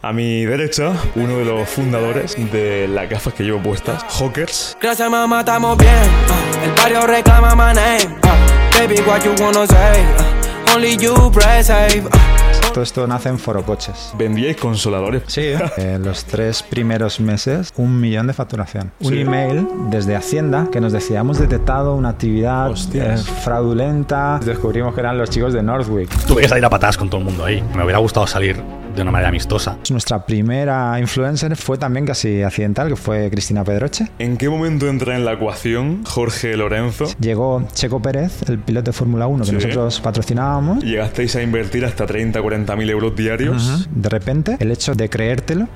A mi derecha, uno de los fundadores de las gafas que llevo puestas, Hawkers. Gracias mamá, estamos bien. uh, el barrio reclama my name. uh, baby, what you wanna say? uh, only you press save. uh, Todo esto nace en Forocoches. Vendíais consoladores. Sí, en los tres primeros meses, un millón de facturación. Un Sí. email desde Hacienda que nos decía, hemos detectado una actividad eh, fraudulenta. Descubrimos que eran los chicos de Northwick. Tuve que salir a patadas con todo el mundo ahí. Me hubiera gustado salir de una manera amistosa. Nuestra primera influencer fue también casi accidental, que fue Cristina Pedroche. ¿En qué momento entra en la ecuación Jorge Lorenzo? Llegó Checo Pérez, el piloto de Fórmula 1 que Sí. nosotros patrocinábamos. Llegasteis a invertir hasta 30, 40 mil euros diarios. De repente, el hecho de creértelo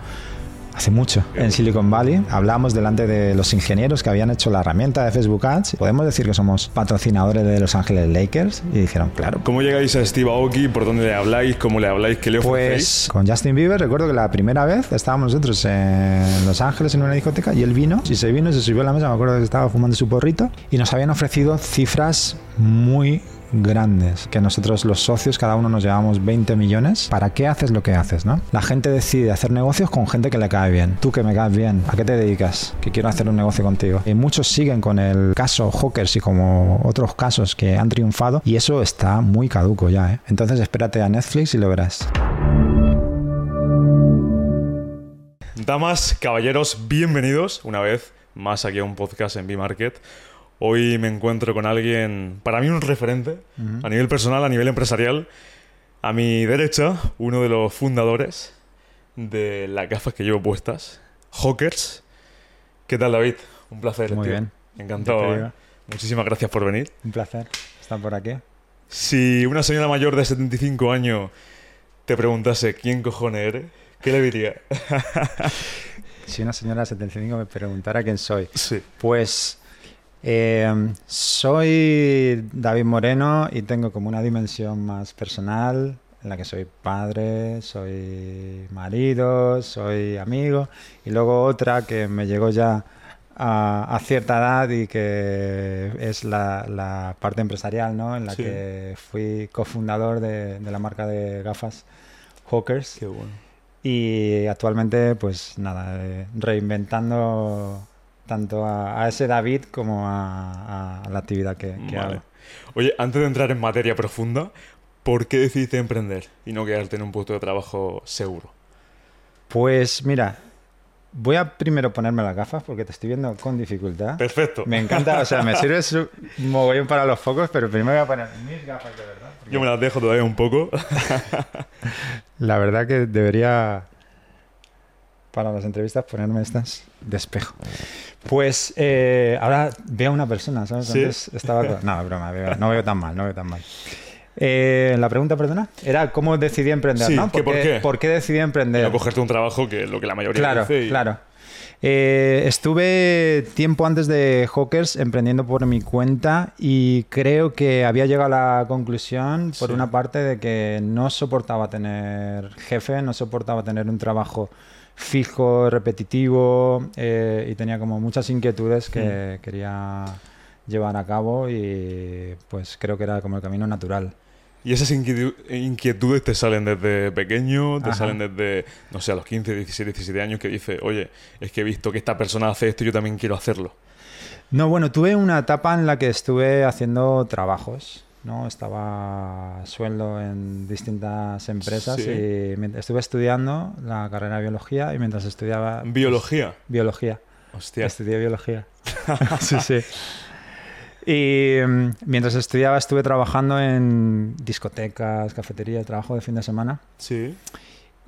hace mucho. En Silicon Valley hablamos delante de los ingenieros que habían hecho la herramienta de Facebook Ads. Podemos decir que somos patrocinadores de Los Ángeles Lakers y dijeron, claro. ¿Cómo llegáis a Steve Aoki? ¿Por dónde le habláis? ¿Cómo le habláis? ¿Qué le ofrecéis? Pues con Justin Bieber recuerdo que la primera vez estábamos nosotros en Los Ángeles en una discoteca y él vino y se vino, se subió a la mesa, me acuerdo que estaba fumando su porrito y nos habían ofrecido cifras muy grandes, que nosotros los socios cada uno nos llevamos 20 millones. ¿Para qué haces lo que haces, no? La gente decide hacer negocios con gente que le cae bien. Tú que me caes bien, ¿a qué te dedicas? Que quiero hacer un negocio contigo. Y muchos siguen con el caso Hawkers y como otros casos que han triunfado y eso está muy caduco ya, ¿eh? Entonces espérate a Netflix y lo verás. Damas, caballeros, bienvenidos una vez más aquí a un podcast en B-Market. Hoy me encuentro con alguien, para mí un referente, a nivel personal, a nivel empresarial. A mi derecha, uno de los fundadores de las gafas que llevo puestas, Hawkers. ¿Qué tal, David? Un placer. Muy tío. bien. Encantado. ¿eh? Muchísimas gracias por venir. Un placer estar por aquí. Si una señora mayor de 75 años te preguntase quién cojones eres, ¿qué le diría? Si una señora de 75 me preguntara quién soy, sí. pues eh, soy David Moreno y tengo como una dimensión más personal en la que soy padre, soy marido, soy amigo y luego otra que me llegó ya a, a cierta edad y que es la, la parte empresarial, ¿no? En la Sí. que fui cofundador de, de la marca de gafas Hawkers. Qué bueno. Y actualmente, pues nada, eh, reinventando tanto a, a ese David como a, a la actividad que, que Vale. hago. Oye, antes de entrar en materia profunda, ¿por qué decidiste emprender y no quedarte en un puesto de trabajo seguro? Pues mira, voy a primero ponerme las gafas porque te estoy viendo con dificultad. Perfecto. Me encanta, o sea, me sirve su mogollón para los focos, pero primero voy a poner mis gafas de verdad. Yo me las dejo todavía un poco. La verdad que debería, para las entrevistas, ponerme estas de espejo. Pues eh, ahora veo a una persona, ¿sabes? Sí. Antes estaba... No, broma, veo- no veo tan mal, no veo tan mal. Eh, la pregunta, perdona, era cómo decidí emprender, Sí, ¿no? que por qué. ¿Por qué decidí emprender? no cogerte un trabajo que es lo que la mayoría Claro, dice. y- claro. Eh, estuve tiempo antes de Hawkers emprendiendo por mi cuenta y creo que había llegado a la conclusión, por Sí. una parte, de que no soportaba tener jefe, no soportaba tener un trabajo fijo, repetitivo eh, y tenía como muchas inquietudes que Mm. quería llevar a cabo y pues creo que era como el camino natural. Y esas inquietu- inquietudes te salen desde pequeño, te Ajá. salen desde, no sé, a los 15, 16, 17 años que dices, oye, es que he visto que esta persona hace esto y yo también quiero hacerlo. No, bueno, tuve una etapa en la que estuve haciendo trabajos, ¿no? Estaba sueldo en distintas empresas Sí. y estuve estudiando la carrera de biología y mientras estudiaba Biología. biología, Hostia. estudié biología. sí, sí. Y mm, mientras estudiaba estuve trabajando en discotecas, cafeterías, trabajo de fin de semana. Sí.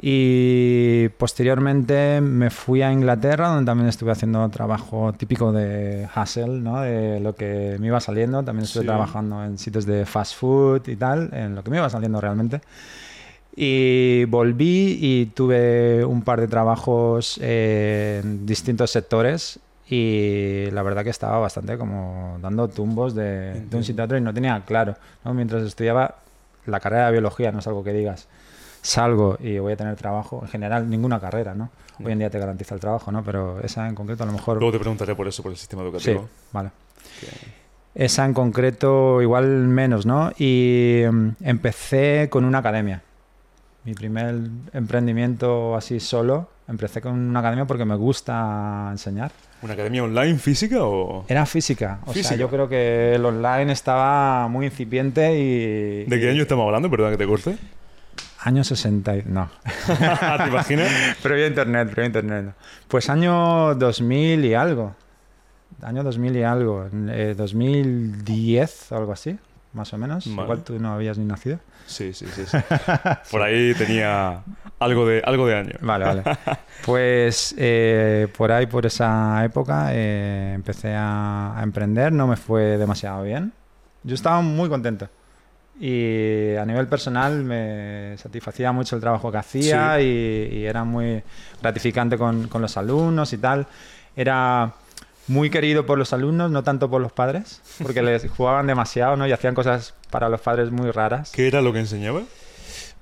Y posteriormente me fui a Inglaterra, donde también estuve haciendo trabajo típico de hustle, ¿no? De lo que me iba saliendo. También estuve Sí. trabajando en sitios de fast food y tal, en lo que me iba saliendo realmente. Y volví y tuve un par de trabajos en distintos sectores y la verdad que estaba bastante como dando tumbos de, de un sitio a otro y no tenía claro, ¿no? Mientras estudiaba la carrera de biología, no es algo que digas, salgo y voy a tener trabajo, en general ninguna carrera, ¿no? Hoy en día te garantiza el trabajo, ¿no? Pero esa en concreto a lo mejor... Luego te preguntaré por eso, por el sistema Sí, educativo. vale. Que- Esa en concreto igual menos, ¿no? Y mm, empecé con una academia. Mi primer emprendimiento así solo, empecé con una academia porque me gusta enseñar. ¿Una academia online física o...? Era física, o Física. sea, yo creo que el online estaba muy incipiente y... ¿De qué año estamos hablando? Perdón que te corte. Año 60, y- no. ¿Te imaginas? previo internet, previo internet. no. Pues año 2000 y algo. Año 2000 y algo. eh, 2010 o algo así, más o menos. Vale. Igual tú no habías ni nacido. Sí, sí, sí. sí. Por ahí tenía algo de, algo de año. Vale, vale. Pues eh, por ahí, por esa época, eh, empecé a, a emprender. No me fue demasiado bien. Yo estaba muy contento. Y a nivel personal me satisfacía mucho el trabajo que hacía y, y era muy gratificante con, con los alumnos y tal. Era muy querido por los alumnos, no tanto por los padres, porque les jugaban demasiado ¿no? y hacían cosas para los padres muy raras. ¿Qué era lo que enseñaba?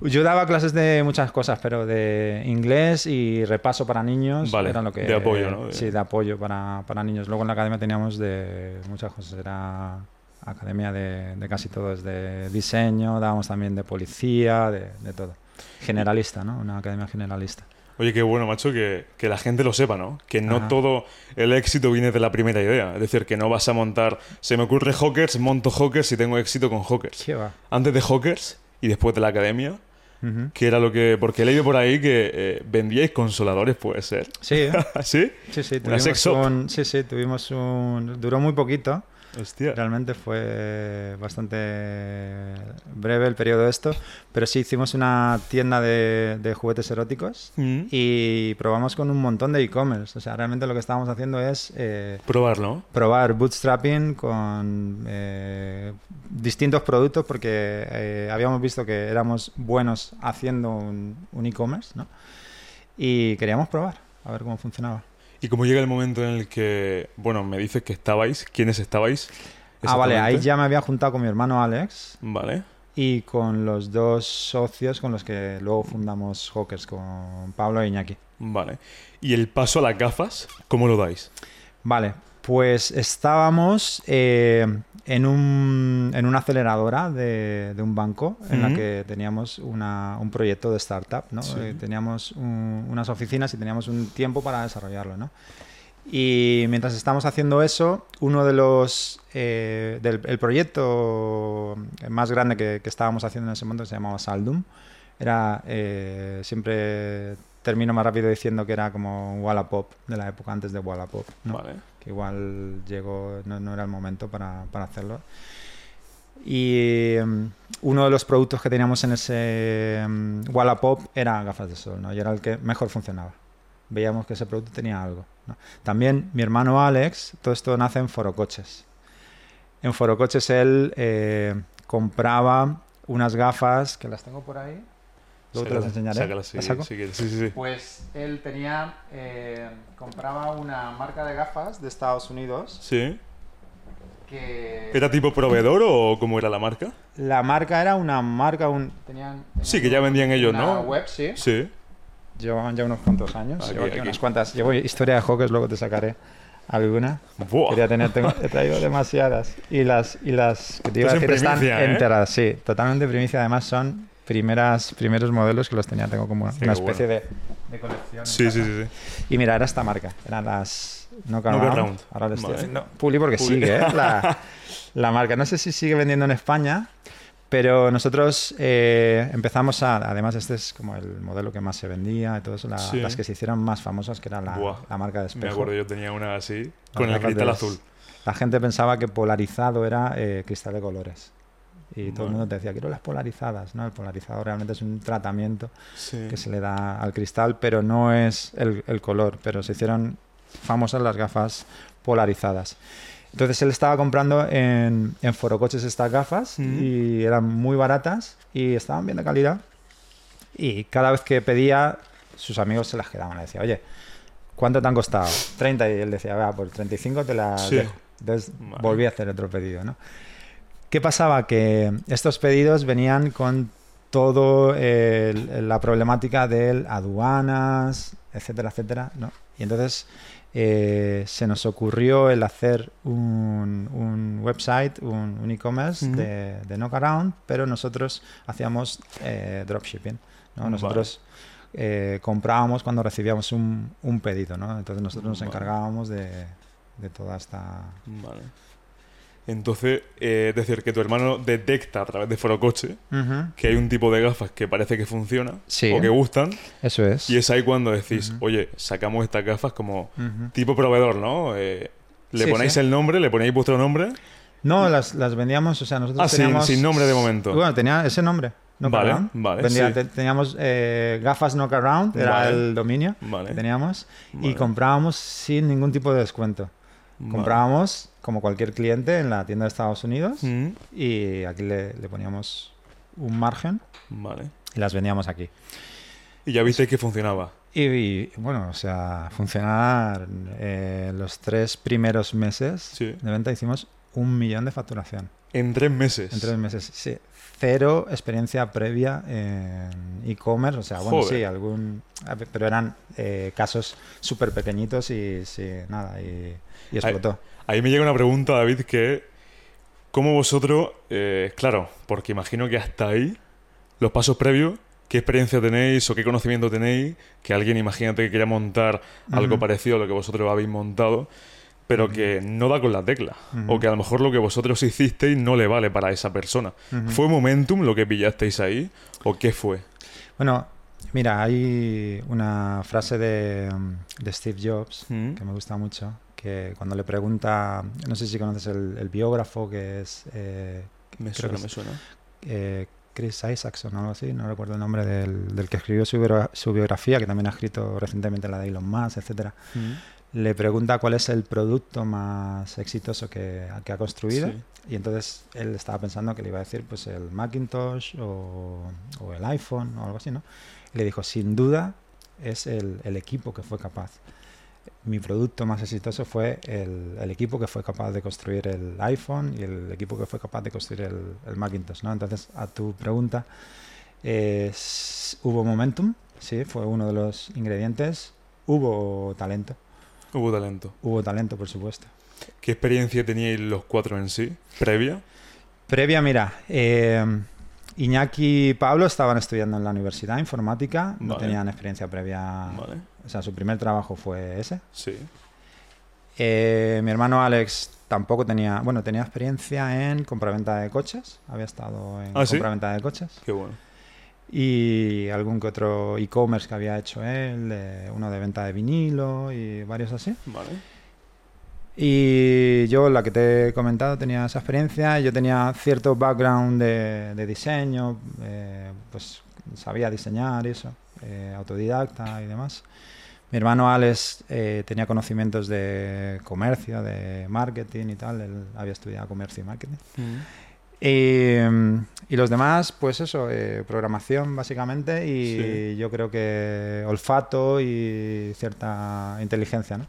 Yo daba clases de muchas cosas, pero de inglés y repaso para niños. Vale, era lo que, de apoyo, ¿no? De- Sí, de apoyo para, para niños. Luego en la academia teníamos de muchas cosas. Era academia de, de casi todo, desde diseño, dábamos también de policía, de, de todo. Generalista, ¿no? Una academia generalista. Oye, qué bueno, macho, que, que la gente lo sepa, ¿no? Que no Ajá. todo el éxito viene de la primera idea. Es decir, que no vas a montar... Se me ocurre Hawkers, monto Hawkers y tengo éxito con Hawkers. ¿Qué va? Antes de Hawkers y después de la academia, que era lo que... Porque he leído por ahí que eh, vendíais consoladores, puede ser. Sí, ¿eh? ¿Sí? sí, sí. Tuvimos un, sí, sí, tuvimos un... Duró muy poquito. Hostia. Realmente fue bastante breve el periodo de esto, pero sí hicimos una tienda de, de juguetes eróticos Mm. y probamos con un montón de e-commerce. O sea, realmente lo que estábamos haciendo es eh, Probarlo, probar bootstrapping con eh, distintos productos porque eh, habíamos visto que éramos buenos haciendo un, un e-commerce, ¿no? Y queríamos probar, a ver cómo funcionaba. Y como llega el momento en el que... Bueno, me dices que estabais. ¿Quiénes estabais? Ah, vale, ahí ya me había juntado con mi hermano Alex. Vale. y con los dos socios con los que luego fundamos Hawkers, con Pablo e Iñaki. Vale. ¿Y el paso a las gafas? ¿Cómo lo dais? Vale, pues estábamos eh, en, un, en una aceleradora de, de un banco en la Ujú. que teníamos una- un proyecto de startup, ¿no? Sí. Eh, teníamos un- unas oficinas y teníamos un tiempo para desarrollarlo, ¿no? Y mientras estamos haciendo eso, uno de los eh, del el proyecto más grande que, que estábamos haciendo en ese momento se llamaba Saldum. Era eh, siempre termino más rápido diciendo que era como Wallapop de la época antes de Wallapop. ¿no? Vale. Que igual llegó, no, no era el momento para, para hacerlo. Y em, uno de los productos que teníamos en ese em, Wallapop era gafas de sol, ¿no? Y era el que mejor funcionaba. Veíamos que ese producto tenía algo. También mi hermano Alex, todo esto nace en Forocoches. En Forocoches él eh, compraba unas gafas, que las tengo por ahí, luego te las enseñaré. ¿Las saco? si quieres. Sí, sí, sí. Pues él tenía, eh, compraba una marca de gafas de Estados Unidos Sí. que ¿Era tipo proveedor o cómo era la marca? la marca era una marca, un, tenían, Sí, que ya vendían ellos, una ¿no? web, sí. Sí. Llevaban ya unos cuantos años, Aquí, llevo aquí aquí. unas cuantas. Llevo historia de Hawkers, luego te sacaré alguna. Buah. Quería tener, tengo- he traído demasiadas. Y las, y las que te iba a decir en están ¿eh? enteras, sí, totalmente primicia. Además son primeras, primeros modelos que los tenía, tengo como Sí, una especie de, de colección. Sí, sí, sí, sí. Y mira, era esta marca, eran las. Ahora estoy Vale. haciendo publi porque Publi. sigue ¿eh? la, la marca. No sé si sigue vendiendo en España, pero nosotros eh, empezamos a. Además, este es como el modelo que más se vendía y todo eso, la- Sí. las que se hicieron más famosas, que era la, Buah. la marca de Me espejo. acuerdo, yo tenía una así, con el cristal azul. La gente pensaba que polarizado era eh, cristal de colores. Y todo el Bueno. mundo te decía, quiero las polarizadas. ¿no? El polarizado realmente es un tratamiento Sí. que se le da al cristal, pero no es el, el color. Pero se hicieron famosas las gafas polarizadas. Entonces él estaba comprando en, en Forocoches estas gafas Ujú. y eran muy baratas y estaban bien de calidad. Y cada vez que pedía, sus amigos se las quedaban. Le decía, oye, ¿cuánto te han costado? 30. Y él decía, vea, por 35 te las Sí. dejo. Entonces Vale. volví a hacer otro pedido, ¿no? ¿Qué pasaba? Que estos pedidos venían con todo el- la problemática de aduanas, etcétera, etcétera, ¿no? Y entonces eh, se nos ocurrió el hacer un, un website, un, un e-commerce de, de Knockaround, pero nosotros hacíamos eh, dropshipping. ¿no? Nosotros eh, comprábamos cuando recibíamos un, un pedido, ¿no? Entonces nosotros nos Vale. encargábamos de, de toda esta... Vale. Entonces, eh, es decir, que tu hermano detecta a través de Forocoche que hay un tipo de gafas que parece que funciona Sí. o que gustan Eso es. y es ahí cuando decís, oye, sacamos estas gafas como tipo proveedor, ¿no? Eh, le Sí, ponéis sí. el nombre, le ponéis vuestro nombre. No, las, las vendíamos, o sea, nosotros Ah, sin- teníamos... sin nombre de momento. Bueno, tenía ese nombre. Knockaround. Vale, vale, Vendía- sí. te- Teníamos eh, gafas Knockaround, era Vale. el dominio Vale. que teníamos, y comprábamos sin ningún tipo de descuento. Comprábamos, como cualquier cliente, en la tienda de Estados Unidos, Mm, y aquí le, le poníamos un margen Vale. y las vendíamos aquí. Y ya visteis que funcionaba. Y, y, bueno, o sea, funcionar eh, los tres primeros meses Sí. de venta hicimos un millón de facturación. En tres meses. En tres meses, sí. Cero experiencia previa en e-commerce, o sea, bueno, Joder. sí, algún... Pero eran eh, casos súper pequeñitos y sí, nada, y, y explotó. Ahí me llega una pregunta, David, que es, ¿cómo vosotros, eh, claro, porque imagino que hasta ahí, los pasos previos, ¿qué experiencia tenéis o qué conocimiento tenéis? Que alguien, imagínate que quiera montar algo parecido a lo que vosotros habéis montado, pero que no da con la tecla. O que a lo mejor lo que vosotros hicisteis no le vale para esa persona. ¿Fue momentum lo que pillasteis ahí? ¿O qué fue? Bueno, mira, hay una frase de, de Steve Jobs que me gusta mucho, que cuando le pregunta, no sé si conoces el, el biógrafo que es eh, Me suena, que me es- suena. eh, Chris Isaacson o algo así, no recuerdo el nombre del, del que escribió su, biora- su biografía, que también ha escrito recientemente la de Elon Musk, etcétera. Mm. Le pregunta cuál es el producto más exitoso que, que ha construido. Sí. Y entonces él estaba pensando que le iba a decir pues el Macintosh o, o el iPhone o algo así, ¿no? Y le dijo, sin duda es el, el equipo que fue capaz. Mi producto más exitoso fue el, el equipo que fue capaz de construir el iPhone y el equipo que fue capaz de construir el, el Macintosh, ¿no? Entonces, a tu pregunta, eh, hubo momentum, sí, fue uno de los ingredientes. Hubo talento, Hubo talento. hubo talento, por supuesto. ¿Qué experiencia teníais los cuatro en sí? ¿Previa? Previa, mira, eh, Iñaki y Pablo estaban estudiando en la universidad informática, no Vale. tenían experiencia previa, Vale. o sea, su primer trabajo fue ese. Sí. Eh, mi hermano Alex tampoco tenía, bueno, tenía experiencia en compraventa de coches, había estado en ¿Ah, sí? compraventa de coches Qué bueno. y algún que otro e-commerce que había hecho él, uno de venta de vinilo y varios así. Vale. Y yo, la que te he comentado, tenía esa experiencia. Yo tenía cierto background de, de diseño, eh, pues sabía diseñar y eso, eh, autodidacta y demás. Mi hermano Alex eh, tenía conocimientos de comercio, de marketing y tal. Él había estudiado comercio y marketing. Y, mm, y los demás, pues eso, eh, programación básicamente y Sí. yo creo que olfato y cierta inteligencia, ¿no?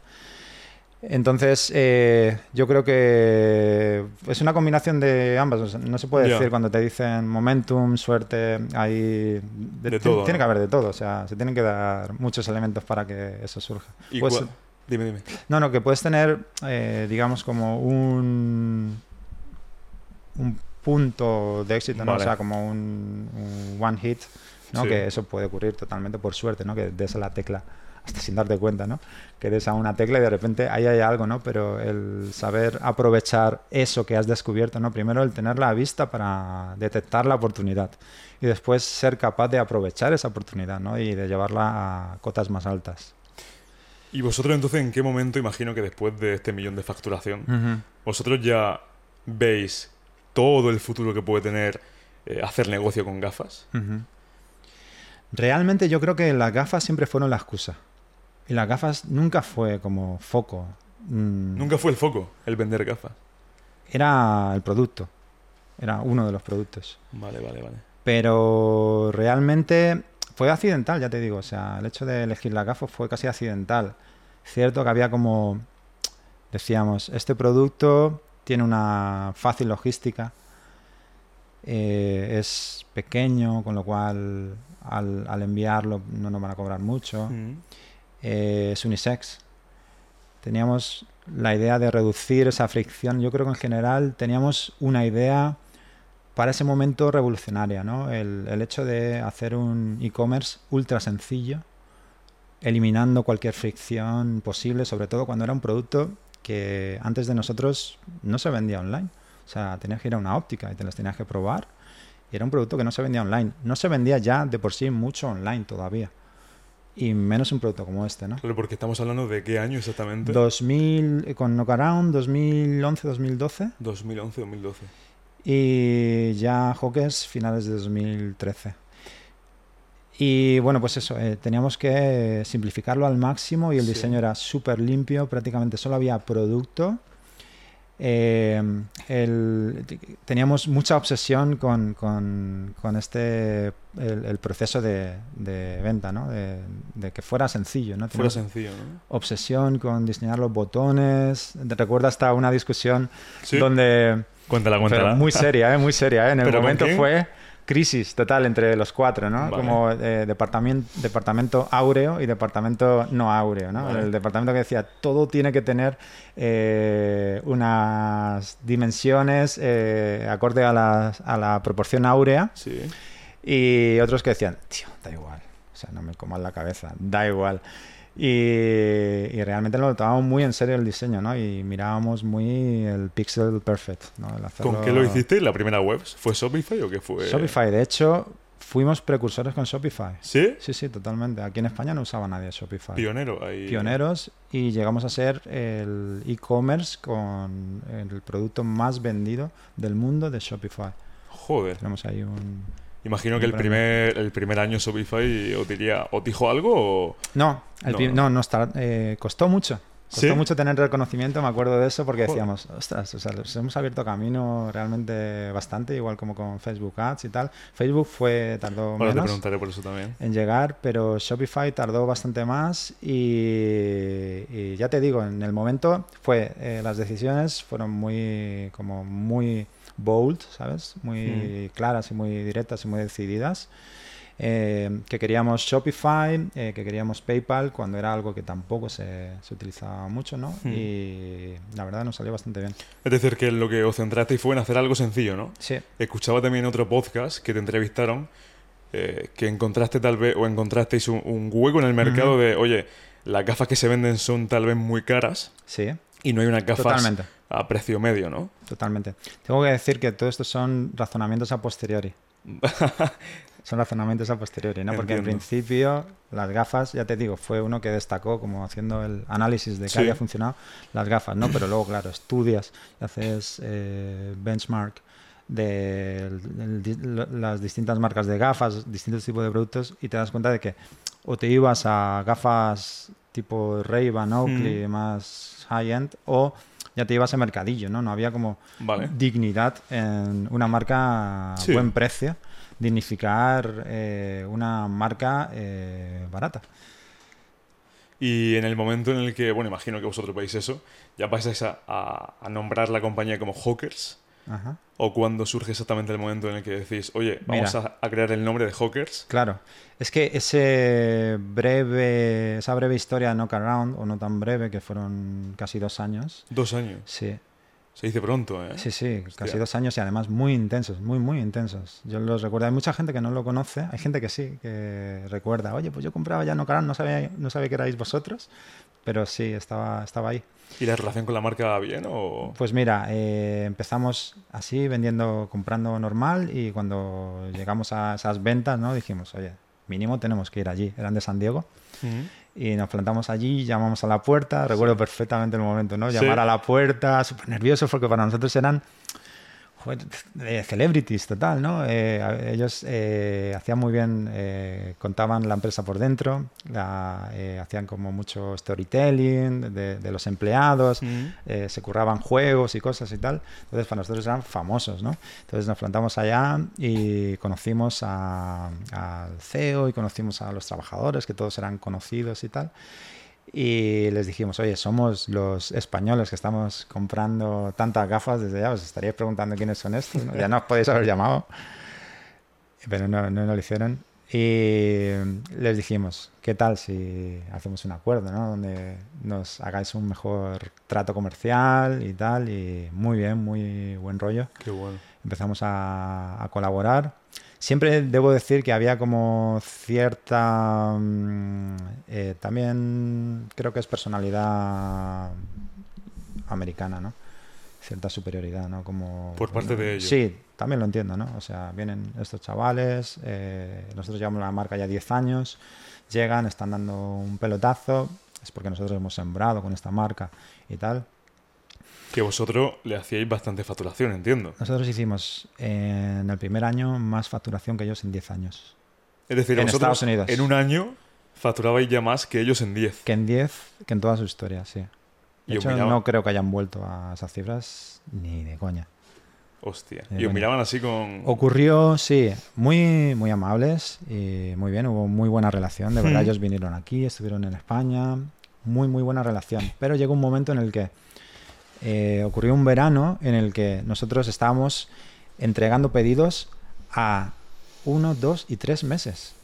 Entonces, eh, yo creo que es una combinación de ambas. no se puede decir cuando te dicen momentum, suerte, hay De ti- todo, Tiene ¿no? que haber de todo. O sea, se tienen que dar muchos elementos para que eso surja. ¿Y Pues- Dime, dime. no, no, que puedes tener, eh, digamos, como un, un punto de éxito, ¿no? Vale. O sea, como un, un one hit, ¿no? Sí. Que eso puede ocurrir totalmente por suerte, ¿no? Que des a la tecla hasta sin darte cuenta, ¿no? Que des a una tecla y de repente ahí hay algo, ¿no? Pero el saber aprovechar eso que has descubierto, ¿no? Primero el tenerla a vista para detectar la oportunidad y después ser capaz de aprovechar esa oportunidad, ¿no? Y de llevarla a cotas más altas. ¿Y vosotros entonces en qué momento, imagino que después de este millón de facturación, vosotros ya veis todo el futuro que puede tener eh, hacer negocio con gafas? Realmente yo creo que las gafas siempre fueron la excusa. Y las gafas nunca fue como foco. Mm, Nunca fue el foco el vender gafas. Era el producto. Era uno de los productos. Vale, vale, vale. Pero realmente fue accidental, ya te digo. O sea, el hecho de elegir las gafas fue casi accidental. Cierto que había como, decíamos, este producto tiene una fácil logística. eh, es pequeño, con lo cual al, al enviarlo no nos van a cobrar mucho. Mm. Eh, es unisex. Teníamos la idea de reducir esa fricción. Yo creo que en general teníamos una idea para ese momento revolucionaria, ¿no? El, hecho de hacer un e-commerce ultra sencillo, eliminando cualquier fricción posible, sobre todo cuando era un producto que antes de nosotros no se vendía online. O sea, tenías que ir a una óptica y te las tenías que probar. Y era un producto que no se vendía online. No se vendía ya de por sí mucho online todavía. Y menos un producto como este, ¿no? Claro, porque estamos hablando de qué año exactamente. 2000, eh, con Knockaround, 2011, 2012. 2011, 2012. Y ya Hawkers, finales de 2013. Y bueno, pues eso, eh, teníamos que simplificarlo al máximo y el Sí. diseño era súper limpio, prácticamente solo había producto. Eh, el- teníamos mucha obsesión con, con- con este, el, el proceso de, de venta, ¿no? De, de que fuera sencillo, ¿no? Fuera sencillo, ¿no? obsesión con diseñar los botones. Recuerdo hasta una discusión Sí. donde Cuéntala, cuéntala. pero muy seria, ¿eh? muy seria. ¿eh? En el ¿Pero con momento fue crisis total entre los cuatro, ¿no? Vale. Como eh, departamento, departamento áureo y departamento no áureo, ¿no? Vale. El departamento que decía todo tiene que tener eh, unas dimensiones eh, acorde a la, a la proporción áurea Sí. y otros que decían, tío, da igual, o sea, no me comas la cabeza, da igual. Y, y realmente lo tomábamos muy en serio el diseño, ¿no? Y mirábamos muy el pixel perfect, ¿no? ¿Con qué lo hiciste? ¿La primera web? ¿Fue Shopify o qué fue? Shopify, de hecho, fuimos precursores con Shopify. ¿Sí? Sí, sí, totalmente. Aquí en España no usaba nadie Shopify. Pionero ahí. Pioneros y llegamos a ser el e-commerce con el producto más vendido del mundo de Shopify. Joder. Tenemos ahí un... Imagino que el primer, el primer año Shopify os diría, ¿os dijo algo o...? No, el No, no. no, está- eh, costó mucho. Costó ¿Sí? mucho tener reconocimiento, me acuerdo de eso, porque decíamos, ostras, o sea, nos hemos abierto camino realmente bastante, igual como con Facebook Ads y tal. Facebook fue, tardó te menos preguntaré por eso también. en llegar, pero Shopify tardó bastante más y, y ya te digo, en el momento fue, eh, las decisiones fueron muy, como muy bold, ¿sabes? Muy claras y muy directas y muy decididas. Eh, que queríamos Shopify, eh, que queríamos PayPal, cuando era algo que tampoco se, se utilizaba mucho, ¿no? Hmm. Y la verdad nos salió bastante bien. Es decir, que lo que os centrasteis fue en hacer algo sencillo, ¿no? Sí, Escuchaba también otro podcast que te entrevistaron eh, que encontraste tal vez o encontrasteis un, un hueco en el mercado de, oye, las gafas que se venden son tal vez muy caras sí, y no hay unas gafas Totalmente. a precio medio, ¿no? Totalmente. Tengo que decir que todo esto son razonamientos a posteriori. Son razonamientos a posteriori, ¿no? Porque en Entiendo. principio las gafas, ya te digo, fue uno que destacó como haciendo el análisis de que Sí. había funcionado las gafas, ¿no? Pero luego, claro, estudias y haces eh, benchmark de las distintas marcas de gafas, distintos tipos de productos y te das cuenta de que o te ibas a gafas tipo Ray-Ban, Oakley, más high-end, o ya te ibas a mercadillo, ¿no? No había como Vale. dignidad en una marca a Sí. buen precio, dignificar eh, una marca eh, barata. Y en el momento en el que, bueno, imagino que vosotros veis eso, ya pasáis a, a- a nombrar la compañía como Hawkers. Ajá. ¿O cuando surge exactamente el momento en el que decís, oye, vamos a, a crear el nombre de Hawkers? Claro, es que ese breve, esa breve historia de Knock Around, o no tan breve, que fueron casi dos años, Dos años. sí, Se dice pronto, ¿eh? sí, sí, casi dos años y además muy intensos, muy, muy intensos. Yo los recuerdo, hay mucha gente que no lo conoce, hay gente que sí, que recuerda, oye, pues yo compraba ya Knock Around, no sabía, no sabía que erais vosotros, pero sí, estaba, estaba ahí. ¿Y la relación con la marca va bien o...? Pues mira, eh, empezamos así vendiendo, comprando normal y cuando llegamos a esas ventas, ¿no? Dijimos, oye, mínimo tenemos que ir allí. Eran de San Diego y nos plantamos allí, llamamos a la puerta. Recuerdo perfectamente el momento, ¿no? Sí. Llamar a la puerta, súper nerviosos porque para nosotros eran celebrities total, ¿no? Eh, ellos eh, hacían muy bien, eh, contaban la empresa por dentro, la, eh, hacían como mucho storytelling de, de los empleados, eh, se curraban juegos y cosas y tal. Entonces para nosotros eran famosos, ¿no? Entonces nos plantamos allá y conocimos al CEO y conocimos a los trabajadores, que todos eran conocidos y tal. Y les dijimos, oye, somos los españoles que estamos comprando tantas gafas desde allá, os estaríais preguntando quiénes son estos, ¿no? ya no os podéis haber llamado, pero no, no, no lo hicieron. Y les dijimos, ¿qué tal si hacemos un acuerdo, ¿no? Donde nos hagáis un mejor trato comercial y tal, y muy bien, muy buen rollo. Qué bueno. empezamos a, a colaborar. Siempre debo decir que había como cierta... mm, eh, también creo que es personalidad americana, ¿no? Cierta superioridad, ¿no? Como, Por parte de ellos. Sí, también lo entiendo, ¿no? O sea, vienen estos chavales, eh, nosotros llevamos la marca ya 10 años, llegan, están dando un pelotazo, es porque nosotros hemos sembrado con esta marca y tal. Que vosotros le hacíais bastante facturación, entiendo. Nosotros hicimos eh, en el primer año más facturación que ellos en 10 años. Es decir, En vosotros Estados Unidos. en un año facturabais ya más que ellos en 10. Que en 10, que en toda su historia, sí. De hecho, miraban- no creo que hayan vuelto a esas cifras ni de coña. Hostia. Eh, y os miraban así con... Ocurrió, sí, muy, muy amables y muy bien, hubo muy buena relación. De verdad, Hmm. ellos vinieron aquí, estuvieron en España, muy, muy buena relación. Pero llegó un momento en el que eh, ocurrió un verano en el que nosotros estábamos entregando pedidos a uno, dos y tres meses.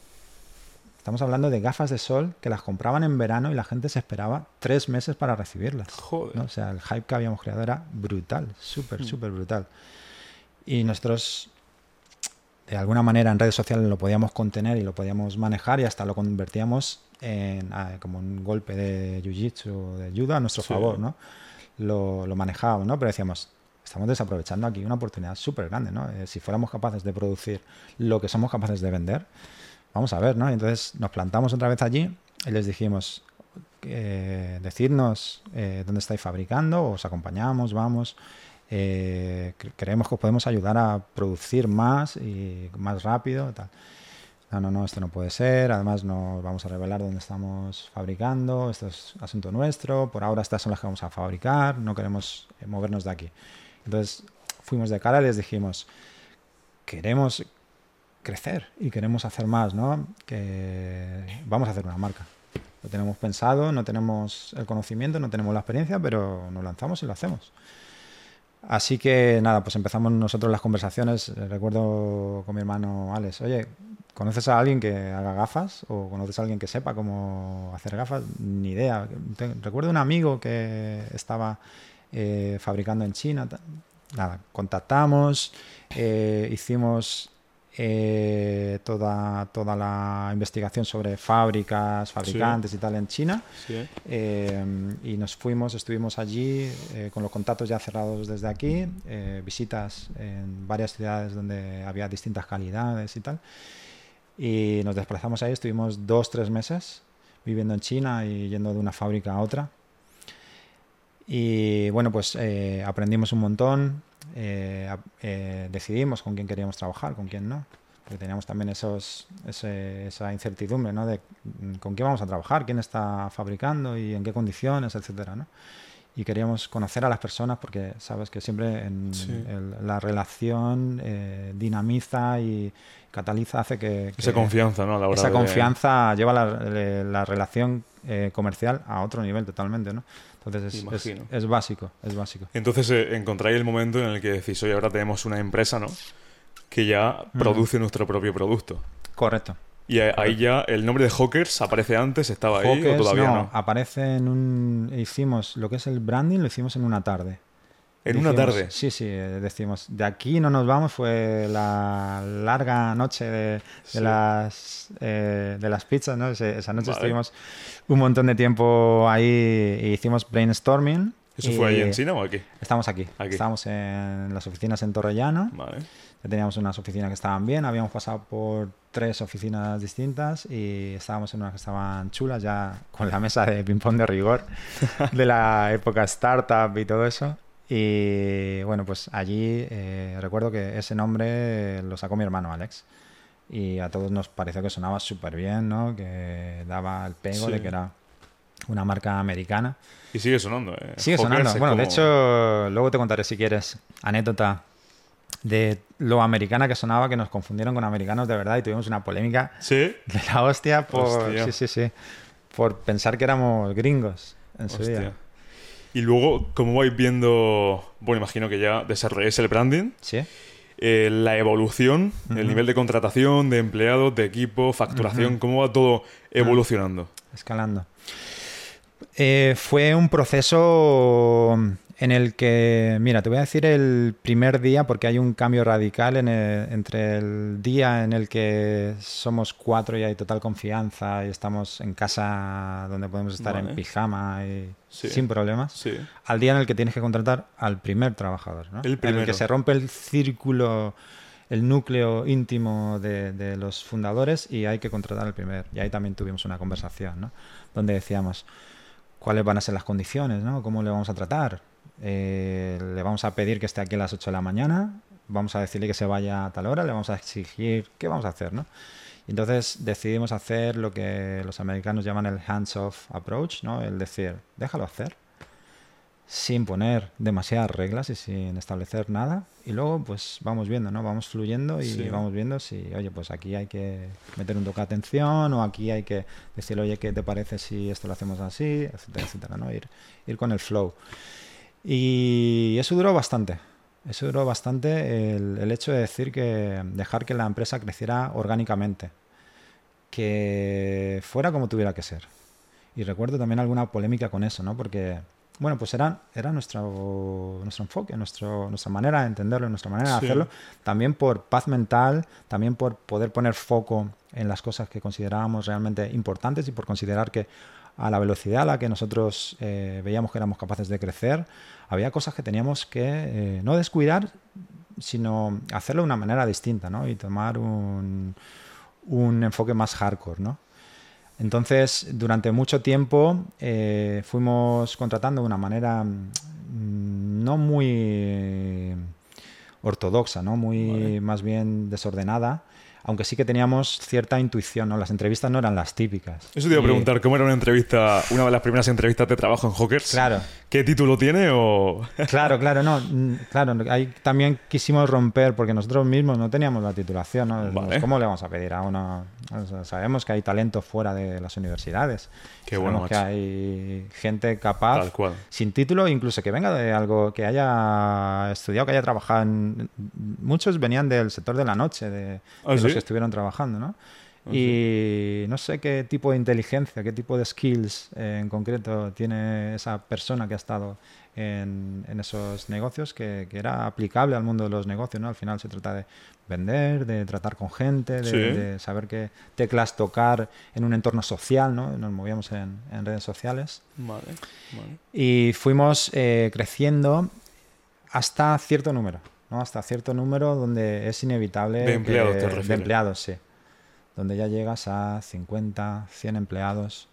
Estamos hablando de gafas de sol que las compraban en verano y la gente se esperaba tres meses para recibirlas. Joder. ¿no? O sea, el hype que habíamos creado era brutal, súper, súper brutal. Y nosotros, de alguna manera, en redes sociales lo podíamos contener y lo podíamos manejar y hasta lo convertíamos en ah, como un golpe de jiu-jitsu o de judo a nuestro Sí. favor, ¿no? Lo, lo manejábamos, ¿no? Pero decíamos, estamos desaprovechando aquí una oportunidad súper grande, ¿no? Eh, si fuéramos capaces de producir lo que somos capaces de vender, vamos a ver, ¿no? Entonces nos plantamos otra vez allí y les dijimos, eh, decirnos eh, dónde estáis fabricando, os acompañamos, vamos. eh, cre- creemos que os podemos ayudar a producir más y más rápido. Tal. No, no, no, esto no puede ser. Además, no vamos a revelar dónde estamos fabricando. Esto es asunto nuestro. Por ahora, estas son las que vamos a fabricar. No queremos eh, movernos de aquí. Entonces, fuimos de cara y les dijimos: Queremos crecer y queremos hacer más, ¿no? Que vamos a hacer una marca. Lo tenemos pensado, no tenemos el conocimiento, no tenemos la experiencia, pero nos lanzamos y lo hacemos. Así que nada, pues empezamos nosotros las conversaciones. Eh, Recuerdo con mi hermano Alex, oye, ¿conoces a alguien que haga gafas? ¿O conoces a alguien que sepa cómo hacer gafas? Ni idea. Recuerdo un amigo que estaba eh, fabricando en China. Nada, contactamos, eh, hicimos eh, toda, toda la investigación sobre fábricas, fabricantes y tal en China. Sí, y nos fuimos, estuvimos allí eh, con los contactos ya cerrados desde aquí, visitas en varias ciudades donde había distintas calidades y tal. Y nos desplazamos ahí, estuvimos dos, tres meses viviendo en China y yendo de una fábrica a otra. Y bueno, pues eh, aprendimos un montón, eh, eh, decidimos con quién queríamos trabajar, con quién no. Porque teníamos también esos, ese- esa incertidumbre, ¿no? De mm, con quién vamos a trabajar, quién está fabricando y en qué condiciones, etcétera, ¿no? Y queríamos conocer a las personas porque sabes que siempre en Sí. el- la relación eh, dinamiza y cataliza, hace que, Esa confianza, ¿no? A la hora esa de- confianza lleva la, relación eh, comercial a otro nivel totalmente, ¿no? Entonces es, es, Imagino. es básico, es básico. Entonces eh, encontráis el momento en el que decís, oye, ahora tenemos una empresa, ¿no? Que ya produce nuestro propio producto. Correcto. Y ahí ya el nombre de Hawkers aparece antes, estaba ahí o todavía no. no, aparece en un... Hicimos lo que es el branding, lo hicimos en una tarde. En una tarde. Sí, sí, eh, decimos, de aquí no nos vamos, fue la larga noche de, de Sí. las, eh, de las pizzas, ¿no? Ese- esa noche Vale. estuvimos un montón de tiempo ahí e hicimos brainstorming. ¿Eso fue ahí en China o aquí? Estamos aquí. Aquí. Estamos en las oficinas en Torrellano. Vale. Ya teníamos unas oficinas que estaban bien, habíamos pasado por tres oficinas distintas y estábamos en unas que estaban chulas, ya con la mesa de ping-pong de rigor de la época startup y todo eso. Y bueno, pues allí eh, recuerdo que ese nombre lo sacó mi hermano Alex. Y a todos nos pareció que sonaba súper bien, ¿no? Que daba el pego Sí. de que era una marca americana. Y sigue sonando. eh. Sigue sonando. Bueno, de como- hecho, luego te contaré si quieres anécdota de lo americana que sonaba, que nos confundieron con americanos de verdad y tuvimos una polémica Sí. de la hostia por, Hostia. sí, sí, sí, por pensar que éramos gringos en su Hostia. día. Y luego, como vais viendo, bueno, imagino que ya desarrolláis el branding, Sí, eh, la evolución, el nivel de contratación, de empleados, de equipo, facturación, cómo va todo evolucionando. escalando. Eh, fue un proceso en el que, mira, te voy a decir el primer día porque hay un cambio radical en el- entre el día en el que somos cuatro y hay total confianza y estamos en casa donde podemos estar Vale. en pijama y Sí. sin problemas, Sí. al día en el que tienes que contratar al primer trabajador, ¿no? El En el que se rompe el círculo, el núcleo íntimo de, de los fundadores y hay que contratar al primer. Y ahí también tuvimos una conversación, ¿no? Donde decíamos cuáles van a ser las condiciones, ¿no? ¿Cómo le vamos a tratar? Eh, ¿Le vamos a pedir que esté aquí a las 8 de la mañana? ¿Vamos a decirle que se vaya a tal hora? ¿Le vamos a exigir? ¿Qué vamos a hacer, no? Entonces decidimos hacer lo que los americanos llaman el hands-off approach, ¿no? El decir, déjalo hacer sin poner demasiadas reglas y sin establecer nada. Y luego, pues vamos viendo, ¿no? Vamos fluyendo y Sí. vamos viendo si, oye, pues aquí hay que meter un toque de atención o aquí hay que decir, oye, ¿qué te parece si esto lo hacemos así? Etcétera, etcétera, ¿no? Ir, ir con el flow. Y eso duró bastante. Eso duró bastante el, el hecho de decir que dejar que la empresa creciera orgánicamente. Que fuera como tuviera que ser. Y recuerdo también alguna polémica con eso, ¿no? Porque, bueno, pues era, era nuestro, nuestro enfoque, nuestro, nuestra manera de entenderlo, nuestra manera Sí. de hacerlo. También por paz mental, también por poder poner foco en las cosas que considerábamos realmente importantes y por considerar que a la velocidad a la que nosotros eh, veíamos que éramos capaces de crecer, había cosas que teníamos que eh, no descuidar, sino hacerlo de una manera distinta, ¿no? Y tomar un, un enfoque más hardcore, ¿no? Entonces, durante mucho tiempo eh, fuimos contratando de una manera mm, no muy ortodoxa, ¿no? Muy Vale. más bien desordenada, aunque sí que teníamos cierta intuición, ¿no? Las entrevistas no eran las típicas. Eso te iba a preguntar, ¿cómo era una entrevista, una de las primeras entrevistas de trabajo en Hawkers? Claro. ¿Qué título tiene o...? Claro, claro, no, claro, ahí también quisimos romper porque nosotros mismos no teníamos la titulación, ¿no? ¿Cómo le vamos a pedir a uno? O sea, sabemos que hay talento fuera de las universidades. Qué bueno, que hay gente capaz, Tal cual. sin título, incluso que venga de algo que haya estudiado, que haya trabajado en... Muchos venían del sector de la noche, de, ¿Ah, de? Los que estuvieron trabajando, ¿no? Y no sé qué tipo de inteligencia, qué tipo de skills eh, en concreto tiene esa persona que ha estado en, en esos negocios, que, que era aplicable al mundo de los negocios, ¿no? Al final se trata de vender, de tratar con gente, de, Sí. de saber qué teclas tocar en un entorno social, ¿no? Nos movíamos en, en redes sociales. Vale, vale. Y fuimos eh, creciendo hasta cierto número, ¿no? Hasta cierto número donde es inevitable... De empleados, que- te De empleados, sí. Donde ya llegas a 50, 100 empleados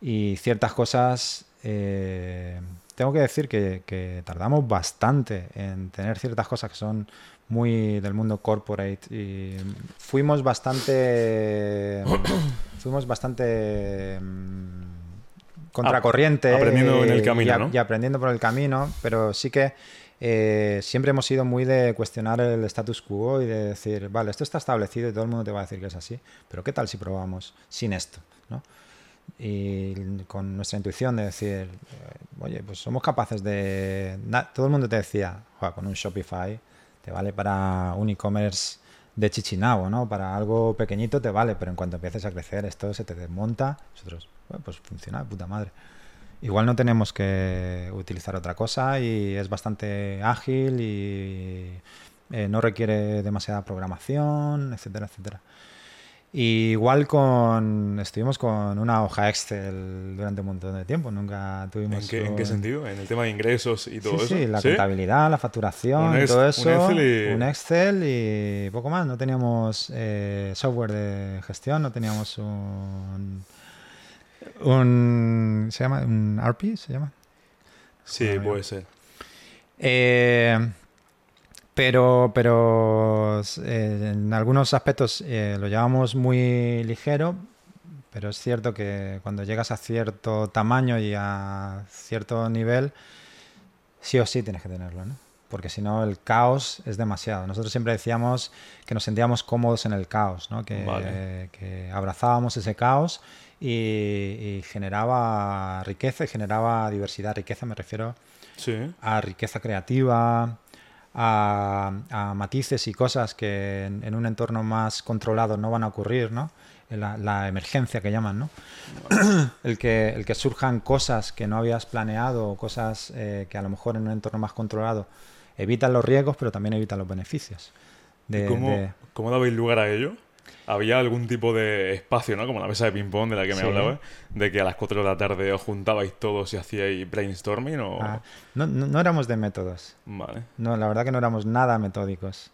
y ciertas cosas... eh, tengo que decir que, que tardamos bastante en tener ciertas cosas que son muy del mundo corporate y fuimos bastante fuimos bastante mm, contracorriente aprendiendo en el camino, y, ¿no? y aprendiendo por el camino pero sí que eh, siempre hemos sido muy de cuestionar el status quo y de decir vale esto está establecido y todo el mundo te va a decir que es así pero qué tal si probamos sin esto ¿no? y con nuestra intuición de decir, eh, oye, pues somos capaces de... Todo el mundo te decía, "Joder, con un Shopify te vale para un e-commerce de Chichinabo, ¿no? Para algo pequeñito te vale, pero en cuanto empieces a crecer esto se te desmonta. Nosotros, "Bueno, pues funciona de puta madre. Igual no tenemos que utilizar otra cosa y es bastante ágil y eh, no requiere demasiada programación, etcétera, etcétera. Y igual con estuvimos con una hoja Excel durante un montón de tiempo, nunca tuvimos ¿En qué, en qué un- sentido? ¿En el tema de ingresos y todo sí, eso? sí, la contabilidad, la facturación, Un ex- todo un eso. Excel y- un Excel y poco más. No teníamos eh, software de gestión, no teníamos un. Un ¿Se llama? ¿Un RP? ¿Se llama? Sí, Bueno, puede ser. Eh, pero, pero eh, en algunos aspectos eh, lo llevamos muy ligero, pero es cierto que cuando llegas a cierto tamaño y a cierto nivel, sí o sí tienes que tenerlo, ¿no? Porque si no, el caos es demasiado. Nosotros siempre decíamos que nos sentíamos cómodos en el caos, ¿no? Que, Vale. que abrazábamos ese caos y, y generaba riqueza y generaba diversidad. Riqueza me refiero Sí. a riqueza creativa, a, a matices y cosas que en, en un entorno más controlado no van a ocurrir, ¿no? la, la emergencia que llaman, ¿no? el, que, el que surjan cosas que no habías planeado o cosas eh, que a lo mejor en un entorno más controlado evitan los riesgos, pero también evitan los beneficios. De, ¿Y ¿Cómo, de- ¿Cómo dabais lugar a ello? Había algún tipo de espacio, ¿no? Como la mesa de ping-pong de la que me Sí. hablabas, de que a las 4 de la tarde os juntabais todos y hacíais brainstorming o... ah, no, no- no éramos de métodos. Vale. No, la verdad que no éramos nada metódicos.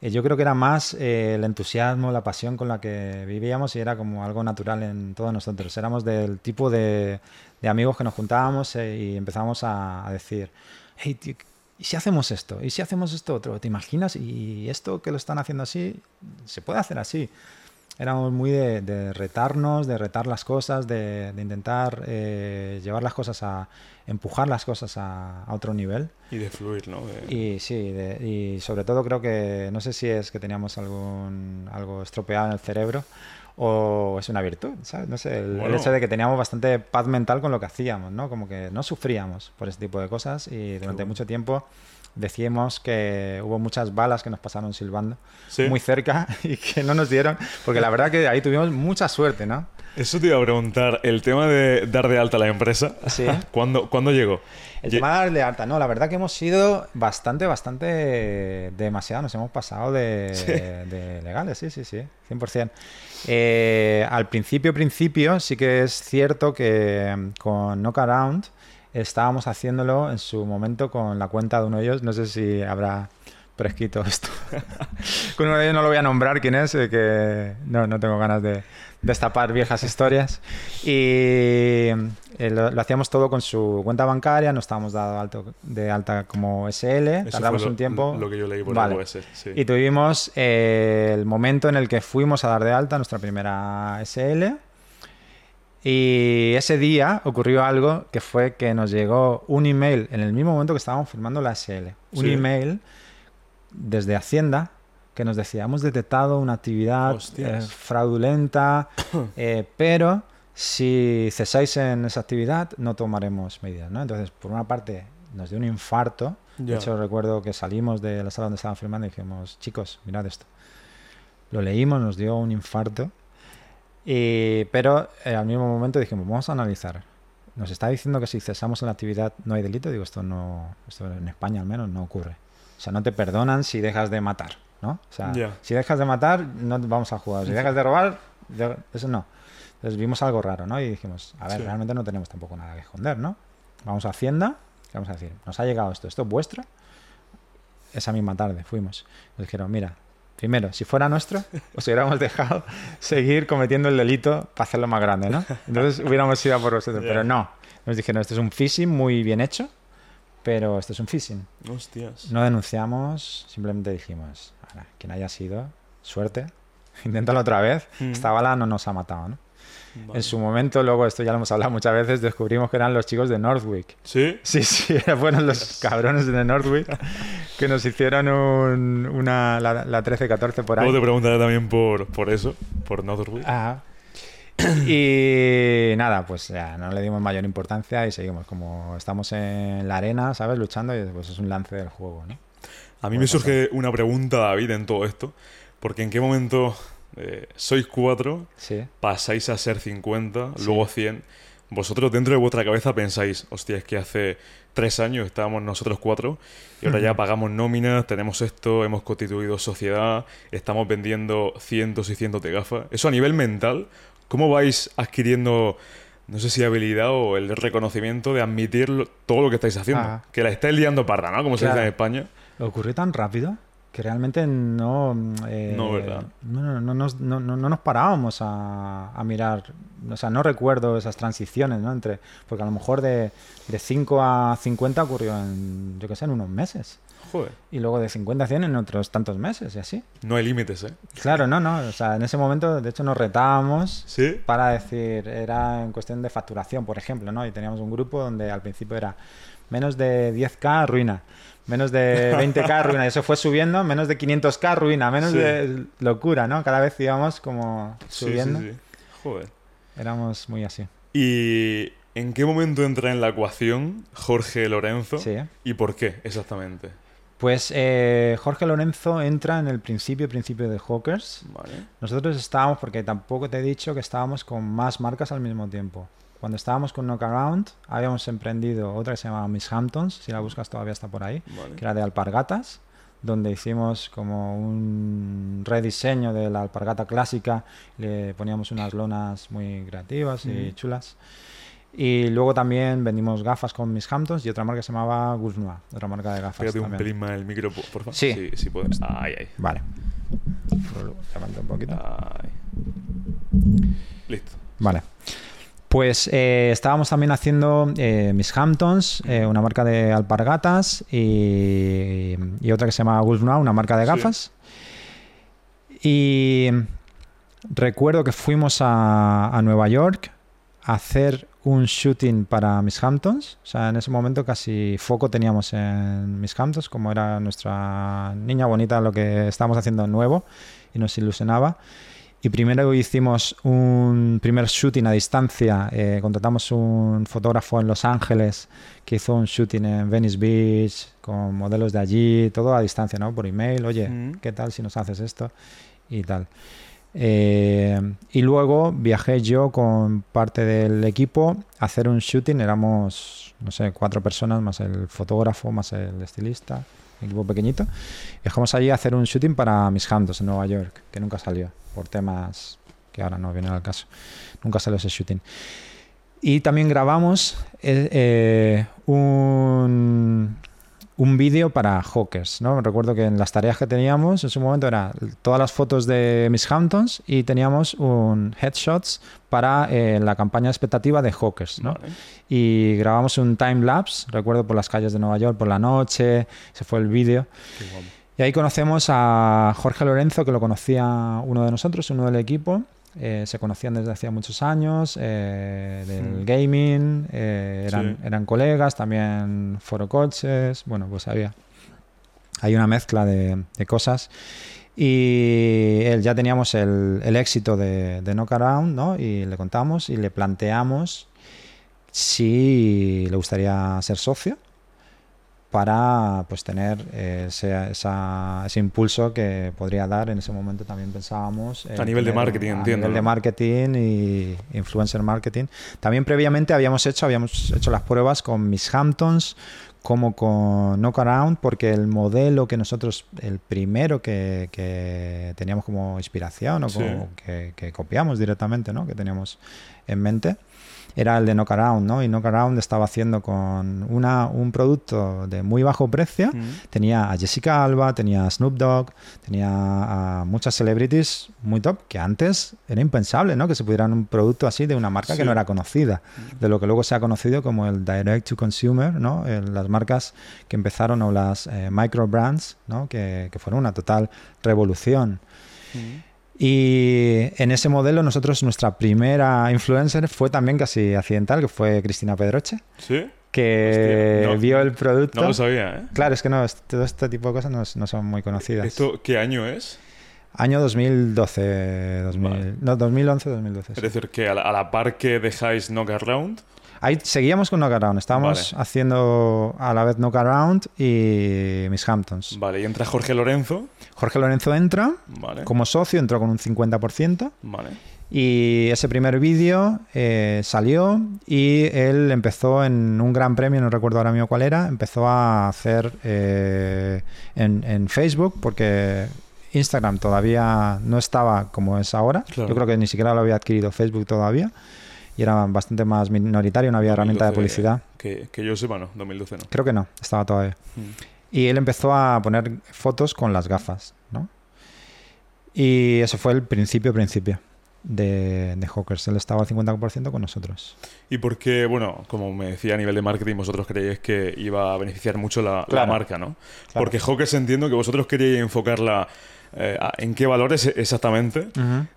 Eh, yo creo que era más eh, el entusiasmo, la pasión con la que vivíamos y era como algo natural en todos nosotros. Éramos del tipo de, de amigos que nos juntábamos eh, y empezábamos a, a decir, hey, tío, ¿y si hacemos esto? ¿Y si hacemos esto otro? ¿Te imaginas? ¿Y esto que lo están haciendo así? ¿Se puede hacer así? Éramos muy de, de retarnos, de retar las cosas, de, de intentar eh, llevar las cosas a, empujar las cosas a- a otro nivel. Y de fluir, ¿no? De- Y sí, y sobre todo creo que, no sé si es que teníamos algún, algo estropeado en el cerebro o es una virtud, ¿sabes? No sé, el, el Bueno. hecho de que teníamos bastante paz mental con lo que hacíamos, ¿no? Como que no sufríamos por ese tipo de cosas y durante mucho tiempo decíamos que hubo muchas balas que nos pasaron silbando Sí. muy cerca y que no nos dieron, porque la verdad que ahí tuvimos mucha suerte, ¿no? Eso te iba a preguntar, el tema de dar de alta la empresa, Sí. ¿cuándo, ¿cuándo llegó? El Ye- tema de darle alta, no, la verdad que hemos sido bastante, bastante demasiado, nos hemos pasado de, Sí. de legales, sí, sí, sí, 100%. Eh, al principio, principio, sí que es cierto que mm, con Knock Around estábamos haciéndolo en su momento con la cuenta de uno de ellos, no sé si habrá prescrito esto. con uno de ellos no lo voy a nombrar quién es, eh, que no, no tengo ganas de destapar viejas historias. Y eh, lo, lo hacíamos todo con su cuenta bancaria, no estábamos dado alto, de alta como SL, Eso tardamos lo- un tiempo. Lo que yo leí por Vale. US, sí. Y tuvimos eh, el momento en el que fuimos a dar de alta nuestra primera SL. Y ese día ocurrió algo que fue que nos llegó un email en el mismo momento que estábamos firmando la SL. Un Sí. email desde Hacienda que nos decía, hemos detectado una actividad eh, fraudulenta, eh, pero si cesáis en esa actividad no tomaremos medidas. ¿no? Entonces, por una parte, nos dio un infarto. De hecho, recuerdo que salimos de la sala donde estaban firmando y dijimos, chicos, mirad esto. Lo leímos, nos dio un infarto. Y, pero eh, al mismo momento dijimos, vamos a analizar. Nos está diciendo que si cesamos en la actividad no hay delito. Digo, esto no, esto en España al menos no ocurre. O sea, no te perdonan si dejas de matar, ¿no? O sea, Ya. si dejas de matar, no vamos a jugar. Si dejas de robar, eso no. Entonces vimos algo raro, ¿no? Y dijimos, a ver, Sí. realmente no tenemos tampoco nada que esconder, ¿no? Vamos a Hacienda, ¿qué vamos a decir? Nos ha llegado esto, ¿esto es vuestro? Esa misma tarde fuimos. Nos dijeron, mira, primero, si fuera nuestro, os hubiéramos dejado seguir cometiendo el delito para hacerlo más grande, ¿no? Entonces hubiéramos ido a por vosotros, Ya. pero no. Nos dijeron, esto es un phishing muy bien hecho, pero esto es un phishing. Hostias. No denunciamos, simplemente dijimos, "Ahora, quien haya sido, suerte, inténtalo otra vez. Mm. Esta bala no nos ha matado, ¿no? Vale. En su momento, luego, esto ya lo hemos hablado muchas veces, descubrimos que eran los chicos de Northwick. ¿Sí? Sí, sí, fueron los cabrones de Northwick que nos hicieron un- una, la, la 13-14 por ahí. Luego te preguntaré también por, por eso, por Northwood. Ah. Y nada, pues ya no le dimos mayor importancia y seguimos como estamos en la arena, ¿sabes? Luchando y pues es un lance del juego, ¿no? A mí me surge una pregunta, David, en todo esto. Porque en qué momento eh, sois cuatro, Sí. pasáis a ser 50, luego 100. Vosotros dentro de vuestra cabeza pensáis, hostia, es que hace tres años estábamos nosotros cuatro y ahora ya pagamos nóminas, tenemos esto, hemos constituido sociedad, estamos vendiendo cientos y cientos de gafas. Eso a nivel mental, ¿cómo vais adquiriendo, no sé si habilidad o el reconocimiento de admitir lo- todo lo que estáis haciendo? Ajá. Que la estáis liando parda, ¿no? Como se dice en España. Ocurrió tan rápido que realmente no. eh, No, ¿verdad? No, no, no nos, no, no- no nos parábamos a, a mirar. O sea, no recuerdo esas transiciones, ¿no? Entre, porque a lo mejor de, de 5 a 50 ocurrió en, yo qué sé, en unos meses. Joder, Y luego de 50 a 100 en otros tantos meses y así. no hay límites, ¿eh? Claro, no, no. O sea, en ese momento, de hecho, nos retábamos ¿Sí? para decir, era en cuestión de facturación, por ejemplo, ¿no? Y teníamos un grupo donde al principio era menos de 10k ruina, menos de 20k ruina, y eso fue subiendo, menos de 500k ruina, menos Sí. de locura, ¿no? Cada vez íbamos como subiendo. sí, sí. Joder. Éramos muy así. ¿Y en qué momento entra en la ecuación Jorge Lorenzo? Sí. ¿Y por qué exactamente? Pues eh, Jorge Lorenzo entra en el principio, principio de Hawkers. Vale. Nosotros estábamos, porque tampoco te he dicho que estábamos con más marcas al mismo tiempo. Cuando estábamos con Knockaround, habíamos emprendido otra que se llama Miss Hamptons, si la buscas todavía está por ahí, Vale. que era de alpargatas, donde hicimos como un rediseño de la alpargata clásica, le poníamos unas lonas muy creativas y Ujú. chulas. Y luego también vendimos gafas con Miss Hamptons y otra marca que se llamaba Guzmán, otra marca de gafas. Pégate un pelín más el micro, por favor. Sí. Sí, sí puedes. Ahí, ahí. Vale. Levanta un poquito. Listo. Vale. Pues eh, estábamos también haciendo eh, Miss Hamptons, eh, una marca de alpargatas, y, y otra que se llama Guzmán, una marca de Sí. gafas. Y recuerdo que fuimos a, a Nueva York a hacer un shooting para Miss Hamptons. O sea, en ese momento casi foco teníamos en Miss Hamptons, como era nuestra niña bonita lo que estábamos haciendo nuevo y nos ilusionaba. Y primero hicimos un primer shooting a distancia. eh, contratamos un fotógrafo en Los Ángeles que hizo un shooting en Venice Beach con modelos de allí, todo a distancia, ¿no? Por email. Oye, Mm. ¿qué tal si nos haces esto? Y tal. Eh, y luego viajé yo con parte del equipo a hacer un shooting. Éramos, no sé, cuatro personas, más el fotógrafo, más el estilista, equipo pequeñito. Viajamos allí a hacer un shooting para Miss Hamptons en Nueva York, que nunca salió, por temas que ahora no vienen al caso. Nunca salió ese shooting. Y también grabamos eh, eh, un, un vídeo para Hawkers, ¿no? Recuerdo que en las tareas que teníamos en su momento era todas las fotos de Miss Hamptons y teníamos un headshots para eh, la campaña expectativa de Hawkers, ¿no? Vale. Y grabamos un time lapse, recuerdo por las calles de Nueva York por la noche, se fue el vídeo. Y ahí conocemos a Jorge Lorenzo, que lo conocía uno de nosotros, uno del equipo. Eh, se conocían desde hacía muchos años, eh, del Mm. gaming, eh, eran, Sí. eran colegas, también foro coches, bueno, pues había. Hay una mezcla de, de cosas. Y él ya teníamos el, el éxito de, de Knock Around, ¿no? Y le contamos y le planteamos si le gustaría ser socio para pues tener eh, ese, esa- ese impulso que podría dar en ese momento también pensábamos en A nivel de marketing, a entiendo, nivel de marketing y influencer marketing también previamente habíamos hecho habíamos hecho las pruebas con Miss Hamptons como con Knock Around porque el modelo que nosotros el primero que, que teníamos como inspiración o Sí. como que, que copiamos directamente ¿no? que teníamos en mente era el de Knock Around, ¿no? Y Knock Around estaba haciendo con una, un producto de muy bajo precio. Mm. Tenía a Jessica Alba, tenía a Snoop Dogg, tenía a muchas celebrities muy top, que antes era impensable, ¿no? Que se pudieran un producto así de una marca que no era conocida. De lo que luego se ha conocido como el Direct to Consumer, ¿no? El- las marcas que empezaron o las eh, micro brands, ¿no? Que, que fueron una total revolución. Mm. Y en ese modelo nosotros, nuestra primera influencer fue también casi accidental, que fue Cristina Pedroche, ¿Sí? que Hostia, no- vio el producto. No lo sabía, ¿eh? Claro, es que no, es- todo este tipo de cosas no, no son muy conocidas. ¿Esto qué año es? Año 2012, 2000, Vale. no, 2011, 2012. sí. Es decir, que a la, a la par que dejáis Knock Around, Ahí seguíamos con Knock Around, estábamos Vale. haciendo a la vez Knock Around y Miss Hamptons. vale, y entra Jorge Lorenzo, Jorge Lorenzo entra vale, como socio, entró con un 50%. vale, Y ese primer vídeo eh, salió y él empezó en un gran premio, no recuerdo ahora mismo cuál era, empezó a hacer eh, en, en Facebook porque Instagram todavía no estaba como es ahora. Claro. Yo creo que ni siquiera lo había adquirido Facebook todavía y era bastante más minoritario, no había herramienta de 2012, publicidad. Que, que yo sepa, no, 2012 no. Creo que no, estaba todavía. Mm. Y él empezó a poner fotos con las gafas, ¿no? Y eso fue el principio, principio de, de Hawkers. Él estaba al 50% con nosotros. Y porque, bueno, como me decía a nivel de marketing, vosotros creíais que iba a beneficiar mucho la, la marca, ¿no? Claro. Porque Hawkers entiendo que vosotros queríais enfocarla eh, a- en qué valores exactamente.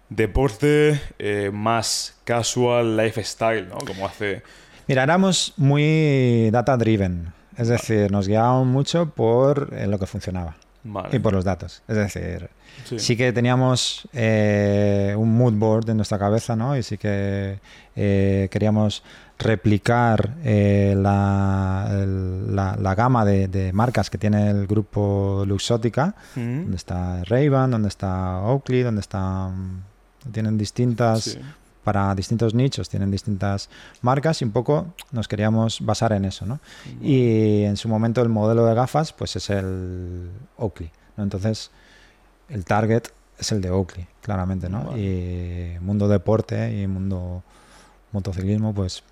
Deporte, eh, más casual, lifestyle, ¿no? Como hace... Mira, éramos muy data driven. Es decir, nos guiábamos mucho por eh, lo que funcionaba Vale. y por los datos. Es decir, Sí. sí, que teníamos eh, un mood board en nuestra cabeza, ¿no? Y sí que eh, queríamos replicar eh, la, el- la- la gama de, de marcas que tiene el grupo Luxótica, Mm. donde está Ray-Ban, donde está Oakley, donde están tienen distintas Sí. para distintos nichos, tienen distintas marcas y un poco nos queríamos basar en eso, ¿no? Y en su momento el modelo de gafas pues es el Oakley, ¿no? Entonces el target es el de Oakley, claramente, ¿no? Y mundo deporte y mundo motociclismo pues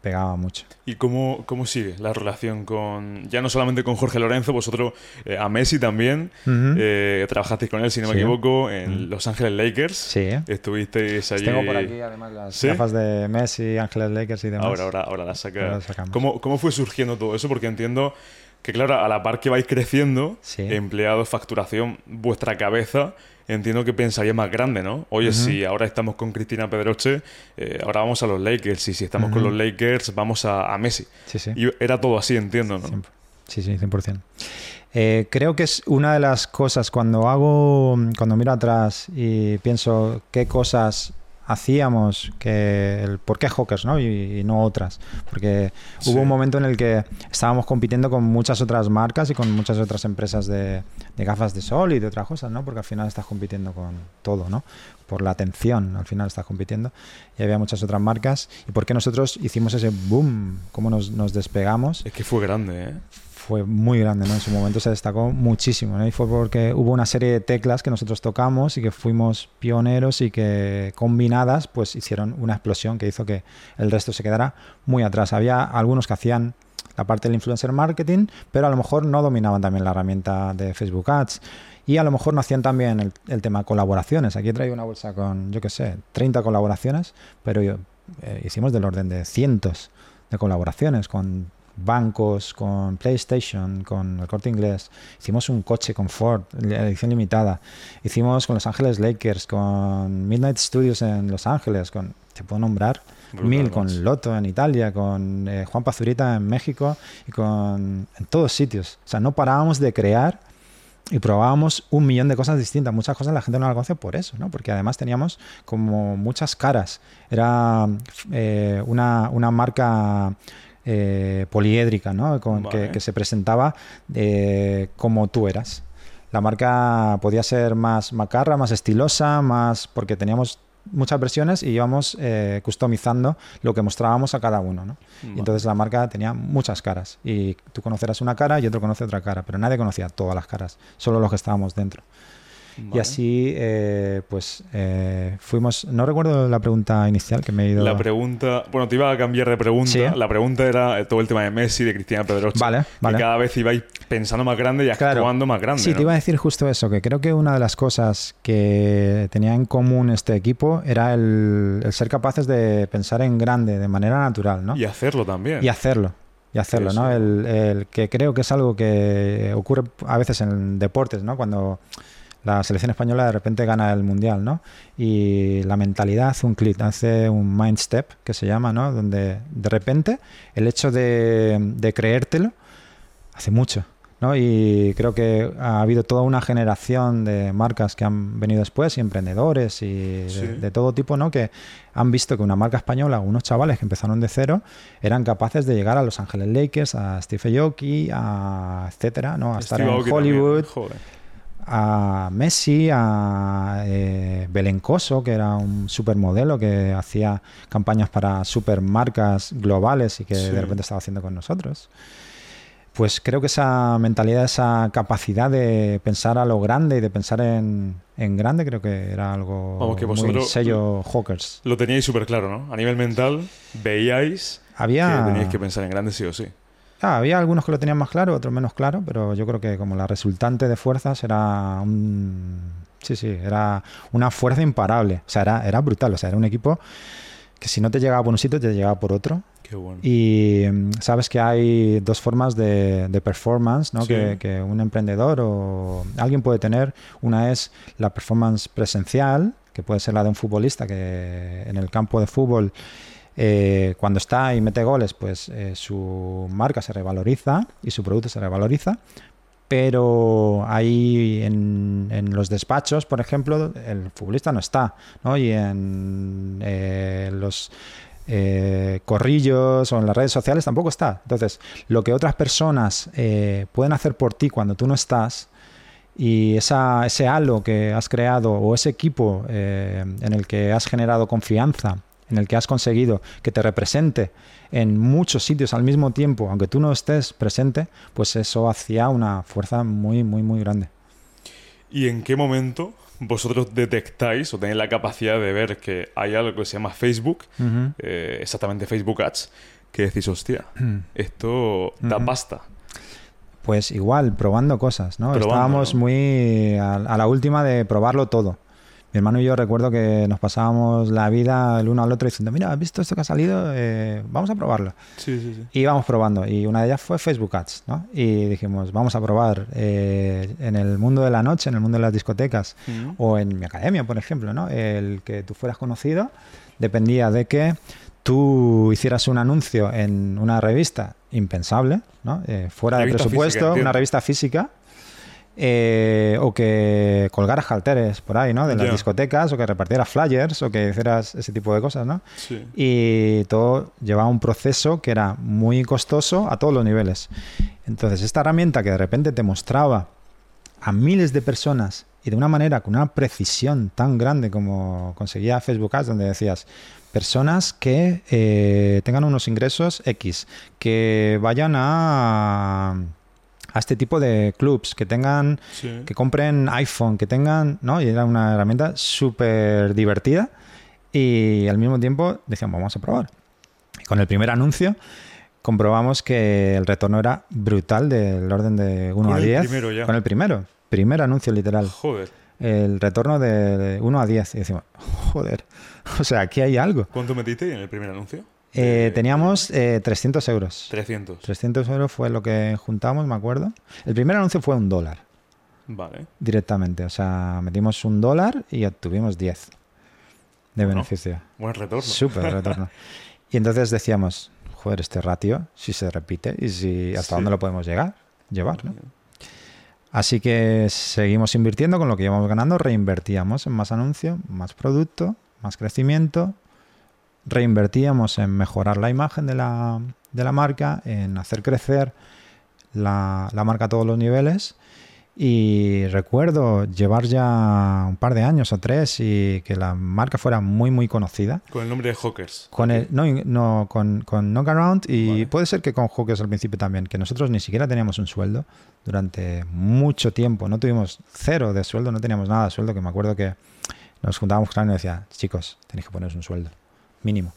pegaba mucho. ¿Y cómo, cómo sigue la relación con, ya no solamente con Jorge Lorenzo, vosotros eh, a Messi también, eh, trabajasteis con él, si no me equivoco, en Los Ángeles Lakers. Sí. Estuvisteis allí. Tengo por aquí además las ¿Sí? gafas de Messi, Ángeles Lakers y demás. Ahora, ahora, ahora la saca. Sacamos. ¿Cómo, ¿Cómo fue surgiendo todo eso? Porque entiendo que, claro, a la par que vais creciendo, Sí. empleados, facturación, vuestra cabeza, entiendo que pensaría más grande, ¿no? Oye, si ahora estamos con Cristina Pedroche, eh, ahora vamos a los Lakers. Y si estamos con los Lakers, vamos a, a Messi. Sí, sí. Y era todo así, entiendo, ¿no? Siempre. Sí, sí, 100%. Eh, creo que es una de las cosas cuando hago, cuando miro atrás y pienso qué cosas hacíamos, que el por qué Hawkers, ¿no? Y, y no otras. Porque Sí. hubo un momento en el que estábamos compitiendo con muchas otras marcas y con muchas otras empresas de, de gafas de sol y de otras cosas, ¿no? Porque al final estás compitiendo con todo, ¿no? Por la atención, al final estás compitiendo. Y había muchas otras marcas. ¿Y por qué nosotros hicimos ese boom? ¿Cómo nos, nos despegamos? Es que fue grande, ¿eh? Fue muy grande, ¿no? En su momento se destacó muchísimo. Y fue porque hubo una serie de teclas que nosotros tocamos y que fuimos pioneros y que combinadas pues hicieron una explosión que hizo que el resto se quedara muy atrás. Había algunos que hacían la parte del influencer marketing, pero a lo mejor no dominaban también la herramienta de Facebook Ads. Y a lo mejor no hacían también el, el tema colaboraciones. Aquí he traído una bolsa con, yo qué sé, 30 colaboraciones, pero yo, eh, hicimos del orden de cientos de colaboraciones con bancos, con PlayStation, con el corte inglés. Hicimos un coche con Ford, la edición limitada. Hicimos con Los Ángeles Lakers, con Midnight Studios en Los Ángeles, con, te puedo nombrar, Brutal, mil, con Loto en Italia, con eh, Juan Pazurita en México y con en todos sitios. O sea, no parábamos de crear y probábamos un millón de cosas distintas. Muchas cosas la gente no las conoce por eso, ¿no? Porque además teníamos como muchas caras. Era eh, una, una marca eh, poliédrica, ¿no? Con, Vale. que, que se presentaba eh, como tú eras. La marca podía ser más macarra, más estilosa, más porque teníamos muchas versiones y íbamos eh, customizando lo que mostrábamos a cada uno, ¿no? Y entonces la marca tenía muchas caras y tú conocerás una cara y otro conoce otra cara, pero nadie conocía todas las caras, solo los que estábamos dentro. Y así, eh, pues, eh, fuimos... No recuerdo la pregunta inicial que me he ido... La pregunta, bueno, te iba a cambiar de pregunta. Sí. La pregunta era todo el tema de Messi, de Cristina Pedroche. Vale, que vale. cada vez ibais pensando más grande y Claro. actuando más grande. Sí, ¿no? te iba a decir justo eso, que creo que una de las cosas que tenía en común este equipo era el, el ser capaces de pensar en grande, de manera natural, ¿no? Y hacerlo también. Y hacerlo. Y hacerlo. ¿no? El, el que creo que es algo que ocurre a veces en deportes, ¿no? Cuando la selección española de repente gana el mundial, ¿no? Y la mentalidad hace un clic, hace un mind step que se llama, ¿no? Donde de repente el hecho de, de creértelo hace mucho, ¿no? Y creo que ha habido toda una generación de marcas que han venido después y emprendedores y de, Sí. de todo tipo, ¿no? Que han visto que una marca española, unos chavales que empezaron de cero, eran capaces de llegar a Los Ángeles Lakers, a Steve Aoki, a etcétera, ¿no? A estar en Aoki Hollywood. A Messi, a eh, Belencoso, que era un supermodelo que hacía campañas para supermarcas globales y que Sí. de repente estaba haciendo con nosotros. Pues creo que esa mentalidad, esa capacidad de pensar a lo grande y de pensar en, en grande, creo que era algo Vamos, que muy sello Hawkers. Lo teníais súper claro, ¿no? A nivel mental, veíais Había, que teníais que pensar en grande sí o sí. Ah, había algunos que lo tenían más claro, otros menos claro, pero yo creo que como la resultante de fuerzas era un... Sí, sí, era una fuerza imparable. O sea, era, era brutal. O sea, era un equipo que si no te llegaba por un sitio, te llegaba por otro. Qué bueno. Y mm, sabes que hay dos formas de, de performance ¿no? Sí. que, que un emprendedor o alguien puede tener. Una es la performance presencial, que puede ser la de un futbolista que en el campo de fútbol, eh, cuando está y mete goles, pues eh, su marca se revaloriza y su producto se revaloriza. Pero ahí en, los despachos, por ejemplo, el futbolista no está, ¿no? Y en eh, los corrillos o en las redes sociales tampoco está. Entonces, lo que otras personas pueden hacer por ti cuando tú no estás y ese halo que has creado o ese equipo en el que has generado confianza, en el que has conseguido que te represente en muchos sitios al mismo tiempo, aunque tú no estés presente, pues eso hacía una fuerza muy, muy, muy grande. ¿Y en qué momento vosotros detectáis o tenéis la capacidad de ver que hay algo que se llama Facebook, eh, exactamente Facebook Ads, que decís, hostia, esto da pasta? Pues igual, probando cosas, ¿no? Probando, Estábamos ¿no? muy a, a la última de probarlo todo. Mi hermano y yo recuerdo que nos pasábamos la vida el uno al otro diciendo, mira, ¿has visto esto que ha salido? Eh, vamos a probarlo. Sí, sí, sí. Y íbamos probando. Y una de ellas fue Facebook Ads, ¿no? Y dijimos, vamos a probar eh, en el mundo de la noche, en el mundo de las discotecas o en mi academia, por ejemplo, ¿no? El que tú fueras conocido dependía de que tú hicieras un anuncio en una revista impensable, ¿no? Eh, fuera de Revista presupuesto, una revista física. Eh, o que colgaras halteres por ahí, ¿no? De las discotecas, o que repartieras flyers, o que hicieras ese tipo de cosas, ¿no? Sí. y todo llevaba un proceso que era muy costoso a todos los niveles. Entonces, esta herramienta que de repente te mostraba a miles de personas y de una manera con una precisión tan grande como conseguía Facebook Ads, donde decías personas que eh, tengan unos ingresos X, que vayan a, a este tipo de clubs, que tengan Sí. que compren iPhone, que tengan, ¿no? Y era una herramienta súper divertida y al mismo tiempo decían, vamos a probar. Y con el primer anuncio comprobamos que el retorno era brutal del orden de 1 Con a el 10. primero ya. Con el primero. Primer anuncio literal. Joder. El retorno de 1 a 10. Y decimos, joder, o sea, aquí hay algo. ¿Cuánto metiste en el primer anuncio? Eh, De- teníamos eh, 300 euros. 300. 300 euros fue lo que juntamos, me acuerdo. El primer anuncio fue un dólar Vale. directamente. O sea, metimos un dólar y obtuvimos 10 de Bueno. beneficio. Buen retorno. Súper retorno. Y entonces decíamos, joder, este ratio, si se repite y si hasta Sí. dónde lo podemos llegar, llevar, ¿no? Así que seguimos invirtiendo con lo que íbamos ganando, reinvertíamos en más anuncio, más producto, más crecimiento, reinvertíamos en mejorar la imagen de la, de la marca, en hacer crecer la, la marca a todos los niveles. Y recuerdo llevar ya un par de años o tres y que la marca fuera muy, muy conocida. Con el nombre de Hawkers. Con el, no, no, con, con Knockaround y Vale. puede ser que con Hawkers al principio también, que nosotros ni siquiera teníamos un sueldo durante mucho tiempo. No tuvimos cero de sueldo, no teníamos nada de sueldo, que me acuerdo que nos juntábamos con y decía, chicos, tenéis que poneros un sueldo mínimo.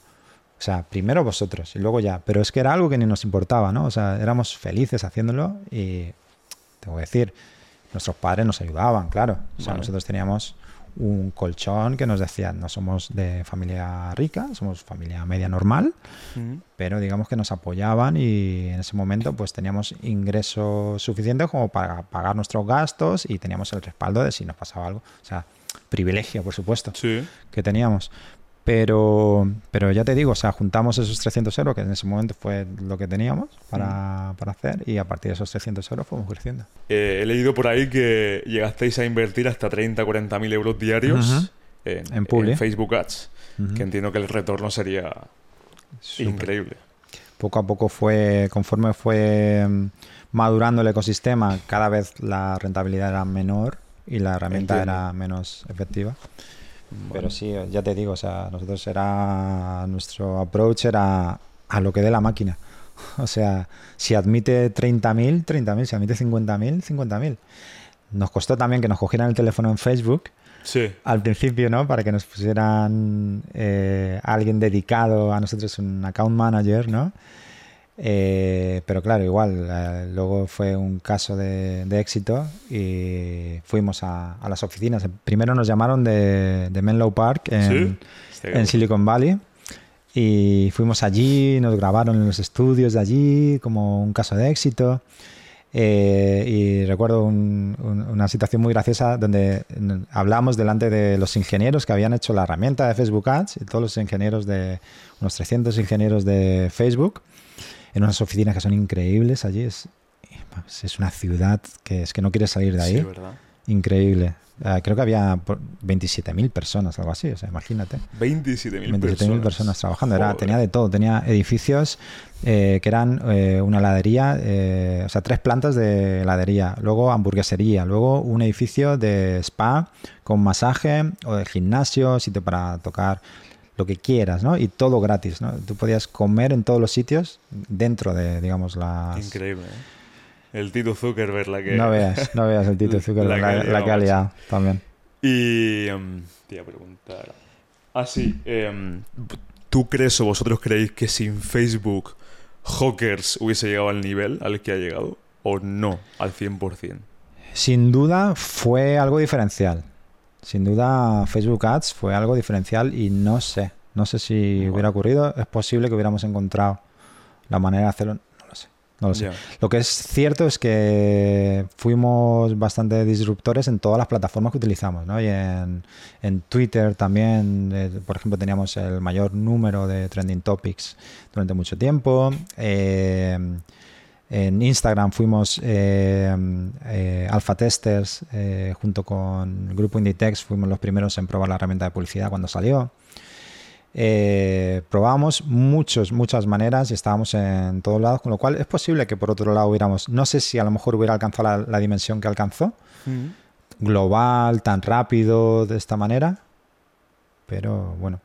O sea, primero vosotros y luego ya. Pero es que era algo que ni nos importaba, ¿no? O sea, éramos felices haciéndolo y tengo que decir, nuestros padres nos ayudaban, claro. O sea, Vale. nosotros teníamos un colchón que nos decía, no somos de familia rica, somos familia media normal, pero digamos que nos apoyaban y en ese momento pues teníamos ingresos suficientes como para pagar nuestros gastos y teníamos el respaldo de si nos pasaba algo. O sea, privilegio, por supuesto Sí. que teníamos. Pero, pero ya te digo, o sea, juntamos esos 300 euros, que en ese momento fue lo que teníamos para, para hacer, y a partir de esos 300 euros fuimos creciendo. Eh, he leído por ahí que llegasteis a invertir hasta 30, 40 mil euros diarios en. Facebook Ads. Que entiendo que el retorno sería increíble. Poco a poco fue, conforme fue mm, madurando el ecosistema, cada vez la rentabilidad era menor y la herramienta Entiendo. era menos efectiva. Pero sí, ya te digo, o sea, nosotros era, nuestro approach era a lo que dé la máquina. O sea, si admite 30.000, 30.000, si admite 50.000, 50.000. Nos costó también que nos cogieran el teléfono en Facebook Sí. al principio, ¿no? Para que nos pusieran eh, alguien dedicado a nosotros, un account manager, ¿no? Eh, pero claro, igual, eh, luego fue un caso de, de éxito y fuimos a, a las oficinas. Primero nos llamaron de, de Menlo Park en, Sí. En Silicon Valley y fuimos allí, nos grabaron en los estudios de allí como un caso de éxito. Eh, y recuerdo un- un- una situación muy graciosa donde hablamos delante de los ingenieros que habían hecho la herramienta de Facebook Ads y todos los ingenieros de unos 300 ingenieros de Facebook en unas oficinas que son increíbles allí. Es, es una ciudad que es que no quieres salir de ahí. Sí, ¿verdad? increíble. Eh, creo que había por 27.000 personas, algo así, o sea, imagínate. 27.000 27.000 personas. personas trabajando. Era, tenía de todo. Tenía edificios eh, que eran eh, una heladería, eh, o sea, tres plantas de heladería, luego hamburguesería, luego un edificio de spa con masaje o de gimnasio, sitio para tocar lo que quieras, ¿no? Y todo gratis, ¿no? Tú podías comer en todos los sitios dentro de, digamos, las... Increíble, ¿eh? El Tito Zuckerberg, la que... No veas, no veas el Tito Zuckerberg, La la, liado también. Y em, te iba a preguntar. Ah, sí. em, ¿Tú crees o vosotros creéis que sin Facebook Hawkers hubiese llegado al nivel al que ha llegado? ¿O no? Al 100%. Sin duda fue algo diferencial. Sin duda Facebook Ads fue algo diferencial y no sé, no sé si hubiera ocurrido. Es posible que hubiéramos encontrado la manera de hacerlo. No lo sé, no lo sé. Lo que es cierto es que fuimos bastante disruptores en todas las plataformas que utilizamos, ¿no? Y en, en Twitter también, eh, por ejemplo, teníamos el mayor número de trending topics durante mucho tiempo. Eh, en Instagram fuimos eh, eh, alfa testers eh, junto con el grupo Inditex, fuimos los primeros en probar la herramienta de publicidad cuando salió. Eh, probamos muchos, muchas maneras y estábamos en todos lados, con lo cual es posible que por otro lado hubiéramos, no sé si a lo mejor hubiera alcanzado la, la dimensión que alcanzó, global, tan rápido, de esta manera, pero bueno.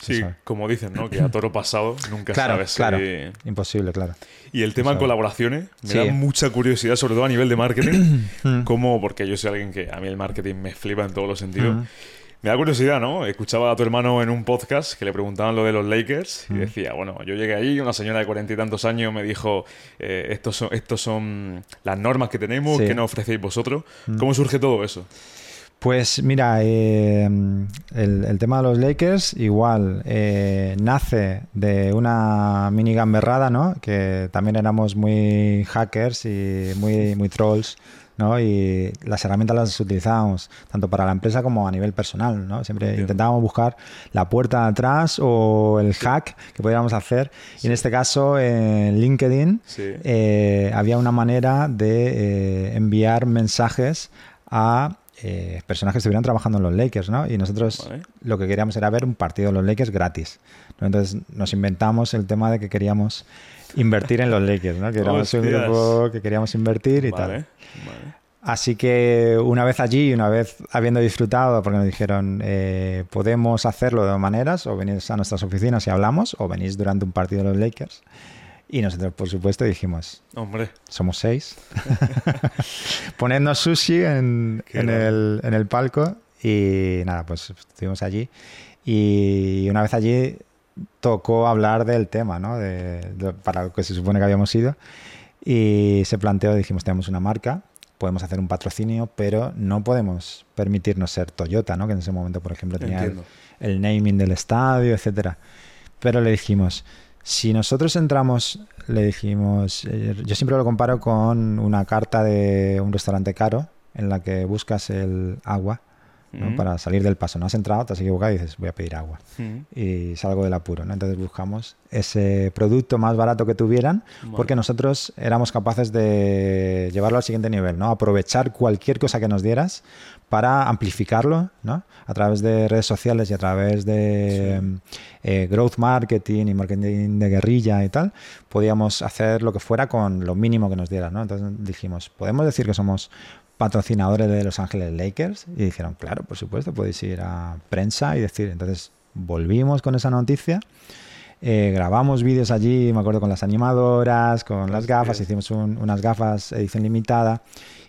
Sí, como dicen, ¿no? Que a toro pasado nunca Claro, sabes. si- claro. Imposible, claro. Y el tema sabe. colaboraciones me Sí. da mucha curiosidad, sobre todo a nivel de marketing. Mm. como, porque yo soy alguien que a mí el marketing me flipa en todos los sentidos. Mm. Me da curiosidad, ¿no? Escuchaba a tu hermano en un podcast que le preguntaban lo de los Lakers Mm. y decía, bueno, yo llegué allí, una señora de cuarenta y tantos años me dijo, eh, estos, son, estos son las normas que tenemos, Sí. Mm. que nos ofrecéis vosotros. ¿Cómo surge todo eso? Pues mira, eh, el, el tema de los Lakers igual eh, nace de una mini gamberrada, ¿no? Que también éramos muy hackers y muy, muy trolls, ¿no? Y las herramientas las utilizábamos tanto para la empresa como a nivel personal, ¿no? Siempre intentábamos buscar la puerta de atrás o el hack que podíamos hacer. Y en este caso, en LinkedIn, Sí. eh, había una manera de eh, enviar mensajes a eh, personas que estuvieran trabajando en los Lakers, ¿no? Y nosotros Vale. lo que queríamos era ver un partido de los Lakers gratis. ¿no? Entonces nos inventamos el tema de que queríamos invertir en los Lakers, ¿no? Que éramos un grupo que queríamos invertir y Vale, tal. vale. Así que una vez allí, una vez habiendo disfrutado, porque nos dijeron, eh, podemos hacerlo de dos maneras, o venís a nuestras oficinas y hablamos, o venís durante un partido de los Lakers. Y nosotros, por supuesto, dijimos, Hombre, somos seis. Ponednos sushi en, en el, en el palco y nada, pues estuvimos allí. Y una vez allí tocó hablar del tema, ¿no? De, de- para lo que se supone que habíamos ido. Y se planteó, dijimos, tenemos una marca, podemos hacer un patrocinio, pero no podemos permitirnos ser Toyota, ¿no? Que en ese momento, por ejemplo, tenía el, el naming del estadio, etcétera. Pero le dijimos, si nosotros entramos, le dijimos, eh, yo siempre lo comparo con una carta de un restaurante caro en la que buscas el agua para salir del paso. No has entrado, te has equivocado y dices, voy a pedir agua. Y salgo del apuro. ¿no? Entonces buscamos ese producto más barato que tuvieran porque nosotros éramos capaces de llevarlo al siguiente nivel, ¿no? aprovechar cualquier cosa que nos dieras para amplificarlo ¿no? a través de redes sociales y a través de eh, growth marketing y marketing de guerrilla y tal, podíamos hacer lo que fuera con lo mínimo que nos dieran. ¿no? Entonces dijimos, ¿podemos decir que somos patrocinadores de Los Ángeles Lakers? Y dijeron, claro, por supuesto, podéis ir a prensa y decir. Entonces volvimos con esa noticia. eh, grabamos vídeos allí, me acuerdo, con las animadoras, con las gafas, hicimos un- unas gafas edición limitada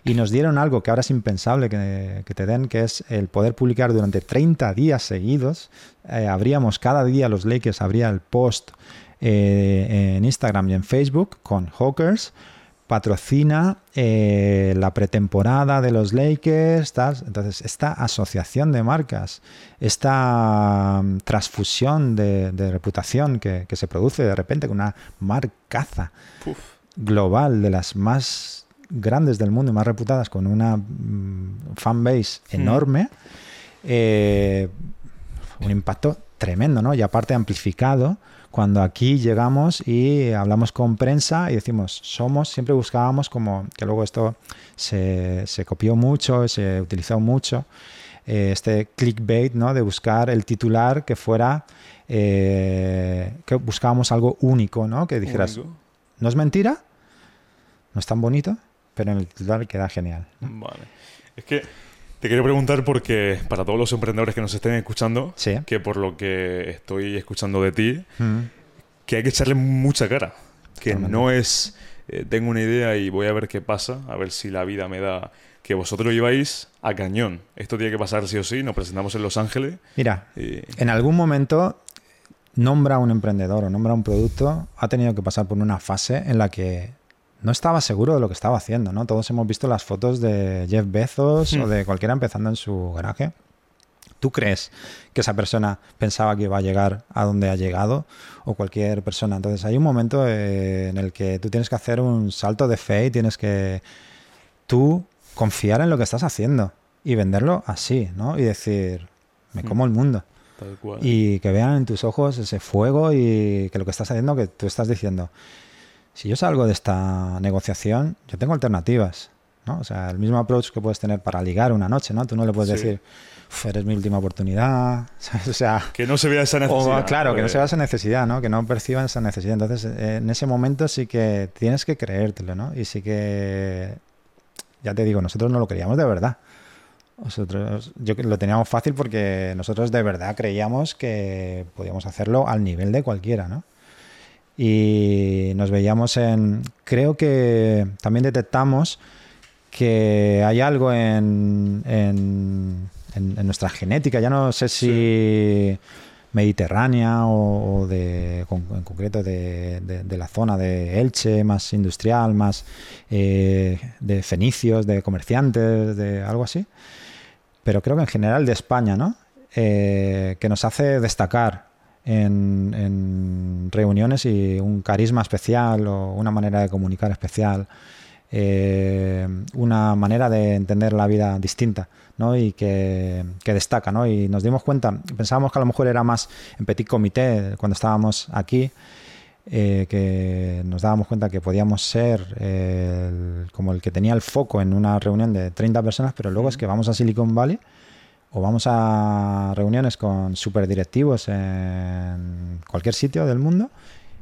y nos dieron algo que ahora es impensable que, que te den, que es el poder publicar durante 30 días seguidos. Eh, abríamos cada día los Lakers, habría el post eh, en Instagram y en Facebook con Hawkers. Patrocina eh, la pretemporada de los Lakers. tal. Entonces, esta asociación de marcas, esta mm, transfusión de, de reputación que, que se produce de repente con una marcaza global de las más grandes del mundo y más reputadas con una mm, fanbase enorme, eh, un impacto tremendo, ¿no? Y aparte amplificado cuando aquí llegamos y hablamos con prensa y decimos, somos, siempre buscábamos como, que luego esto se, se copió mucho, se utilizó mucho, eh, este clickbait, ¿no? De buscar el titular que fuera, eh, que buscábamos algo único, ¿no? Que dijeras, Único. no es mentira, no es tan bonito, pero en el titular queda genial. Vale. Es que te quiero preguntar porque para todos los emprendedores que nos estén escuchando, Sí. que por lo que estoy escuchando de ti, Mm. que hay que echarle mucha cara. Que Totalmente. no es, eh, tengo una idea y voy a ver qué pasa, a ver si la vida me da... Que vosotros lleváis a cañón. Esto tiene que pasar sí o sí. Nos presentamos en Los Ángeles. Mira, y- en algún momento nombra a un emprendedor o nombra un producto, ha tenido que pasar por una fase en la que no estaba seguro de lo que estaba haciendo, ¿no? Todos hemos visto las fotos de Jeff Bezos o Hmm. de cualquiera empezando en su garaje. ¿Tú crees que esa persona pensaba que iba a llegar a donde ha llegado? O cualquier persona. Entonces hay un momento eh, en el que tú tienes que hacer un salto de fe y tienes que tú confiar en lo que estás haciendo y venderlo así, ¿no? Y decir, me Hmm. como el mundo tal cual. y que vean en tus ojos ese fuego y que lo que estás haciendo, que tú estás diciendo, si yo salgo de esta negociación, yo tengo alternativas, ¿no? O sea, el mismo approach que puedes tener para ligar una noche, ¿no? Tú no le puedes Sí. decir, "Uf, eres mi última oportunidad, ¿sabes? O sea... Que no se vea esa necesidad. O, claro, que no se vea esa necesidad, ¿no? Que no perciban esa necesidad. Entonces, en ese momento sí que tienes que creértelo, ¿no? Y sí que, ya te digo, nosotros no lo creíamos de verdad. Nosotros, yo que lo teníamos fácil porque nosotros de verdad creíamos que podíamos hacerlo al nivel de cualquiera, ¿no? Y nos veíamos en... Creo que también detectamos que hay algo en, en, en- en nuestra genética, ya no sé si mediterránea o, o de, en concreto de, de- de la zona de Elche, más industrial, más eh, de fenicios, de comerciantes, de algo así, pero creo que en general de España, ¿no? Eh, que nos hace destacar en, en reuniones y un carisma especial o una manera de comunicar especial, eh, una manera de entender la vida distinta, ¿no? Y que, que destaca, ¿no? Y nos dimos cuenta, pensábamos que a lo mejor era más en petit comité cuando estábamos aquí, eh, que nos dábamos cuenta que podíamos ser eh, el- como el que tenía el foco en una reunión de 30 personas, pero luego es que vamos a Silicon Valley o vamos a reuniones con superdirectivos en cualquier sitio del mundo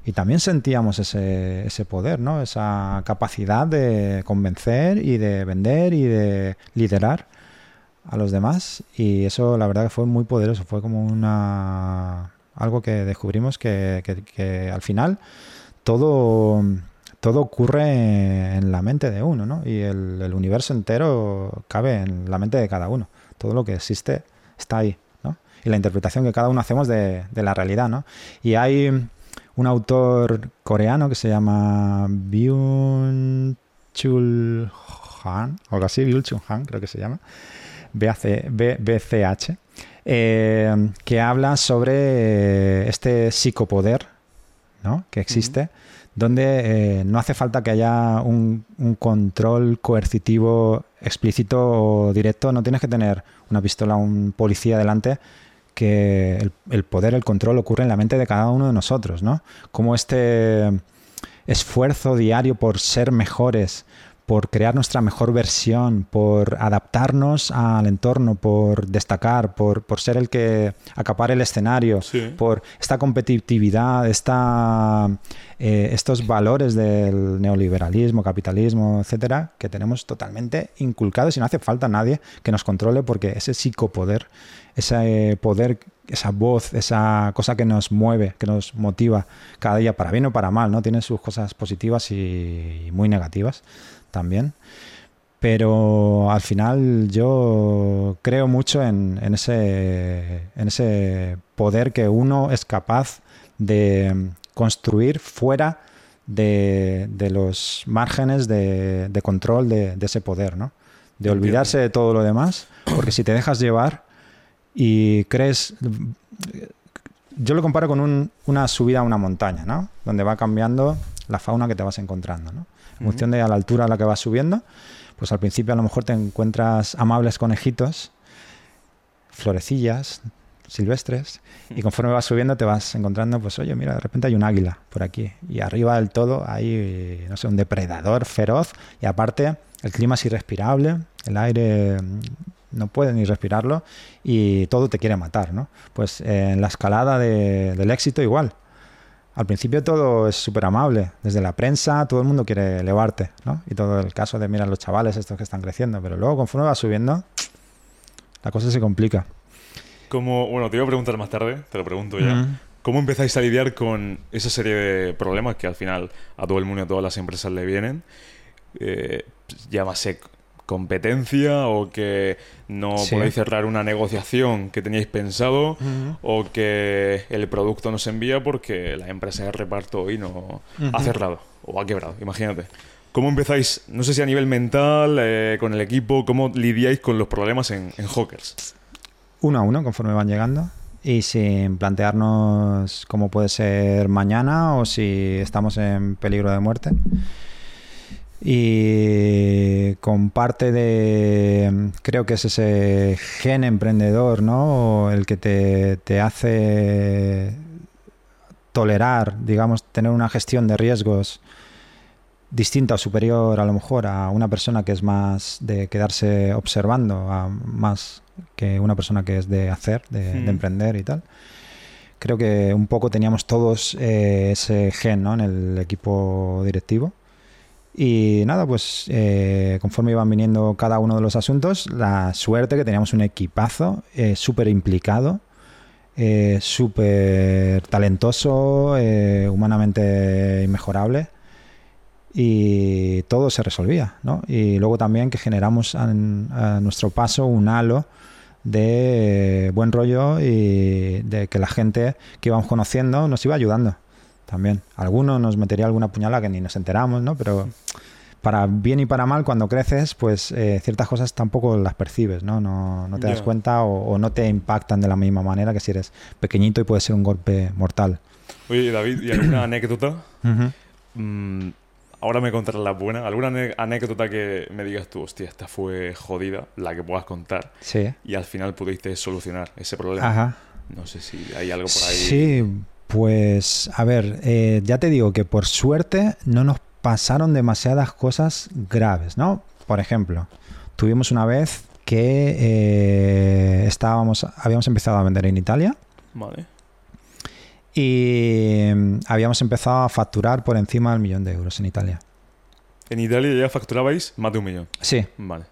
y también sentíamos ese, ese poder, ¿no? esa capacidad de convencer y de vender y de liderar a los demás y eso la verdad fue muy poderoso, fue como una algo que descubrimos que, que- al final todo, todo ocurre en la mente de uno, ¿no? Y el universo entero cabe en la mente de cada uno. Todo lo que existe está ahí, ¿no? Y la interpretación que cada uno hacemos de, de la realidad, ¿no? Y hay un autor coreano que se llama Byung Chul Han, o algo así, Byung Chul Han, creo que se llama, BCH, eh, que habla sobre este psicopoder ¿no? que existe, donde eh, no hace falta que haya un, un control coercitivo explícito o directo, no tienes que tener una pistola un policía delante, que el poder, el control ocurre en la mente de cada uno de nosotros, ¿no? Como este esfuerzo diario por ser mejores, por crear nuestra mejor versión, por adaptarnos al entorno, por destacar, por, por ser el que acapare el escenario, Sí. por esta competitividad, esta, eh, estos valores del neoliberalismo, capitalismo, etcétera, que tenemos totalmente inculcados y no hace falta nadie que nos controle porque ese psicopoder, ese poder, esa voz, esa cosa que nos mueve, que nos motiva cada día para bien o para mal, ¿no? Tiene sus cosas positivas y muy negativas también. Pero al final yo creo mucho en, en ese, en ese poder que uno es capaz de construir fuera de, de los márgenes de, de control de, de ese poder, ¿no? De olvidarse de todo lo demás, porque si te dejas llevar y crees... Yo lo comparo con un- una subida a una montaña, ¿no? Donde va cambiando la fauna que te vas encontrando, ¿no? En función de a la altura a la que vas subiendo, pues al principio a lo mejor te encuentras amables conejitos, florecillas, silvestres y conforme vas subiendo te vas encontrando, pues oye, mira, de repente hay un águila por aquí y arriba del todo hay, no sé, un depredador feroz y aparte el clima es irrespirable, el aire mm, no puede ni respirarlo y todo te quiere matar, ¿no? Pues eh, en la escalada de- del éxito igual. Al principio todo es súper amable, desde la prensa todo el mundo quiere elevarte, ¿no? Y todo el caso de, mira, los chavales estos que están creciendo, pero luego conforme vas subiendo, la cosa se complica. Como, bueno, te iba a preguntar más tarde, te lo pregunto ya. Ujú. ¿Cómo empezáis a lidiar con esa serie de problemas que al final a todo el mundo y a todas las empresas le vienen? Eh, llámase competencia o que no Sí. podéis cerrar una negociación que teníais pensado o que el producto no se envía porque la empresa de reparto hoy no ha cerrado o ha quebrado, imagínate. ¿Cómo empezáis, no sé si a nivel mental, eh, con el equipo, cómo lidiáis con los problemas en, en Hawkers? uno a uno conforme van llegando y sin plantearnos cómo puede ser mañana o si estamos en peligro de muerte. Y con parte de, creo que es ese gen emprendedor, ¿no? El que te, te hace tolerar, digamos, tener una gestión de riesgos distinta o superior a lo mejor a una persona que es más de quedarse observando, a más que una persona que es de hacer, de, de emprender y tal. Creo que un poco teníamos todos eh, ese gen ¿no? en el equipo directivo. Y nada, pues eh, conforme iban viniendo cada uno de los asuntos, la suerte que teníamos un equipazo eh, súper implicado, eh, súper talentoso, eh, humanamente inmejorable y todo se resolvía, ¿no? Y luego también que generamos a, a nuestro paso un halo de buen rollo y de que la gente que íbamos conociendo nos iba ayudando también. Alguno nos metería alguna puñalada que ni nos enteramos, ¿no? Pero para bien y para mal, cuando creces, pues eh, ciertas cosas tampoco las percibes, ¿no? No, no te das Ya. cuenta o, o no te impactan de la misma manera que si eres pequeñito y puede ser un golpe mortal. Oye, David, ¿y alguna anécdota? Mm, ahora me contarás la buena. ¿Alguna anécdota que me digas tú, hostia, esta fue jodida, la que puedas contar, Sí. y al final pudiste solucionar ese problema? Ajá. No sé si hay algo por ahí. Sí, pues a ver, eh, ya te digo que por suerte no nos pasaron demasiadas cosas graves, ¿no? Por ejemplo, tuvimos una vez que eh, estábamos, habíamos empezado a vender en Italia Vale. y mm, habíamos empezado a facturar por encima del millón de euros en Italia. En Italia ya facturabais más de un millón. Sí, Vale.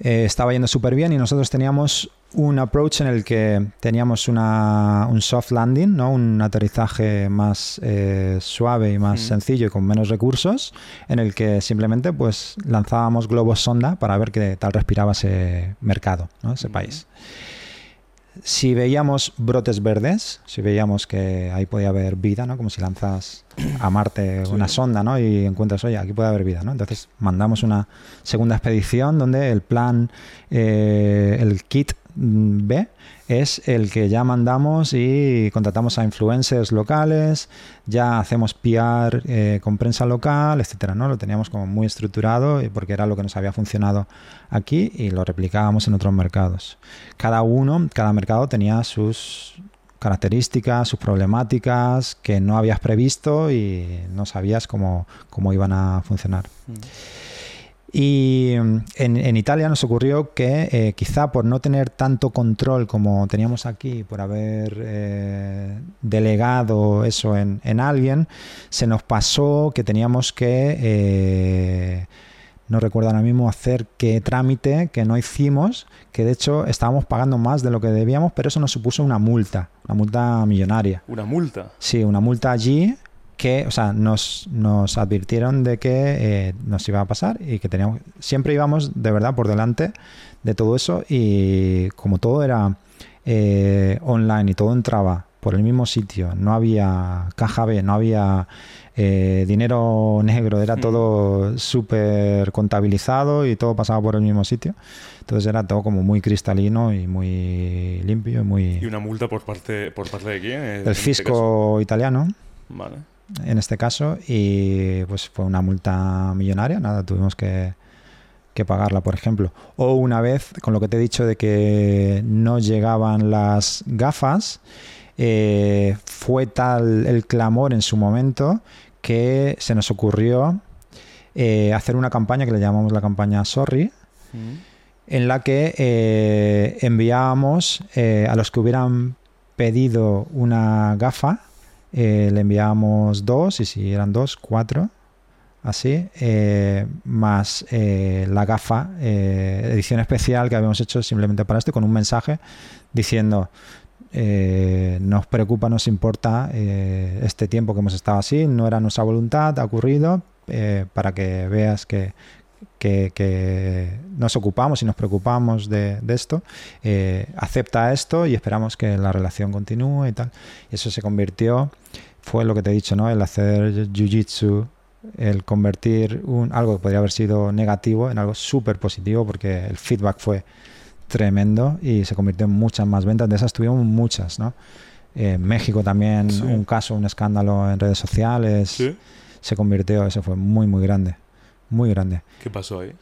Eh, estaba yendo súper bien y nosotros teníamos un approach en el que teníamos una, un soft landing, ¿no? un aterrizaje más eh, suave y más Mm. sencillo y con menos recursos, en el que simplemente pues lanzábamos globos sonda para ver qué tal respiraba ese mercado, ¿no? ese Mm. país. Si veíamos brotes verdes, si veíamos que ahí podía haber vida, ¿no? como si lanzas a Marte Sí. una sonda ¿no? y encuentras, oye, aquí puede haber vida. ¿no? Entonces mandamos una segunda expedición donde el plan, eh, el kit mm, B es el que ya mandamos y contratamos a influencers locales, ya hacemos PR eh, con prensa local, etcétera, ¿no? Lo teníamos como muy estructurado porque era lo que nos había funcionado aquí y lo replicábamos en otros mercados. Cada uno, cada mercado tenía sus características, sus problemáticas que no habías previsto y no sabías cómo, cómo iban a funcionar. Mm. Y mm, en, en Italia nos ocurrió que eh, quizá por no tener tanto control como teníamos aquí, por haber eh, delegado eso en, en alguien, se nos pasó que teníamos que, eh, no recuerdo ahora mismo, hacer qué trámite que no hicimos, que de hecho estábamos pagando más de lo que debíamos, pero eso nos supuso una multa, una multa millonaria. Una multa. Sí, una multa allí que, o sea, nos, nos advirtieron de que eh, nos iba a pasar y que teníamos, siempre íbamos de verdad por delante de todo eso y como todo era eh, online y todo entraba por el mismo sitio, no había caja B, no había eh, dinero negro, era todo súper contabilizado y todo pasaba por el mismo sitio. Entonces era todo como muy cristalino y muy limpio y muy... ¿Y una multa por parte, por parte de quién? El este fisco italiano? Vale. En este caso y pues fue una multa millonaria nada tuvimos que que pagarla, por ejemplo. O una vez, con lo que te he dicho de que no llegaban las gafas, eh, fue tal el clamor en su momento que se nos ocurrió eh, hacer una campaña que le llamamos la campaña Sorry, en la que eh, enviábamos a los que hubieran pedido una gafa, le enviábamos dos, y si eran dos, cuatro, así, más la gafa, edición especial que habíamos hecho simplemente para esto, con un mensaje diciendo eh, nos preocupa, nos importa eh, este tiempo que hemos estado así, no era nuestra voluntad, ha ocurrido, eh, para que veas que, nos ocupamos y nos preocupamos de, esto, acepta esto y esperamos que la relación continúe y tal. Y eso se convirtió, fue lo que te he dicho, ¿no? El hacer jiu-jitsu, el convertir un, algo que podría haber sido negativo en algo súper positivo porque el feedback fue tremendo y se convirtió en muchas más ventas. De esas tuvimos muchas, ¿no? En México también un caso, un escándalo en redes sociales. Se convirtió, eso fue muy, muy grande. Muy grande. ¿Qué pasó ahí?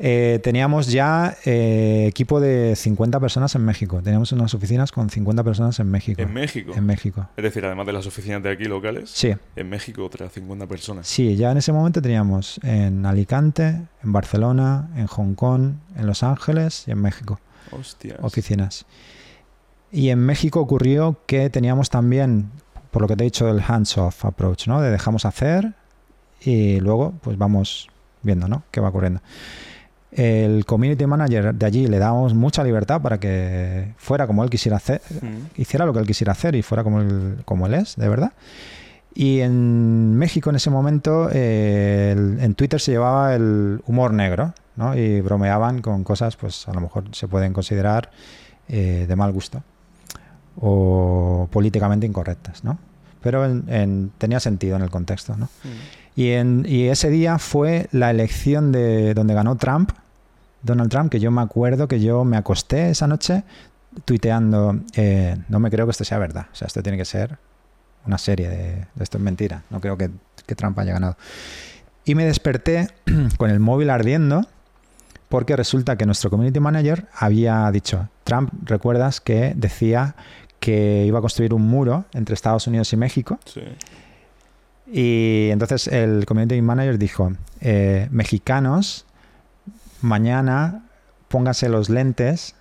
Eh, teníamos ya eh, equipo de 50 personas en México. Teníamos unas oficinas con 50 personas en México. ¿En México? En México. Es decir, además de las oficinas de aquí locales. Sí. En México otras 50 personas. Sí, ya en ese momento teníamos en Alicante, en Barcelona, en Hong Kong, en Los Ángeles y en México. Hostias. Oficinas. Y en México ocurrió que teníamos también, por lo que te he dicho, el hands-off approach, ¿no? De dejamos hacer y luego pues vamos viendo, ¿no? ¿Qué va ocurriendo? el community manager de allí le dábamos mucha libertad para que fuera como él quisiera hacer, mm. hiciera lo que él quisiera hacer y fuera como él, como él es, de verdad. Y en México en ese momento, eh, en Twitter se llevaba el humor negro, ¿no? Y bromeaban con cosas, pues a lo mejor se pueden considerar eh, de mal gusto o políticamente incorrectas, ¿no? Pero tenía sentido en el contexto, ¿no? Mm. Y, ese día fue la elección de donde ganó Trump, Donald Trump, que yo me acuerdo que yo me acosté esa noche tuiteando, eh, no me creo que esto sea verdad, o sea, esto tiene que ser una serie de, esto es mentira, no creo que, que Trump haya ganado. Y me desperté con el móvil ardiendo porque resulta que nuestro community manager había dicho, Trump, recuerdas que decía que iba a construir un muro entre Estados Unidos y México. Sí. Y entonces el community manager dijo, eh, mexicanos, mañana pónganse los lentes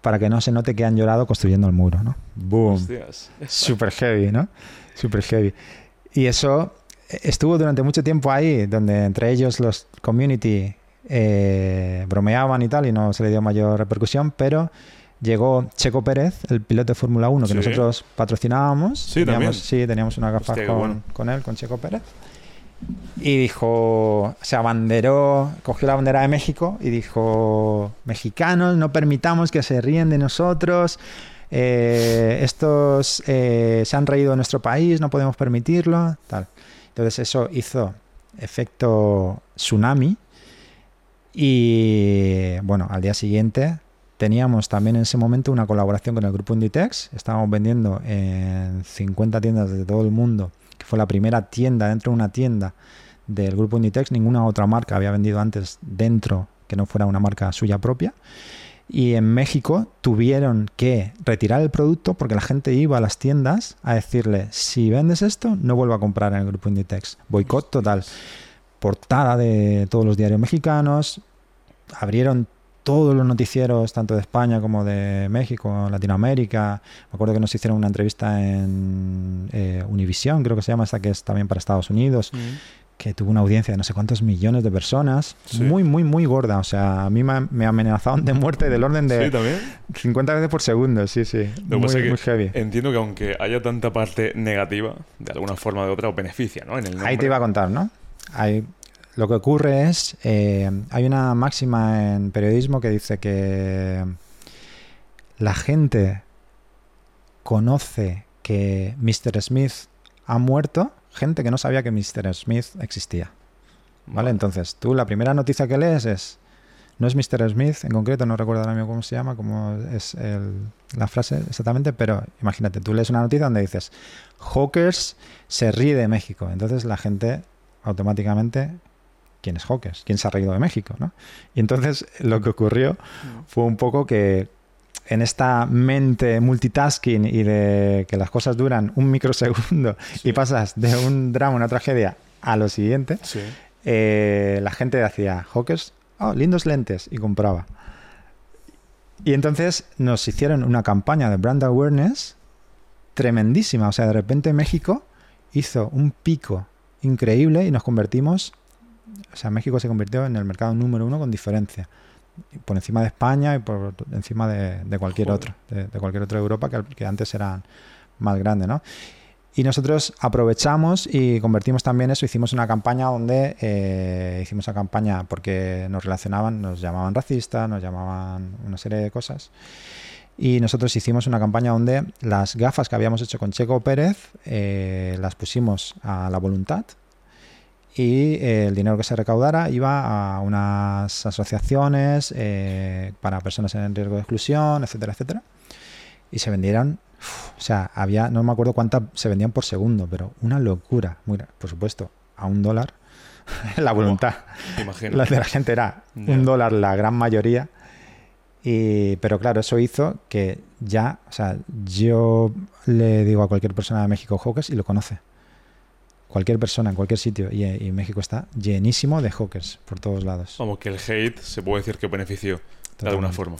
para que no se note que han llorado construyendo el muro, ¿no? Boom. Super heavy, ¿no? Super heavy. Y eso estuvo durante mucho tiempo ahí, donde entre ellos los community eh, bromeaban y tal, y no se le dio mayor repercusión, pero llegó Checo Pérez, el piloto de Fórmula 1 que nosotros patrocinábamos. Sí, teníamos, Sí, teníamos una gafa con, él, con Checo Pérez. Y dijo, se abanderó, cogió la bandera de México y dijo, mexicanos, no permitamos que se ríen de nosotros, eh, estos eh, se han reído de nuestro país, no podemos permitirlo, tal. Entonces eso hizo efecto tsunami y bueno, al día siguiente Teníamos también en ese momento una colaboración con el grupo Inditex. Estábamos vendiendo en 50 tiendas de todo el mundo, que fue la primera tienda dentro de una tienda del grupo Inditex. Ninguna otra marca había vendido antes dentro que no fuera una marca suya propia. Y en México tuvieron que retirar el producto porque la gente iba a las tiendas a decirle, si vendes esto, no vuelvo a comprar en el grupo Inditex. Boicot total. Portada de todos los diarios mexicanos. Abrieron todos los noticieros, tanto de España como de México, Latinoamérica. Me acuerdo que nos hicieron una entrevista en eh, Univision, creo que se llama esta, que es también para Estados Unidos, mm. que tuvo una audiencia de no sé cuántos millones de personas. Muy, muy, muy gorda. O sea, a mí me, amenazaban de muerte del orden de 50 veces por segundo. Sí, sí. muy, heavy. Entiendo que aunque haya tanta parte negativa, de alguna forma o de otra, o beneficia, ¿no? Ahí te iba a contar, ¿no? Hay lo que ocurre es, eh, hay una máxima en periodismo que dice que la gente conoce que Mr. Smith ha muerto, gente que no sabía que Mr. Smith existía. ¿Vale? Entonces, tú la primera noticia que lees es, no es Mr. Smith en concreto, no recuerdo ahora mismo cómo se llama, cómo es la frase exactamente, pero imagínate, tú lees una noticia donde dices, Hawkers se ríe de México. Entonces la gente automáticamente ¿quién es Hawkers? ¿Quién se ha reído de México? ¿no? Y entonces lo que ocurrió fue un poco que en esta mente multitasking y de que las cosas duran un microsegundo y pasas de un drama, una tragedia, a lo siguiente, Sí. eh, la gente decía, Hawkers, oh, lindos lentes, y compraba. Y entonces nos hicieron una campaña de brand awareness tremendísima. O sea, de repente México hizo un pico increíble y nos convertimos, o sea, México se convirtió en el mercado número uno con diferencia. Por encima de España y por encima de, de cualquier Joder. otro, de, de cualquier otra Europa que, que antes era más grande, ¿no? Y nosotros aprovechamos y convertimos también eso. Hicimos una campaña donde eh, hicimos una campaña porque nos relacionaban, nos llamaban racistas, nos llamaban una serie de cosas. Y nosotros hicimos una campaña donde las gafas que habíamos hecho con Checo Pérez eh, las pusimos a la voluntad y eh, el dinero que se recaudara iba a unas asociaciones eh, para personas en riesgo de exclusión, etcétera, etcétera. Y se vendieron, uf, o sea, había, no me acuerdo cuántas se vendían por segundo, pero una locura. Muy, por supuesto, a un dólar la voluntad. Imagino. La de la gente era Ya. un dólar la gran mayoría. Y, pero claro, eso hizo que ya, o sea, yo le digo a cualquier persona de México Hawkers y lo conoce. Cualquier persona en cualquier sitio. Y, y México está llenísimo de Hawkers por todos lados. Vamos, que el hate se puede decir que benefició de alguna forma.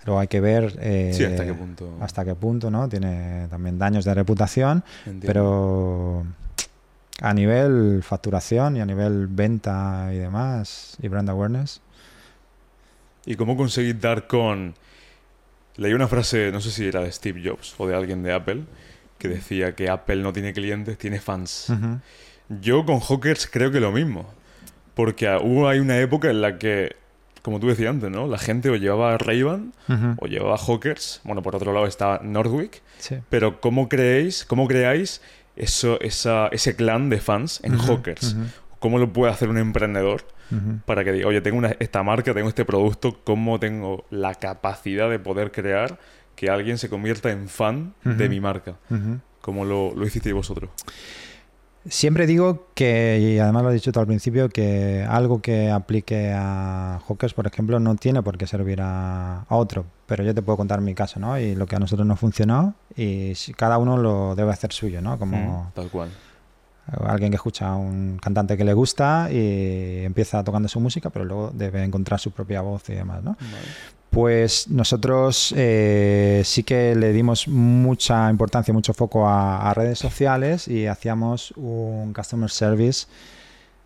Pero hay que ver eh, Sí, hasta qué punto. hasta qué punto, ¿no? Tiene también daños de reputación, Entiendo. pero a nivel facturación y a nivel venta y demás, y brand awareness, ¿Y cómo conseguir dar con... Leí una frase, no sé si era de Steve Jobs o de alguien de Apple, que decía que Apple no tiene clientes, tiene fans. Yo con Hawkers creo que lo mismo. Porque hubo hay una época en la que, como tú decías antes, ¿no? La gente o llevaba Ray-Ban o llevaba Hawkers. Bueno, por otro lado estaba Nordwick. Sí. Pero ¿cómo creéis, cómo creáis eso, esa, ese clan de fans en Ujú, Hawkers? ¿Cómo lo puede hacer un emprendedor para que diga, oye, tengo una- esta marca, tengo este producto, ¿cómo tengo la capacidad de poder crear que alguien se convierta en fan de mi marca? ¿Cómo lo, lo hicisteis vosotros? Siempre digo que, y además lo he dicho tú al principio, que algo que aplique a Hawkers, por ejemplo, no tiene por qué servir a, a otro. Pero yo te puedo contar mi caso, ¿no? Y lo que a nosotros nos funcionó, y cada uno lo debe hacer suyo, ¿no? Como Mm, Tal cual. alguien que escucha a un cantante que le gusta y empieza tocando su música, pero luego debe encontrar su propia voz y demás, ¿no? Pues nosotros eh, sí que le dimos mucha importancia, mucho foco a, redes sociales y hacíamos un customer service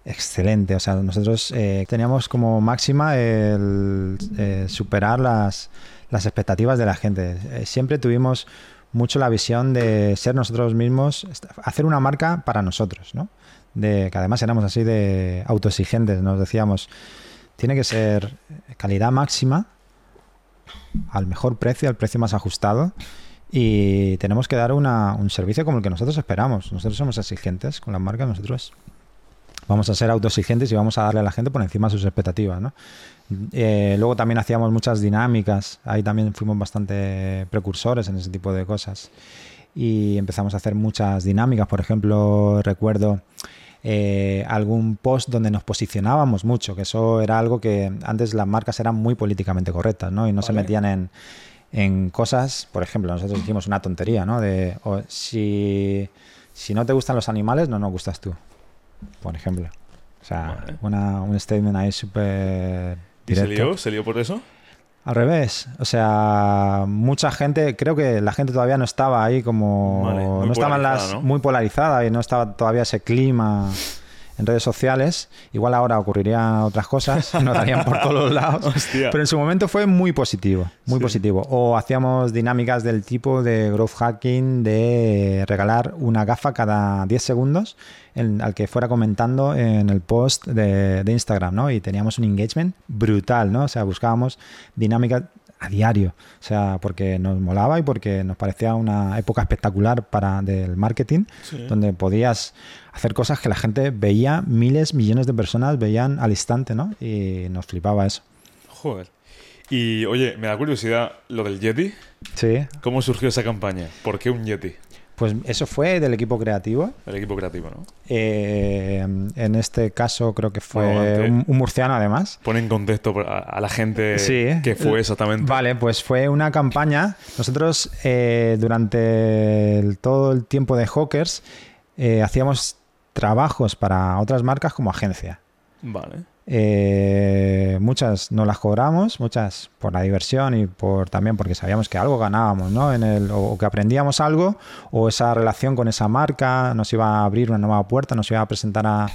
excelente. O sea, nosotros eh, teníamos como máxima el eh, superar las, expectativas de la gente. Siempre tuvimos mucho la visión de ser nosotros mismos, hacer una marca para nosotros, ¿no? De, que además éramos así de autoexigentes, nos decíamos, tiene que ser calidad máxima, al mejor precio, al precio más ajustado. Y tenemos que dar un servicio como el que nosotros esperamos. Nosotros somos exigentes con las marcas, nosotros vamos a ser autoexigentes y vamos a darle a la gente por encima de sus expectativas. ¿no? Eh, luego también hacíamos muchas dinámicas, ahí también fuimos bastante precursores en ese tipo de cosas. Y empezamos a hacer muchas dinámicas, por ejemplo, recuerdo eh, algún post donde nos posicionábamos mucho, que eso era algo que antes las marcas eran muy políticamente correctas, ¿no? Y no se metían en, en cosas, por ejemplo, nosotros hicimos una tontería, ¿no? De o, si, si no te gustan los animales, no nos gustas tú, por ejemplo. O sea, Vale. una, un statement ahí súper ¿Y se lió? ¿Se lió por eso? Al revés, o sea, mucha gente, creo que la gente todavía no estaba ahí como, Vale, no estaban las ¿no? muy polarizada y no estaba todavía ese clima en redes sociales. Igual ahora ocurrirían otras cosas, nos darían por todos lados. Hostia. Pero en su momento fue muy positivo, muy Sí. positivo. O hacíamos dinámicas del tipo de growth hacking, de regalar una gafa cada 10 segundos en- al que fuera comentando en el post de, de Instagram, ¿no? Y teníamos un engagement brutal, ¿no? O sea, buscábamos dinámicas a diario, o sea, porque nos molaba y porque nos parecía una época espectacular para del marketing, Sí. donde podías hacer cosas que la gente veía, miles, millones de personas veían al instante, ¿no? Y nos flipaba eso. Joder. Y oye, me da curiosidad lo del Yeti. Sí, ¿Cómo surgió esa campaña? ¿Por qué un Yeti? Pues eso fue del equipo creativo. El equipo creativo, ¿no? Eh, en este caso creo que fue un, un murciano además. Pone en contexto a, a la gente Sí. qué fue exactamente. Vale, pues fue una campaña. Nosotros eh, durante el- todo el tiempo de Hawkers eh, hacíamos trabajos para otras marcas como agencia. Vale. Eh, muchas no las cobramos, muchas por la diversión y por también porque sabíamos que algo ganábamos, ¿no? En el, o que aprendíamos algo, o esa relación con esa marca nos iba a abrir una nueva puerta, nos iba a presentar a,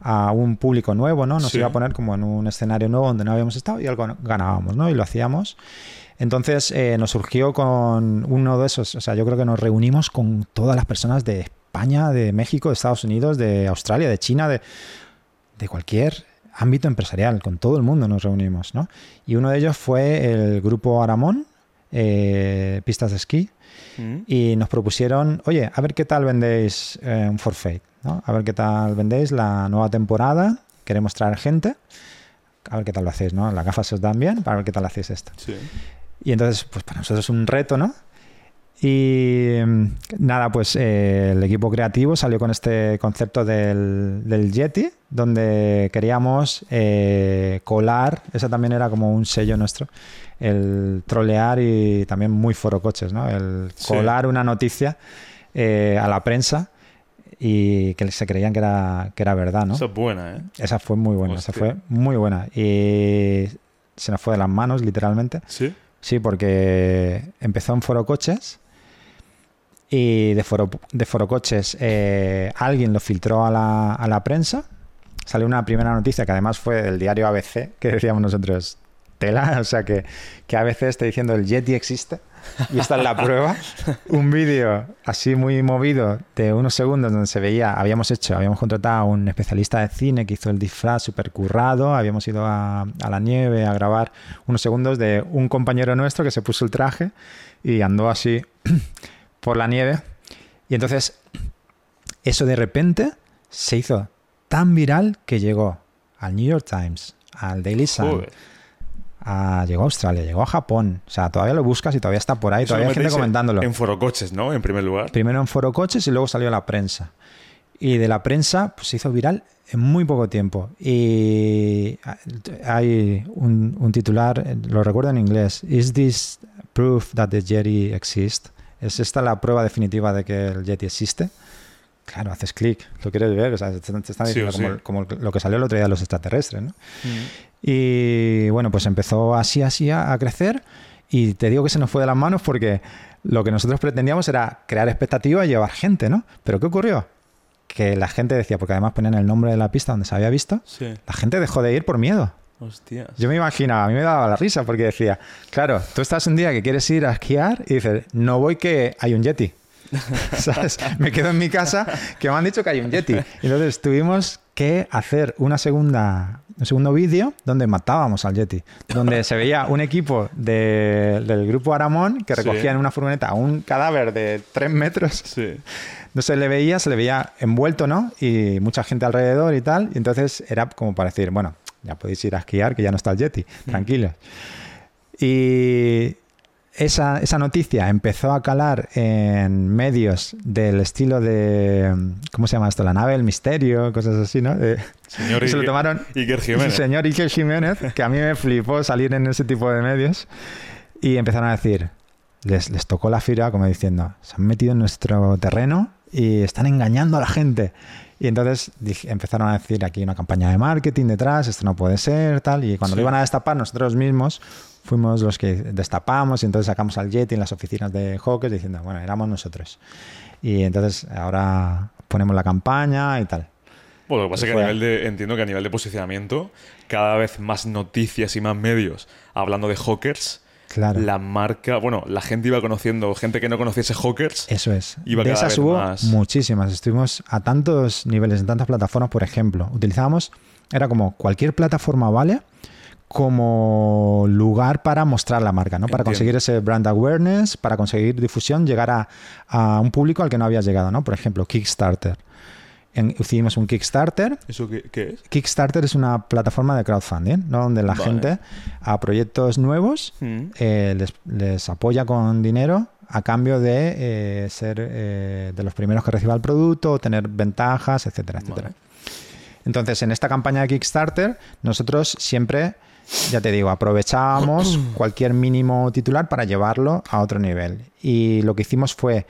a un público nuevo, ¿no? Nos Sí. iba a poner como en un escenario nuevo donde no habíamos estado y algo ganábamos, ¿no? Y lo hacíamos. Entonces eh, nos surgió con uno de esos, o sea, yo creo que nos reunimos con todas las personas de España, de México, de Estados Unidos, de Australia, de China, de, de cualquier ámbito empresarial, con todo el mundo nos reunimos, ¿no? Y uno de ellos fue el grupo Aramón, eh, pistas de esquí, Mm. y nos propusieron, oye, a ver qué tal vendéis eh, un forfait, ¿no? A ver qué tal vendéis la nueva temporada, queremos traer gente, a ver qué tal lo hacéis, ¿no? Las gafas os dan bien, para ver qué tal hacéis esto. Sí. Y entonces, pues para nosotros es un reto, ¿no? Y mm, nada, pues eh, el equipo creativo salió con este concepto del, del Yeti, donde queríamos eh, colar, esa también era como un sello nuestro, el trolear y también muy forocoches, ¿no? El Sí. colar una noticia eh, a la prensa y que se creían que era, que era verdad, ¿no? Esa es buena, ¿eh? Esa fue muy buena, esa fue muy buena. Y se nos fue de las manos, literalmente. Sí. Sí, porque empezó en Foro Coches y de Foro, de Foro Coches eh, alguien lo filtró a la, a la prensa. Salió una primera noticia que además fue del diario ABC, que decíamos nosotros, tela, o sea que, que ABC está diciendo el Yeti existe y esta es la prueba. Un vídeo así muy movido de unos segundos donde se veía, habíamos hecho, habíamos contratado a un especialista de cine que hizo el disfraz super currado, habíamos ido a, a la nieve a grabar unos segundos de un compañero nuestro que se puso el traje y andó así por la nieve. Y entonces eso de repente se hizo tan viral que llegó al New York Times, al Daily Sun, a- llegó a Australia, llegó a Japón. O sea, todavía lo buscas y todavía está por ahí, Eso todavía hay gente comentándolo. En forocoches, ¿no? En primer lugar. Primero en Foro Coches y luego salió a la prensa. Y de la prensa pues, se hizo viral en muy poco tiempo. Y hay un, un titular, lo recuerdo en inglés, ¿Is this proof that the Yeti exists? ¿Es esta la prueba definitiva de que el Yeti existe? Claro, haces clic, lo quieres ver, o sea, te, están Sí diciendo sí. como, como lo que salió el otro día de los extraterrestres, ¿no? Mm. Y bueno, pues empezó así, así a, a crecer. Y te digo que se nos fue de las manos porque lo que nosotros pretendíamos era crear expectativa y llevar gente, ¿no? Pero ¿qué ocurrió? Que la gente decía, porque además ponían el nombre de la pista donde se había visto, Sí. la gente dejó de ir por miedo. Hostias. Yo me imaginaba, a mí me daba la risa porque decía, claro, tú estás un día que quieres ir a esquiar y dices, no voy que hay un yeti. ¿Sabes? Me quedo en mi casa que me han dicho que hay un yeti. Entonces tuvimos que hacer una segunda, un segundo vídeo donde matábamos al yeti. Donde se veía un equipo de- del grupo Aramón que Sí. recogía en una furgoneta un cadáver de tres metros Sí. no se le veía, se le veía envuelto, ¿no? Y mucha gente alrededor y tal. Y entonces era como para decir, bueno, ya podéis ir a esquiar, que ya no está el Yeti, tranquilos. Y esa, esa noticia empezó a calar en medios del estilo de, ¿cómo se llama esto? La nave del misterio, cosas así, ¿no? De- Señor y se lo tomaron Iker Jiménez. señor Iker Jiménez, que a mí me flipó salir en ese tipo de medios. Y empezaron a decir, les, les tocó la fibra como diciendo, se han metido en nuestro terreno y están engañando a la gente. Y entonces dije- empezaron a decir aquí una campaña de marketing detrás, esto no puede ser, tal. Y cuando Sí. lo iban a destapar, nosotros mismos fuimos los que destapamos y entonces sacamos al Yeti en las oficinas de Hawkers diciendo, bueno, éramos nosotros. Y entonces ahora ponemos la campaña y tal. Bueno, lo que pasa es que a nivel de, entiendo que a nivel de posicionamiento, cada vez más noticias y más medios hablando de Hawkers. Claro. La marca, bueno, la gente iba conociendo, gente que no conociese Hawkers. Eso es. Iba de esas hubo más. muchísimas. Estuvimos a tantos niveles, en tantas plataformas, por ejemplo. Utilizábamos, era como cualquier plataforma vale como lugar para mostrar la marca, ¿no? Para conseguir ese brand awareness, para conseguir difusión, llegar a, a un público al que no habías llegado, ¿no? Por ejemplo, Kickstarter. En- hicimos un Kickstarter ¿Eso qué, qué es? Kickstarter es una plataforma de crowdfunding, ¿no? donde la Vale. gente a proyectos nuevos Mm. eh, les, les apoya con dinero a cambio de eh, ser eh, de los primeros que reciba el producto, tener ventajas, etcétera, etcétera. Vale. Entonces, en esta campaña de Kickstarter, nosotros siempre, ya te digo, aprovechábamos cualquier mínimo titular para llevarlo a otro nivel. Y lo que hicimos fue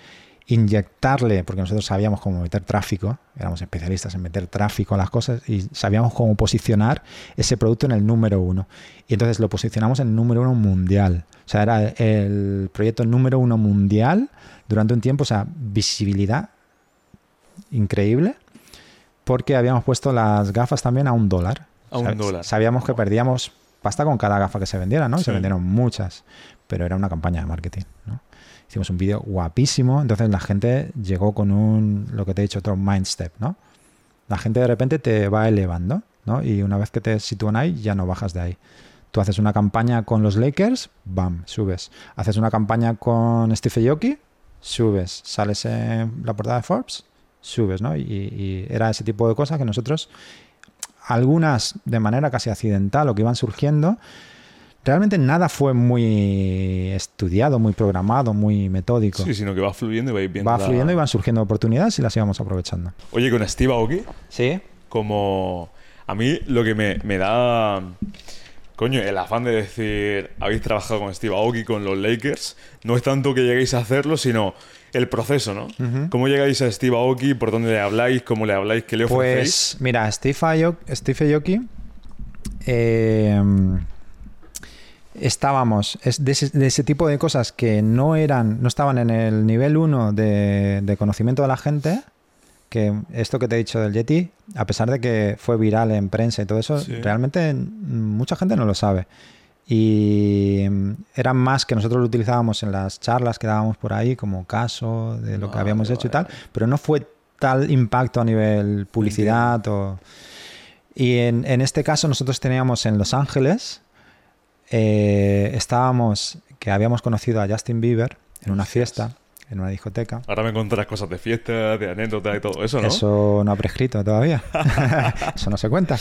inyectarle, porque nosotros sabíamos cómo meter tráfico, éramos especialistas en meter tráfico a las cosas y sabíamos cómo posicionar ese producto en el número uno. Y entonces lo posicionamos en el número uno mundial. O sea, era el proyecto número uno mundial durante un tiempo, o sea, visibilidad increíble, porque habíamos puesto las gafas también a un dólar. A un dólar. Sabíamos que perdíamos pasta con cada gafa que se vendiera, ¿no? Y. Se vendieron muchas, pero era una campaña de marketing, ¿no? Hicimos un vídeo guapísimo, entonces la gente llegó con un, lo que te he dicho, otro mind step, ¿no? La gente de repente te va elevando, ¿no? Y una vez que te sitúan ahí, ya no bajas de ahí. Tú haces una campaña con los Lakers, bam, subes. Haces una campaña con Steve Aoki, subes. Sales en la portada de Forbes, subes, ¿no? Y, y era ese tipo de cosas que nosotros, algunas de manera casi accidental o que iban surgiendo, realmente nada fue muy estudiado, muy programado, muy metódico. Sí, sino que va fluyendo y vais viendo. Va la- fluyendo y van surgiendo oportunidades y las íbamos aprovechando. Oye, con Steve Aoki, Sí. como. A mí lo que me, me da. Coño, el afán de decir, habéis trabajado con Steve Aoki, con los Lakers, no es tanto que lleguéis a hacerlo, sino el proceso, ¿no? ¿Cómo llegáis a Steve Aoki? ¿Por dónde le habláis? ¿Cómo le habláis? ¿Qué le ofrecéis? Pues mira, Steve Aoki, Steve Aoki, eh, estábamos, es de ese, de ese tipo de cosas que no eran, no estaban en el nivel 1 de, de conocimiento de la gente, que esto que te he dicho del Yeti, a pesar de que fue viral en prensa y todo eso, Sí. realmente mucha gente no lo sabe. Y mm, era más que nosotros lo utilizábamos en las charlas que dábamos por ahí como caso de lo que Vale, habíamos hecho y tal, pero no fue tal impacto a nivel publicidad o... Y en, en este caso nosotros teníamos en Los Ángeles, eh, estábamos, que habíamos conocido a Justin Bieber en una fiesta, en una discoteca. Ahora me contarás cosas de fiesta, de anécdotas y todo eso, ¿no? Eso no ha prescrito todavía. Eso no se cuenta.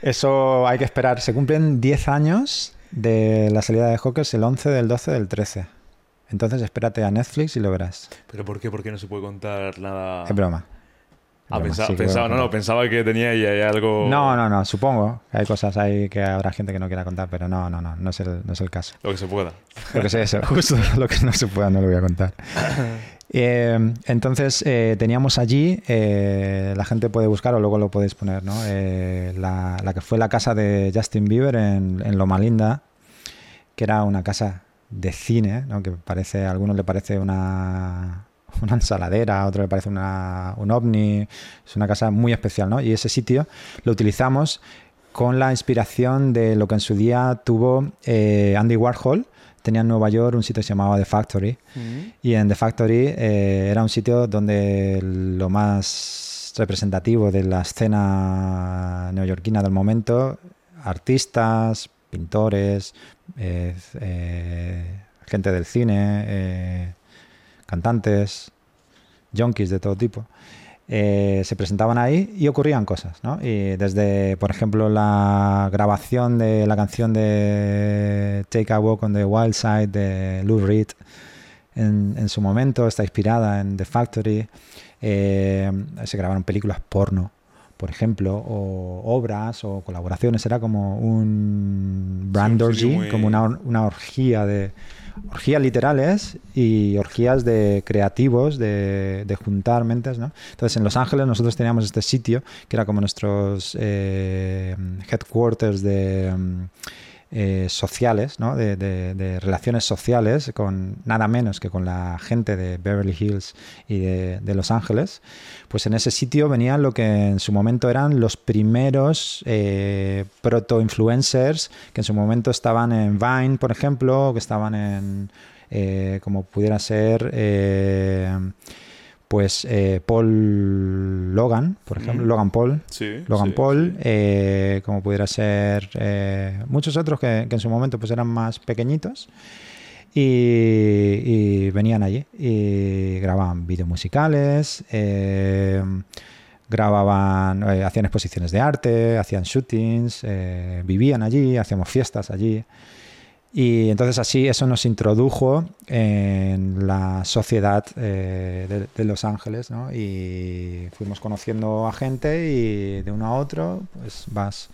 Eso hay que esperar. Se cumplen 10 años de la salida de Hawkers el 11 del 12 del 13. Entonces espérate a Netflix y lo verás. ¿Pero por qué? ¿Por qué no se puede contar nada? Es broma. Ah, pensaba, sí no, no, pensaba que tenía ahí, ahí algo... No, no, no, supongo que hay cosas ahí que habrá gente que no quiera contar, pero no, no, no, no es el, no es el caso. Lo que se pueda. Lo que sé, eso, justo lo que no se pueda no lo voy a contar. Eh, entonces eh, teníamos allí, eh, la gente puede buscar o luego lo podéis poner, ¿no? Eh, la, la que fue la casa de Justin Bieber en, en Loma Linda, que era una casa de cine, ¿no? que parece, a algunos le parece una, una ensaladera, a otros le parece una, un ovni, es una casa muy especial, ¿no? Y ese sitio lo utilizamos con la inspiración de lo que en su día tuvo eh, Andy Warhol. Tenía en Nueva York un sitio que se llamaba The Factory. Y en The Factory eh, era un sitio donde lo más representativo de la escena neoyorquina del momento, artistas, pintores, eh, eh, gente del cine, cantantes, junkies de todo tipo, eh, se presentaban ahí y ocurrían cosas, ¿no? Y desde, por ejemplo, la grabación de la canción de Take a Walk on the Wild Side de Lou Reed, en, su momento está inspirada en The Factory, eh, se grabaron películas porno, por ejemplo, o obras o colaboraciones, era como un brand Sí, muy- como una, una orgía de orgías literales y orgías de creativos, de, de juntar mentes, ¿no? Entonces en Los Ángeles nosotros teníamos este sitio que era como nuestros eh, headquarters de eh, sociales, ¿no? de, relaciones sociales, con nada menos que con la gente de Beverly Hills y de, Los Ángeles, pues en ese sitio venían lo que en su momento eran los primeros eh, proto-influencers que en su momento estaban en Vine, por ejemplo, o que estaban en, eh, como pudiera ser, pues eh, Paul Logan, por ejemplo, Mm. Logan Paul, Sí. Logan sí, Paul, sí. eh, como pudiera ser eh, muchos otros que, que en su momento pues eran más pequeñitos y, y venían allí y grababan vídeos musicales, grababan, hacían exposiciones de arte, hacían shootings, vivían allí, hacíamos fiestas allí. Y entonces así eso nos introdujo en la sociedad eh, de, Los Ángeles, ¿no? Y fuimos conociendo a gente y de uno a otro, pues vas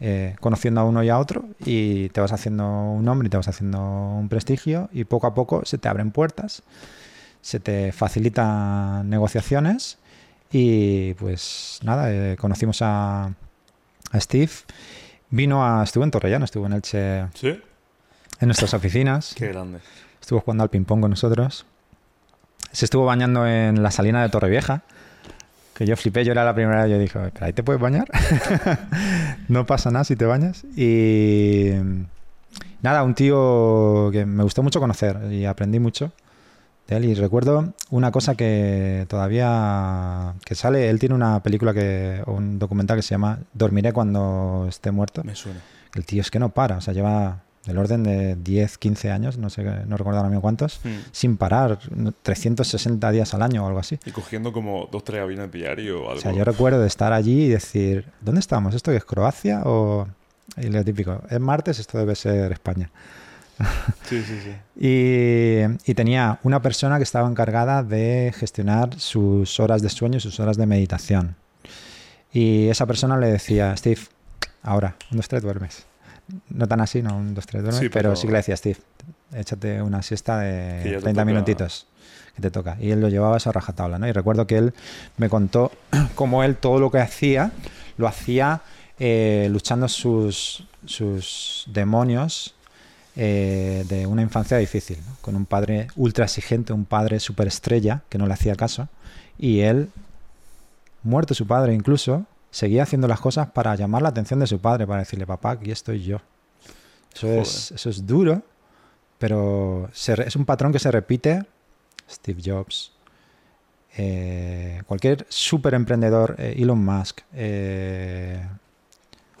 eh, conociendo a uno y a otro y te vas haciendo un nombre y te vas haciendo un prestigio y poco a poco se te abren puertas, se te facilitan negociaciones y pues nada, eh, conocimos a, a Steve. Vino a, estuvo en Torrellano, estuvo en Elche ¿Sí? En nuestras oficinas. Qué grande. Estuvo jugando al ping-pong con nosotros. Se estuvo bañando en la salina de Torrevieja. Que yo flipé, yo era la primera vez, yo dije, ¿pero ahí te puedes bañar? no pasa nada si te bañas. Y nada, un tío que me gustó mucho conocer y aprendí mucho de él. Y recuerdo una cosa que todavía que sale, él tiene una película que, o un documental que se llama Dormiré cuando esté muerto. Me suena. El tío es que no para, o sea, lleva del orden de 10, 15 años, no sé, no recuerdo ahora mismo cuántos, Mm. sin parar, 360 días al año o algo así. Y cogiendo como dos, tres aviones diario o algo. O sea, yo recuerdo de estar allí y decir, ¿dónde estamos? ¿Esto qué es Croacia o...? Y lo típico, es martes, esto debe ser España. Sí, sí, sí. Y, y tenía una persona que estaba encargada de gestionar sus horas de sueño, sus horas de meditación. Y esa persona le decía, Steve, ahora, un, dos, tres, duermes. No tan así, no, un, dos, tres, duermes, Sí, pero... pero- sí que le decía, Steve, échate una siesta de Que ya te 30 toca. minutitos que te toca. Y él lo llevaba a esa rajatabla, ¿no? Y recuerdo que él me contó cómo él todo lo que hacía, lo hacía eh, luchando sus, sus demonios eh, de una infancia difícil, ¿no? con un padre ultra exigente, un padre superestrella que no le hacía caso, y él, muerto su padre incluso, seguía haciendo las cosas para llamar la atención de su padre, para decirle, papá, aquí estoy yo. Eso, es, eso es duro, pero se es un patrón que se repite. Steve Jobs, eh, cualquier super emprendedor, eh, Elon Musk, eh,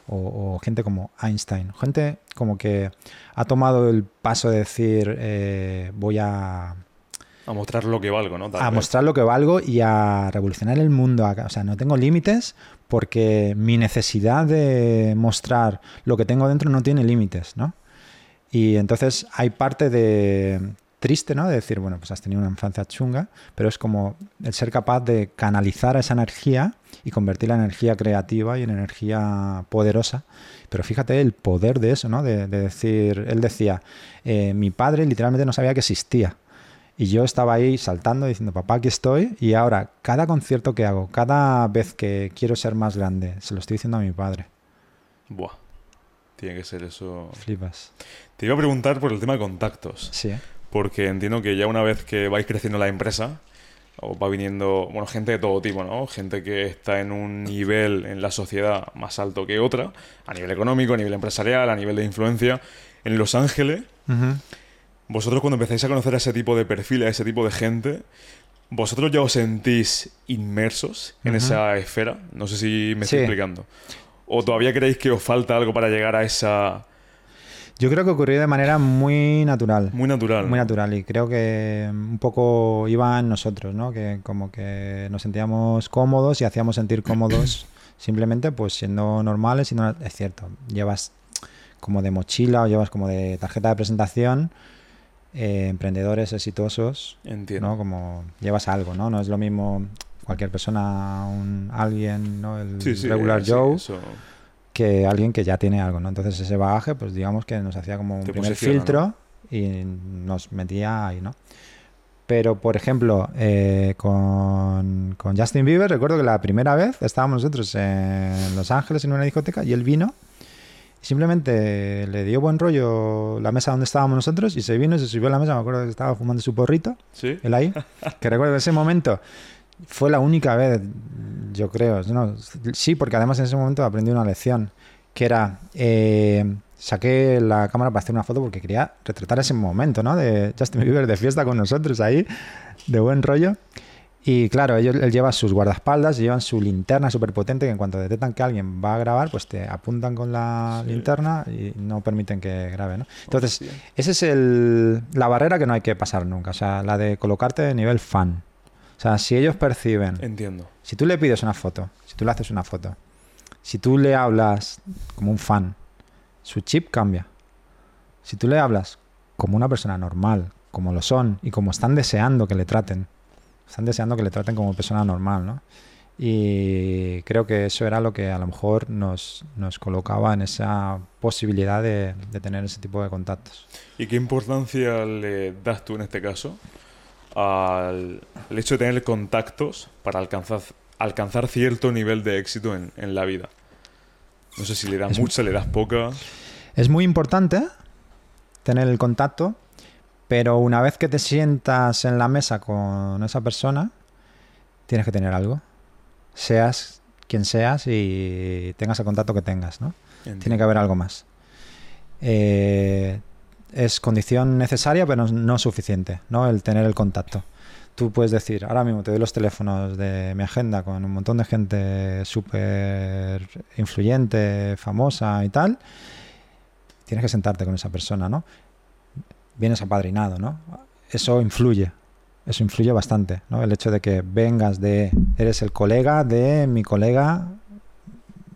o, o gente como Einstein, gente como que ha tomado el paso de decir voy a, A mostrar lo que valgo, ¿no? Tal a vez. mostrar lo que valgo y a revolucionar el mundo. O sea, no tengo límites porque mi necesidad de mostrar lo que tengo dentro no tiene límites, ¿no? Y entonces hay parte de triste, ¿no? De decir, bueno, pues has tenido una infancia chunga, pero es como el ser capaz de canalizar esa energía y convertirla en energía creativa y en energía poderosa. Pero fíjate el poder de eso, ¿no? De, de decir, él decía, eh, mi padre literalmente no sabía que existía. Y yo estaba ahí saltando diciendo, papá, aquí estoy. Y ahora, cada concierto que hago, cada vez que quiero ser más grande, se lo estoy diciendo a mi padre. Buah. Tiene que ser eso. Flipas. Te iba a preguntar por el tema de contactos. Sí, ¿eh? Porque entiendo que ya una vez que vais creciendo la empresa, os va viniendo, bueno, gente de todo tipo, ¿no? Gente que está en un nivel en la sociedad más alto que otra, a nivel económico, a nivel empresarial, a nivel de influencia. En Los Ángeles, Ujú. Vosotros cuando empezáis a conocer a ese tipo de perfiles, a ese tipo de gente, ¿vosotros ya os sentís inmersos en esa esfera? No sé si me estoy Sí. explicando. ¿O todavía creéis que os falta algo para llegar a esa... Yo creo que ocurrió de manera muy natural. Muy natural. Muy natural y creo que un poco iba en nosotros, ¿no? Que como que nos sentíamos cómodos y hacíamos sentir cómodos simplemente pues siendo normales, siendo es cierto, llevas como de mochila o llevas como de tarjeta de presentación eh, emprendedores exitosos, Entiendo. ¿no? Como llevas algo, ¿no? No es lo mismo cualquier persona, un alguien, ¿no? El Sí, sí, regular sí, Joe eso. que alguien que ya tiene algo, ¿no? Entonces ese bagaje, pues digamos que nos hacía como un Te primer filtro y nos metía ahí, ¿no? Pero, por ejemplo, eh, con, con Justin Bieber, recuerdo que la primera vez estábamos nosotros en Los Ángeles en una discoteca y él vino simplemente le dio buen rollo la mesa donde estábamos nosotros y se vino y se subió a la mesa, me acuerdo que estaba fumando su porrito ¿Sí? él ahí, que recuerdo ese momento fue la única vez, yo creo, no, sí, porque además en ese momento aprendí una lección, que era, eh, saqué la cámara para hacer una foto porque quería retratar ese momento, ¿no? De Justin Bieber de fiesta con nosotros ahí, de buen rollo. Y claro, ellos, él lleva sus guardaespaldas, llevan su linterna súper potente que en cuanto detectan que alguien va a grabar, pues te apuntan con la Sí. linterna y no permiten que grabe, ¿no? Entonces, Hostia. esa es el, la barrera que no hay que pasar nunca, o sea, la de colocarte de nivel fan. O sea, si ellos perciben, Entiendo. si tú le pides una foto, si tú le haces una foto, si tú le hablas como un fan, su chip cambia. Si tú le hablas como una persona normal, como lo son, y como están deseando que le traten, están deseando que le traten como persona normal, ¿no? Y creo que eso era lo que a lo mejor nos, nos colocaba en esa posibilidad de, de tener ese tipo de contactos. ¿Y qué importancia le das tú en este caso al, al hecho de tener contactos para alcanzar, alcanzar cierto nivel de éxito en, en la vida? No sé si le das Es- mucha, le das poca. Es muy importante tener el contacto, pero una vez que te sientas en la mesa con esa persona, tienes que tener algo. Seas quien seas y tengas el contacto que tengas, ¿no? Tiene que haber algo más. Eh, es condición necesaria, pero no suficiente, ¿no? El tener el contacto. Tú puedes decir, ahora mismo te doy los teléfonos de mi agenda con un montón de gente súper influyente, famosa y tal. Tienes que sentarte con esa persona, ¿no? Vienes apadrinado, ¿no? Eso influye. Eso influye bastante, ¿no? El hecho de que vengas de... Eres el colega de mi colega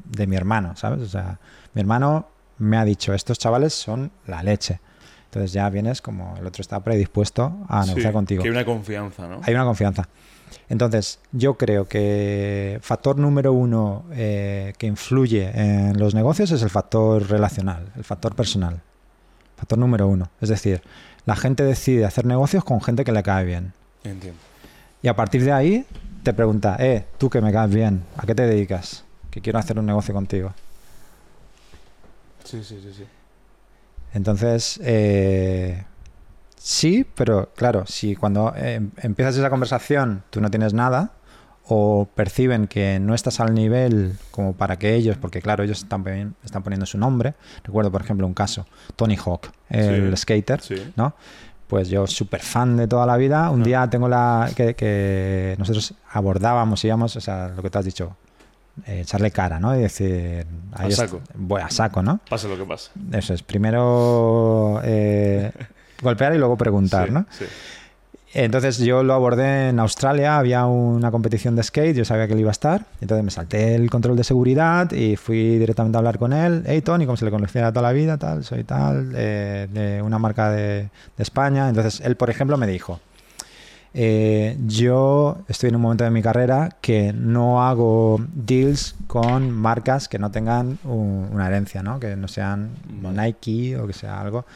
de mi hermano, ¿sabes? O sea, mi hermano me ha dicho, estos chavales son la leche. Entonces ya vienes como el otro está predispuesto a Sí, negociar contigo. Que hay una confianza, ¿no? Hay una confianza. Entonces, yo creo que factor número uno eh, que influye en los negocios es el factor relacional, el factor personal. Factor número uno. Es decir, la gente decide hacer negocios con gente que le cae bien. Entiendo. Y a partir de ahí te pregunta, eh, tú que me caes bien, ¿a qué te dedicas? Que quiero hacer un negocio contigo. Sí, sí, sí, sí. Entonces, eh, sí, pero claro, si cuando eh, empiezas esa conversación tú no tienes nada o perciben que no estás al nivel como para que ellos, porque claro, ellos están, están poniendo su nombre. Recuerdo, por ejemplo, un caso, Tony Hawk, el Sí. skater, Sí. ¿no? Pues yo, súper fan de toda la vida, un Ah. día tengo la... Que, que nosotros abordábamos, íbamos, o sea, lo que tú has dicho, eh, echarle cara, ¿no? Y decir... A saco. Voy a saco, ¿no? Pase lo que pase. Eso es, primero eh, golpear y luego preguntar, Sí, ¿no? Entonces yo lo abordé en Australia, había una competición de skate, yo sabía que él iba a estar, entonces me salté el control de seguridad y fui directamente a hablar con él. Hey Tony, como se le conocía toda la vida, tal, soy tal, eh, de una marca de, de España. Entonces él, por ejemplo, me dijo, eh, yo estoy en un momento de mi carrera que no hago deals con marcas que no tengan un- una herencia, ¿no? que no sean. Nike o que sea algo.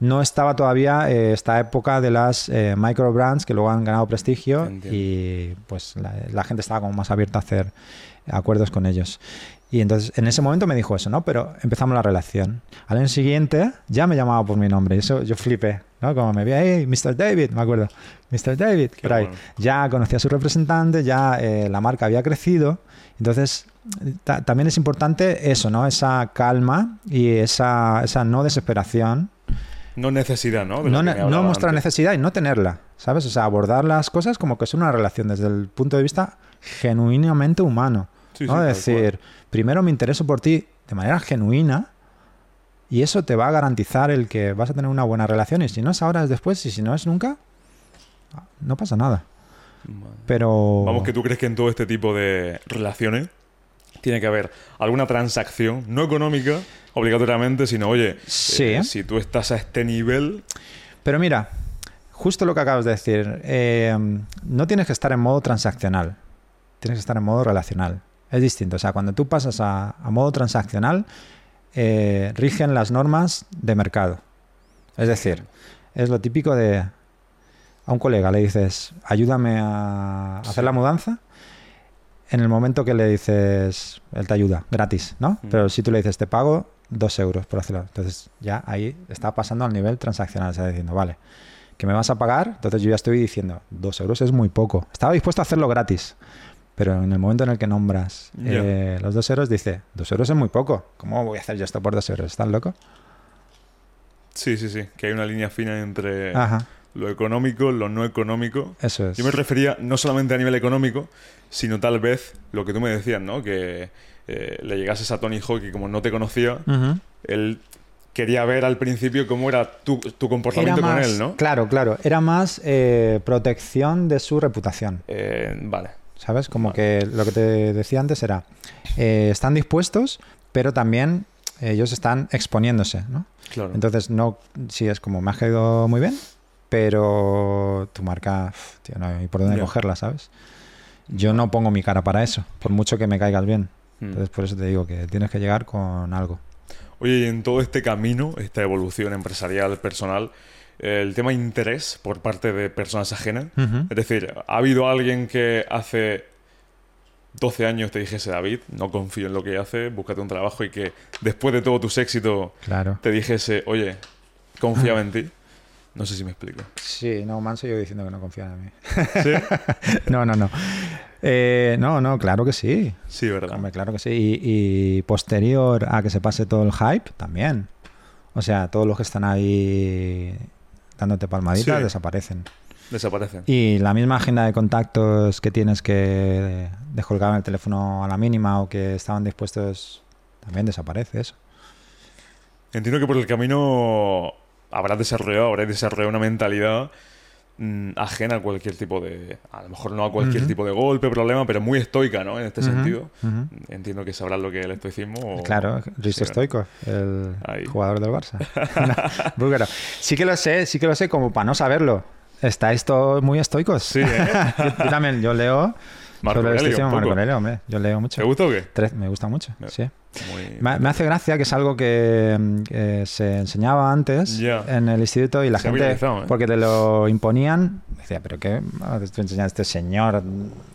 No estaba todavía eh, esta época de las eh, micro brands que luego han ganado prestigio Entiendo. y pues la, la gente estaba como más abierta a hacer acuerdos con ellos. Y entonces en ese momento me dijo eso, ¿no? Pero empezamos la relación. Al año siguiente ya me llamaba por mi nombre y eso yo flipé, ¿no? Como me vi, hey, Mr. David, me acuerdo, Mr. David, ahí. bueno. Ya conocía a su representante, ya eh, la marca había crecido. Entonces ta- también es importante eso, ¿no? Esa calma y esa, esa no desesperación No necesidad, ¿no? De no, ne- no mostrar antes. necesidad y no tenerla, ¿sabes? O sea, abordar las cosas como que es una relación desde el punto de vista genuinamente humano. Sí, ¿no? sí, decir, primero me intereso por ti de manera genuina y eso te va a garantizar el que vas a tener una buena relación y si no es ahora es después y si no es nunca, no pasa nada. Vale. Pero... Vamos, que tú crees que en todo este tipo de relaciones tiene que haber alguna transacción, no económica obligatoriamente, sino, oye, Sí. eh, si tú estás a este nivel, Pero mira, justo lo que acabas de decir, eh, no tienes que estar en modo transaccional, tienes que estar en modo relacional. Es distinto, o sea, cuando tú pasas a, a modo transaccional, eh, rigen las normas de mercado. Es decir, es lo típico de a un colega le dices, ayúdame a hacer la mudanza. En el momento que le dices, él te ayuda, gratis, ¿no? Mm. Pero si tú le dices, te pago dos euros por hacerlo, entonces ya ahí está pasando al nivel transaccional, está diciendo, vale, que me vas a pagar, entonces yo ya estoy diciendo, dos euros es muy poco. Estaba dispuesto a hacerlo gratis, pero en el momento en el que nombras eh, los dos euros, dice, dos euros es muy poco, ¿cómo voy a hacer yo esto por dos euros? ¿Estás loco? sí, sí, sí, que hay una línea fina entre Ajá, lo económico, lo no económico. eso es. Yo me refería no solamente a nivel económico, sino tal vez lo que tú me decías, ¿no? Que eh, le llegases a Tony Hawk y como no te conocía, él quería ver al principio cómo era tu, tu comportamiento Era con él, ¿no? Claro, claro. Era más eh, protección de su reputación. Eh, vale. ¿Sabes? Como Vale. que lo que te decía antes era, están dispuestos, pero también ellos están exponiéndose, ¿no? Claro. Entonces, no, sí, es como, me ha caído muy bien, pero tu marca, tío, no hay por dónde cogerla, ¿sabes? Yo no pongo mi cara para eso, por mucho que me caigas bien. Mm. Entonces, por eso te digo que tienes que llegar con algo. Oye, y en todo este camino, esta evolución empresarial, personal, el tema interés por parte de personas ajenas. Es decir, ¿ha habido alguien que hace 12 años te dijese, David, no confío en lo que hace, búscate un trabajo y que después de todos tus éxitos Claro. te dijese, oye, confiaba en ti? No sé si me explico. Sí, no, Manso yo diciendo que no confían en mí. ¿Sí? no, no, no. Eh, no, no, claro que sí. Sí, ¿verdad? Hombre, claro que sí. Y, y posterior a que se pase todo el hype, también. O sea, todos los que están ahí dándote palmaditas Sí. desaparecen. Desaparecen. Y la misma agenda de contactos que tienes que descolgar en el teléfono a la mínima o que estaban dispuestos, también desaparece eso. Entiendo que por el camino habrás desarrollado, habrás desarrollado una mentalidad mm, ajena a cualquier tipo de. A lo mejor no a cualquier tipo de golpe, problema, pero muy estoica, ¿no? En este sentido. Entiendo que sabrás lo que es el estoicismo. o- Claro, Risto Oh, Sí, ¿verdad? Stoico, el Ahí. jugador del Barça. Búlgaro. Sí que lo sé, sí que lo sé, como para no saberlo. Estáis todos muy estoicos. Sí, ¿eh? yo, yo también, yo leo Marco Aurelio, Marco. Aurelio, hombre. Yo leo mucho. ¿Te gusta o qué? Tre- me gusta mucho, sí. Muy... Me, me hace gracia que es algo que, que se enseñaba antes en el instituto y la Se gente, ¿eh? porque te lo imponían, decía, pero ¿qué ah, te estoy enseñando a este señor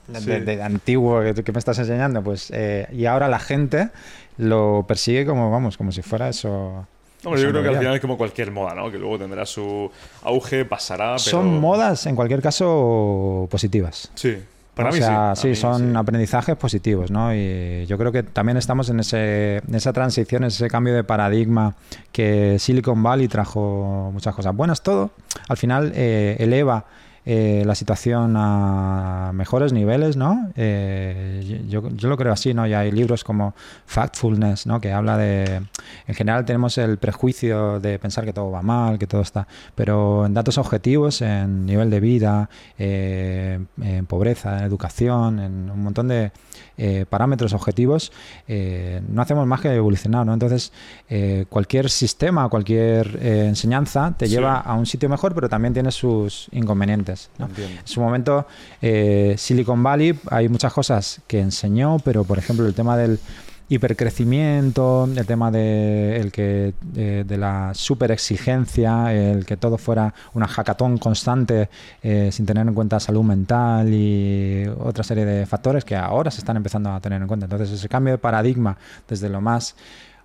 de, Sí. de- de antiguo que, que me estás enseñando? Pues, eh, y ahora la gente lo persigue como, vamos, como si fuera eso. Hombre, yo creo que al final es como cualquier moda, ¿no? Que luego tendrá su auge, pasará, pero... Son modas, en cualquier caso, positivas. Sí, para o mí sea, sí. mí son sí. aprendizajes positivos, ¿no? Y yo creo que también estamos en, ese, en esa transición, en ese cambio de paradigma que Silicon Valley trajo muchas cosas buenas. Todo, al final, eh, eleva eh, la situación a mejores niveles, ¿no? Eh, yo, yo lo creo así, ¿no? Y hay libros como Factfulness, ¿no? Que habla de... En general tenemos el prejuicio de pensar que todo va mal, que todo está... Pero en datos objetivos, en nivel de vida, eh, en pobreza, en educación, en un montón de eh, parámetros objetivos, no hacemos más que evolucionar, ¿no? Entonces, eh, cualquier sistema, cualquier enseñanza te Sí. lleva a un sitio mejor, pero también tiene sus inconvenientes, En su momento, eh, Silicon Valley, hay muchas cosas que enseñó, pero por ejemplo, el tema del hipercrecimiento, el tema de, el que, de, de la super exigencia, el que todo fuera una hackathon constante eh, sin tener en cuenta salud mental y otra serie de factores que ahora se están empezando a tener en cuenta. Entonces, ese cambio de paradigma desde lo más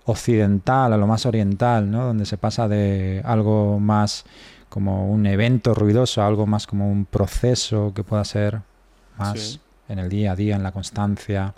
occidental a lo más oriental, ¿no? donde se pasa de algo más como un evento ruidoso algo más como un proceso que pueda ser más Sí. en el día a día, en la constancia,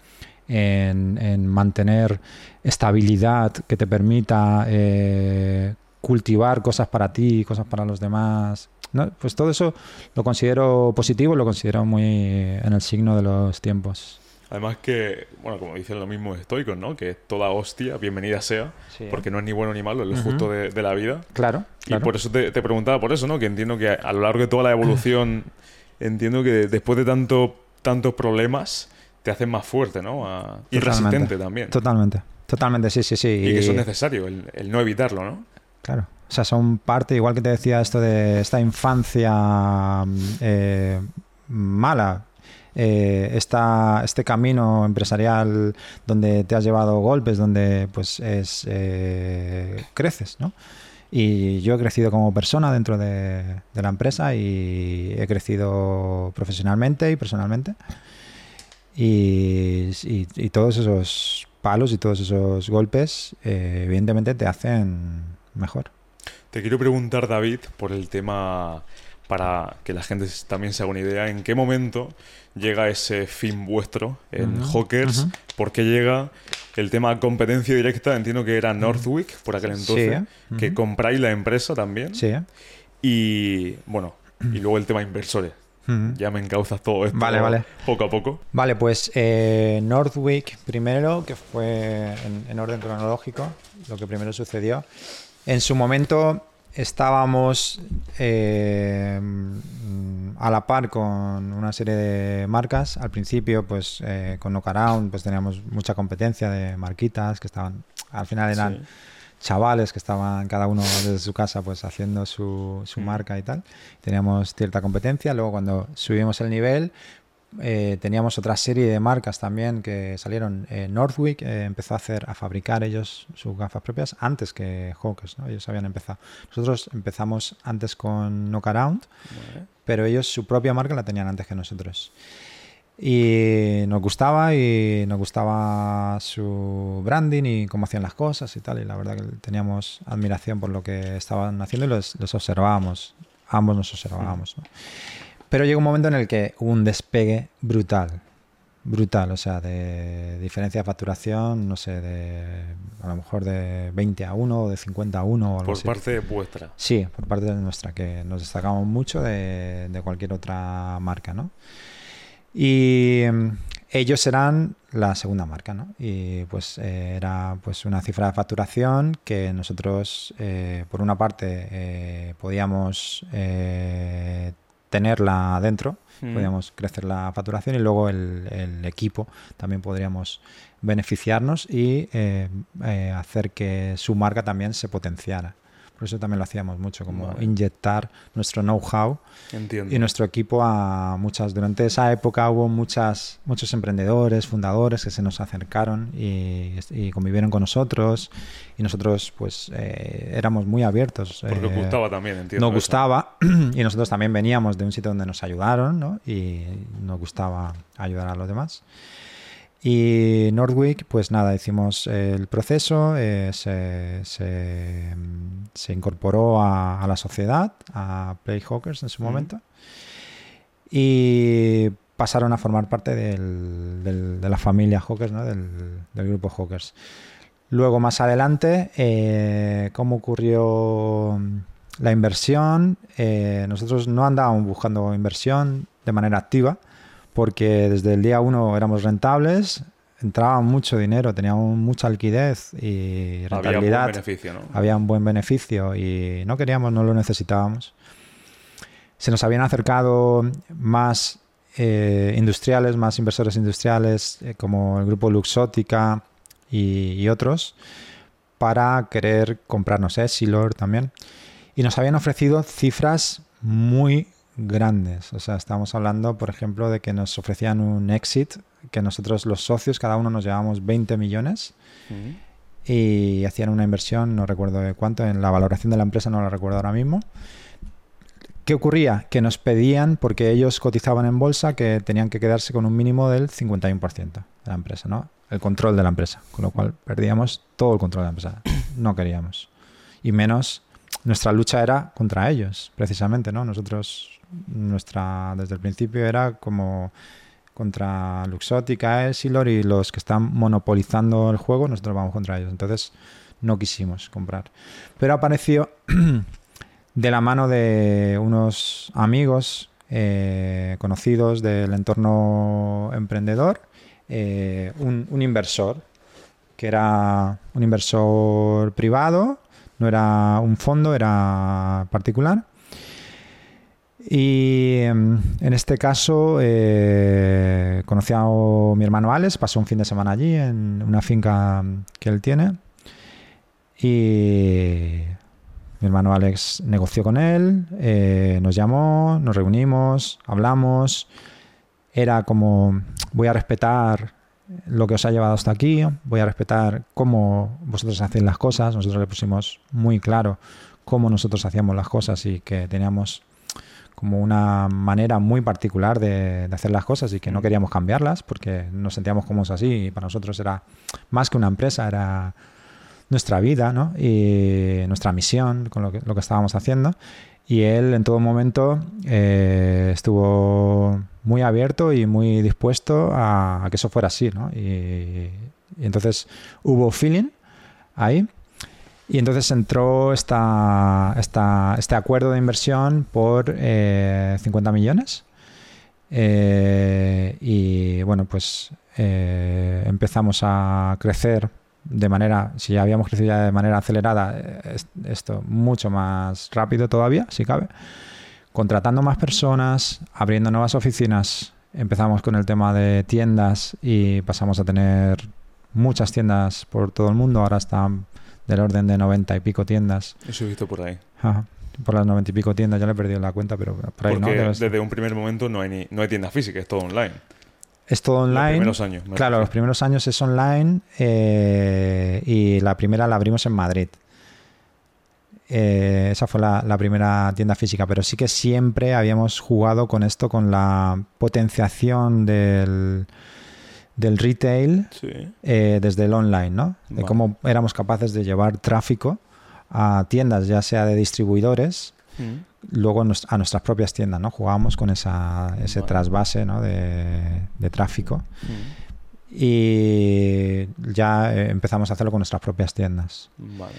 en, en mantener estabilidad que te permita eh, cultivar cosas para ti, cosas para los demás. ¿no? Pues todo eso lo considero positivo, lo considero muy en el signo de los tiempos. Además que, bueno, como dicen los mismos estoicos, ¿no? Que toda hostia, bienvenida sea, porque no es ni bueno ni malo, es lo justo de, de la vida. Claro, claro. Y por eso te, te preguntaba por eso, ¿no? Que entiendo que a lo largo de toda la evolución, entiendo que después de tanto, tantos problemas, te hacen más fuerte, ¿no? A- y resistente también. Totalmente, totalmente, sí, sí, sí. Y que eso es necesario, el, el no evitarlo, ¿no? Claro. O sea, son parte, igual que te decía esto de esta infancia eh, mala, eh, esta, este camino empresarial donde te has llevado golpes, donde pues es eh, creces, ¿no? Y yo he crecido como persona dentro de, la empresa y he crecido profesionalmente y personalmente. Y, y- y todos esos palos y todos esos golpes, eh, evidentemente, te hacen mejor. Te quiero preguntar, David, por el tema, para que la gente también se haga una idea, ¿en qué momento llega ese fin vuestro en Ujú, Hawkers? ¿Por qué llega el tema competencia directa? Entiendo que era Northwick por aquel entonces, Sí, que compráis la empresa también. Sí. Y bueno, y luego el tema inversores. Ya me encauzas todo esto Vale, vale. poco a poco. Vale, pues eh, Northwick primero, que fue en, en orden cronológico, lo que primero sucedió. En su momento estábamos eh, a la par con una serie de marcas. Al principio, pues eh, con Knockaround, pues teníamos mucha competencia de marquitas que estaban al final eran Sí. chavales que estaban cada uno desde su casa pues haciendo su, su Mm. marca y tal. Teníamos cierta competencia. Luego cuando subimos el nivel eh, teníamos otra serie de marcas también que salieron. Eh, Northwick eh, empezó a hacer, a fabricar ellos sus gafas propias antes que Hawkers, ¿no? Ellos habían empezado. Nosotros empezamos antes con Knockaround, Vale. pero ellos su propia marca la tenían antes que nosotros. Y nos gustaba y nos gustaba su branding y cómo hacían las cosas y tal. Y la verdad que teníamos admiración por lo que estaban haciendo y los, los observábamos. Ambos nos observábamos. ¿no? Pero llegó un momento en el que hubo un despegue brutal. Brutal, o sea, de diferencia de facturación, no sé, de a lo mejor de 20 a 1 o de 50 a 1 o algo Por así. parte vuestra. Sí, por parte de nuestra, que nos destacamos mucho de, de cualquier otra marca, ¿no? Y mm, ellos eran la segunda marca, ¿no? Y pues eh, era pues una cifra de facturación que nosotros, eh, por una parte, eh, podíamos eh, tenerla dentro, Mm. podíamos crecer la facturación y luego el, el equipo también podríamos beneficiarnos y eh, eh, hacer que su marca también se potenciara. Por eso también lo hacíamos mucho, como Vale. inyectar nuestro know-how y nuestro equipo a muchas. Durante esa época hubo muchas, muchos emprendedores, fundadores que se nos acercaron y, y convivieron con nosotros y nosotros pues eh, éramos muy abiertos. Porque eh, gustaba también, entiendo. nos eso. gustaba y nosotros también veníamos de un sitio donde nos ayudaron ¿no? y nos gustaba ayudar a los demás. Y Nordwick, pues nada, hicimos el proceso, eh, se, se, mm, se incorporó a, a la sociedad, a Playhawkers en su momento, y pasaron a formar parte del- del- de la familia Hawkers, ¿no? del, del grupo Hawkers. Luego, más adelante, eh, ¿cómo ocurrió la inversión? Eh, nosotros no andábamos buscando inversión de manera activa, porque desde el día uno éramos rentables, entraba mucho dinero, teníamos mucha liquidez y Había rentabilidad. buen beneficio, ¿no? había un buen beneficio y no queríamos, no lo necesitábamos. Se nos habían acercado más eh, industriales, más inversores industriales, eh, como el grupo Luxótica y, y otros, para querer comprarnos Essilor también. Y nos habían ofrecido cifras muy grandes. O sea, estamos hablando, por ejemplo, de que nos ofrecían un exit, que nosotros los socios, cada uno nos llevábamos 20 millones Mm. y hacían una inversión, no recuerdo de cuánto, en la valoración de la empresa no la recuerdo ahora mismo. ¿Qué ocurría? Que nos pedían, porque ellos cotizaban en bolsa, que tenían que quedarse con un mínimo del 51% de la empresa, ¿no? El control de la empresa, con lo cual perdíamos todo el control de la empresa. No queríamos. Y menos, nuestra lucha era contra ellos, precisamente, ¿no? Nosotros, nuestra, desde el principio era como contra Luxótica, Essilor y los que están monopolizando el juego, nosotros vamos contra ellos. Entonces no quisimos comprar. Pero apareció de la mano de unos amigos eh, conocidos del entorno emprendedor, eh, un inversor, que era un inversor privado, no era un fondo, era particular. Y em, en este caso eh, conocí a mi hermano Alex, pasó un fin de semana allí en una finca que él tiene. Y mi hermano Alex negoció con él, eh, nos llamó, nos reunimos, hablamos. Era como, voy a respetar lo que os ha llevado hasta aquí, voy a respetar cómo vosotros hacéis las cosas. Nosotros le pusimos muy claro cómo nosotros hacíamos las cosas y que teníamos como una manera muy particular de, hacer las cosas y que no queríamos cambiarlas porque nos sentíamos cómodos así y para nosotros era más que una empresa, era nuestra vida ¿no? y nuestra misión con lo que, lo que estábamos haciendo. Y él en todo momento eh, estuvo muy abierto y muy dispuesto a, que eso fuera así. ¿no? Y, entonces hubo feeling ahí. Y entonces entró esta, este acuerdo de inversión por eh, 50 millones. Eh, y bueno, pues eh, empezamos a crecer de manera, si ya habíamos crecido ya de manera acelerada, esto mucho más rápido todavía, si cabe, contratando más personas, abriendo nuevas oficinas. Empezamos con el tema de tiendas y pasamos a tener muchas tiendas por todo el mundo, ahora están del orden de 90 y pico tiendas. Eso he visto por ahí. Ajá. Por las 90 y pico tiendas, ya le he perdido la cuenta, pero por ahí Porque no. Debes- desde un primer momento no hay, ni, no hay tienda física, es todo online. Es todo online. Los primeros años. Claro, los primeros años es online eh, y la primera la abrimos en Madrid. Eh, esa fue la, la primera tienda física, pero sí que siempre habíamos jugado con esto, con la potenciación del, del retail Sí. eh, desde el online, ¿no? De Vale. cómo éramos capaces de llevar tráfico a tiendas, ya sea de distribuidores, Mm. luego a nuestras propias tiendas, ¿no? Jugábamos con esa, ese trasvase ¿no? de, de tráfico Mm. y ya eh, empezamos a hacerlo con nuestras propias tiendas. Vale.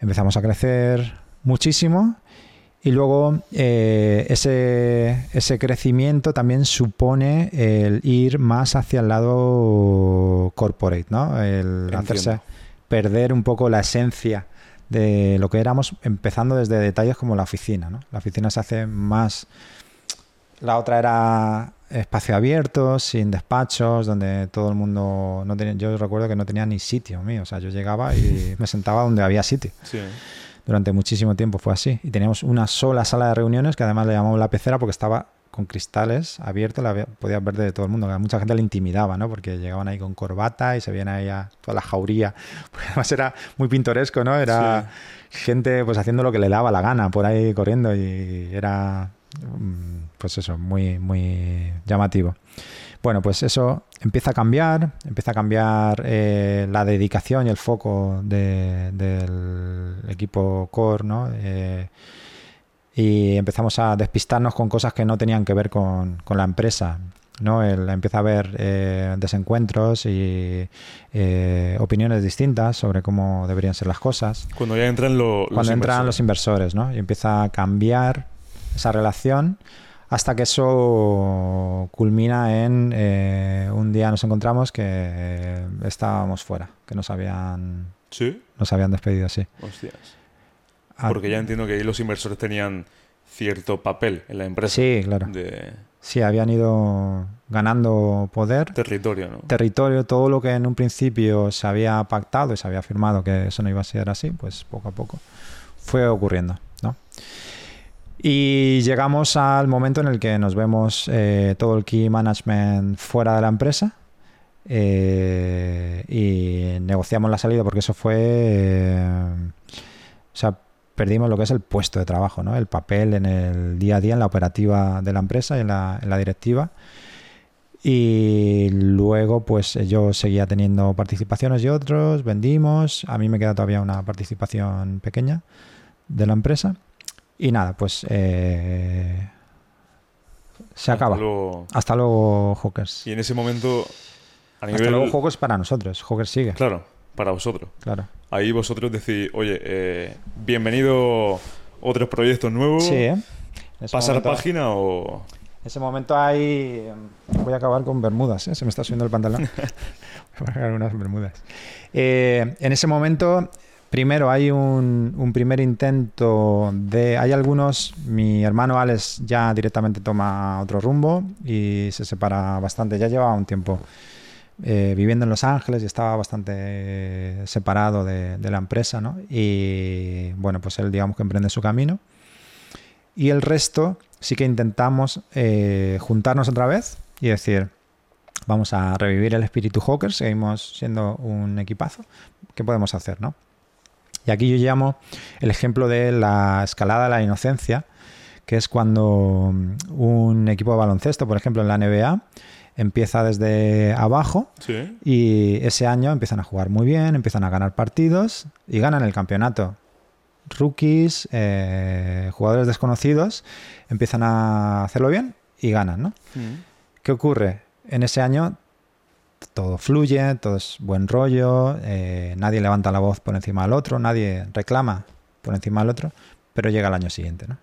Empezamos a crecer muchísimo y luego eh, ese, ese crecimiento también supone el ir más hacia el lado corporate, ¿no? El hacerse perder un poco la esencia de lo que éramos, empezando desde detalles como la oficina, ¿no? La oficina se hace más... La otra era espacio abierto, sin despachos, donde todo el mundo no tenía, yo recuerdo que no tenía ni sitio mío, o sea, yo llegaba y me sentaba donde había sitio. Sí. Durante muchísimo tiempo fue así. Y teníamos una sola sala de reuniones que además le llamamos la pecera porque estaba con cristales abiertos, la podías ver de todo el mundo. a mucha gente le intimidaba, ¿no? Porque llegaban ahí con corbata y se veían ahí a toda la jauría. Porque además era muy pintoresco, ¿no? Era gente pues haciendo lo que le daba la gana por ahí corriendo y era mm, pues eso, muy, muy llamativo. Bueno, pues eso empieza a cambiar, empieza a cambiar eh, la dedicación y el foco de- del equipo core, ¿no? Eh, y empezamos a despistarnos con cosas que no tenían que ver con, con la empresa. ¿no? El- empieza a haber eh, desencuentros y eh, opiniones distintas sobre cómo deberían ser las cosas Cuando ya entran lo- los cuando entran los inversores. ¿no? Y empieza a cambiar esa relación hasta que eso culmina en eh, un día nos encontramos que eh, estábamos fuera, que nos habían Sí. nos habían despedido así. Hostias. Ah, Porque ya entiendo que ahí los inversores tenían cierto papel en la empresa. Sí, claro. De Sí, habían ido ganando poder, territorio, ¿no? territorio, todo lo que en un principio se había pactado y se había firmado que eso no iba a ser así, pues poco a poco fue ocurriendo, ¿no? Y llegamos al momento en el que nos vemos eh, todo el key management fuera de la empresa eh, y negociamos la salida porque eso fue, eh, o sea, perdimos lo que es el puesto de trabajo, ¿no? El papel en el día a día, en la operativa de la empresa y en la, en la directiva. Y luego, pues yo seguía teniendo participaciones y otros, vendimos. A mí me queda todavía una participación pequeña de la empresa. Y nada, pues eh, se acaba. Hasta luego. Hasta luego, Hawkers. Y en ese momento, a Hasta nivel... luego, Hawkers para nosotros. Hawkers sigue. Claro, para vosotros. Claro. Ahí vosotros decís, oye, eh, bienvenido otros proyectos nuevos. Sí, ¿eh? ¿Pasar momento- página o...? En ese momento hay... Voy a acabar con bermudas, ¿eh? se me está subiendo el pantalón. Voy a sacar unas bermudas. Eh, en ese momento, primero hay un, un primer intento de... Hay algunos... Mi hermano Alex ya directamente toma otro rumbo y se separa bastante. Ya llevaba un tiempo eh, viviendo en Los Ángeles y estaba bastante eh, separado de, la empresa, ¿no? Y bueno, pues él digamos que emprende su camino. Y el resto sí que intentamos eh, juntarnos otra vez y decir, vamos a revivir el espíritu Hawker, seguimos siendo un equipazo, ¿qué podemos hacer, no? Y aquí yo llamo el ejemplo de la escalada de la inocencia, que es cuando mm, un equipo de baloncesto, por ejemplo en la NBA, empieza desde abajo Sí. y ese año empiezan a jugar muy bien, empiezan a ganar partidos y ganan el campeonato. Rookies, eh, jugadores desconocidos, empiezan a hacerlo bien y ganan, ¿no? Mm. ¿Qué ocurre? En ese año todo fluye, todo es buen rollo, eh, nadie levanta la voz por encima del otro, nadie reclama por encima del otro, pero llega el año siguiente, ¿no?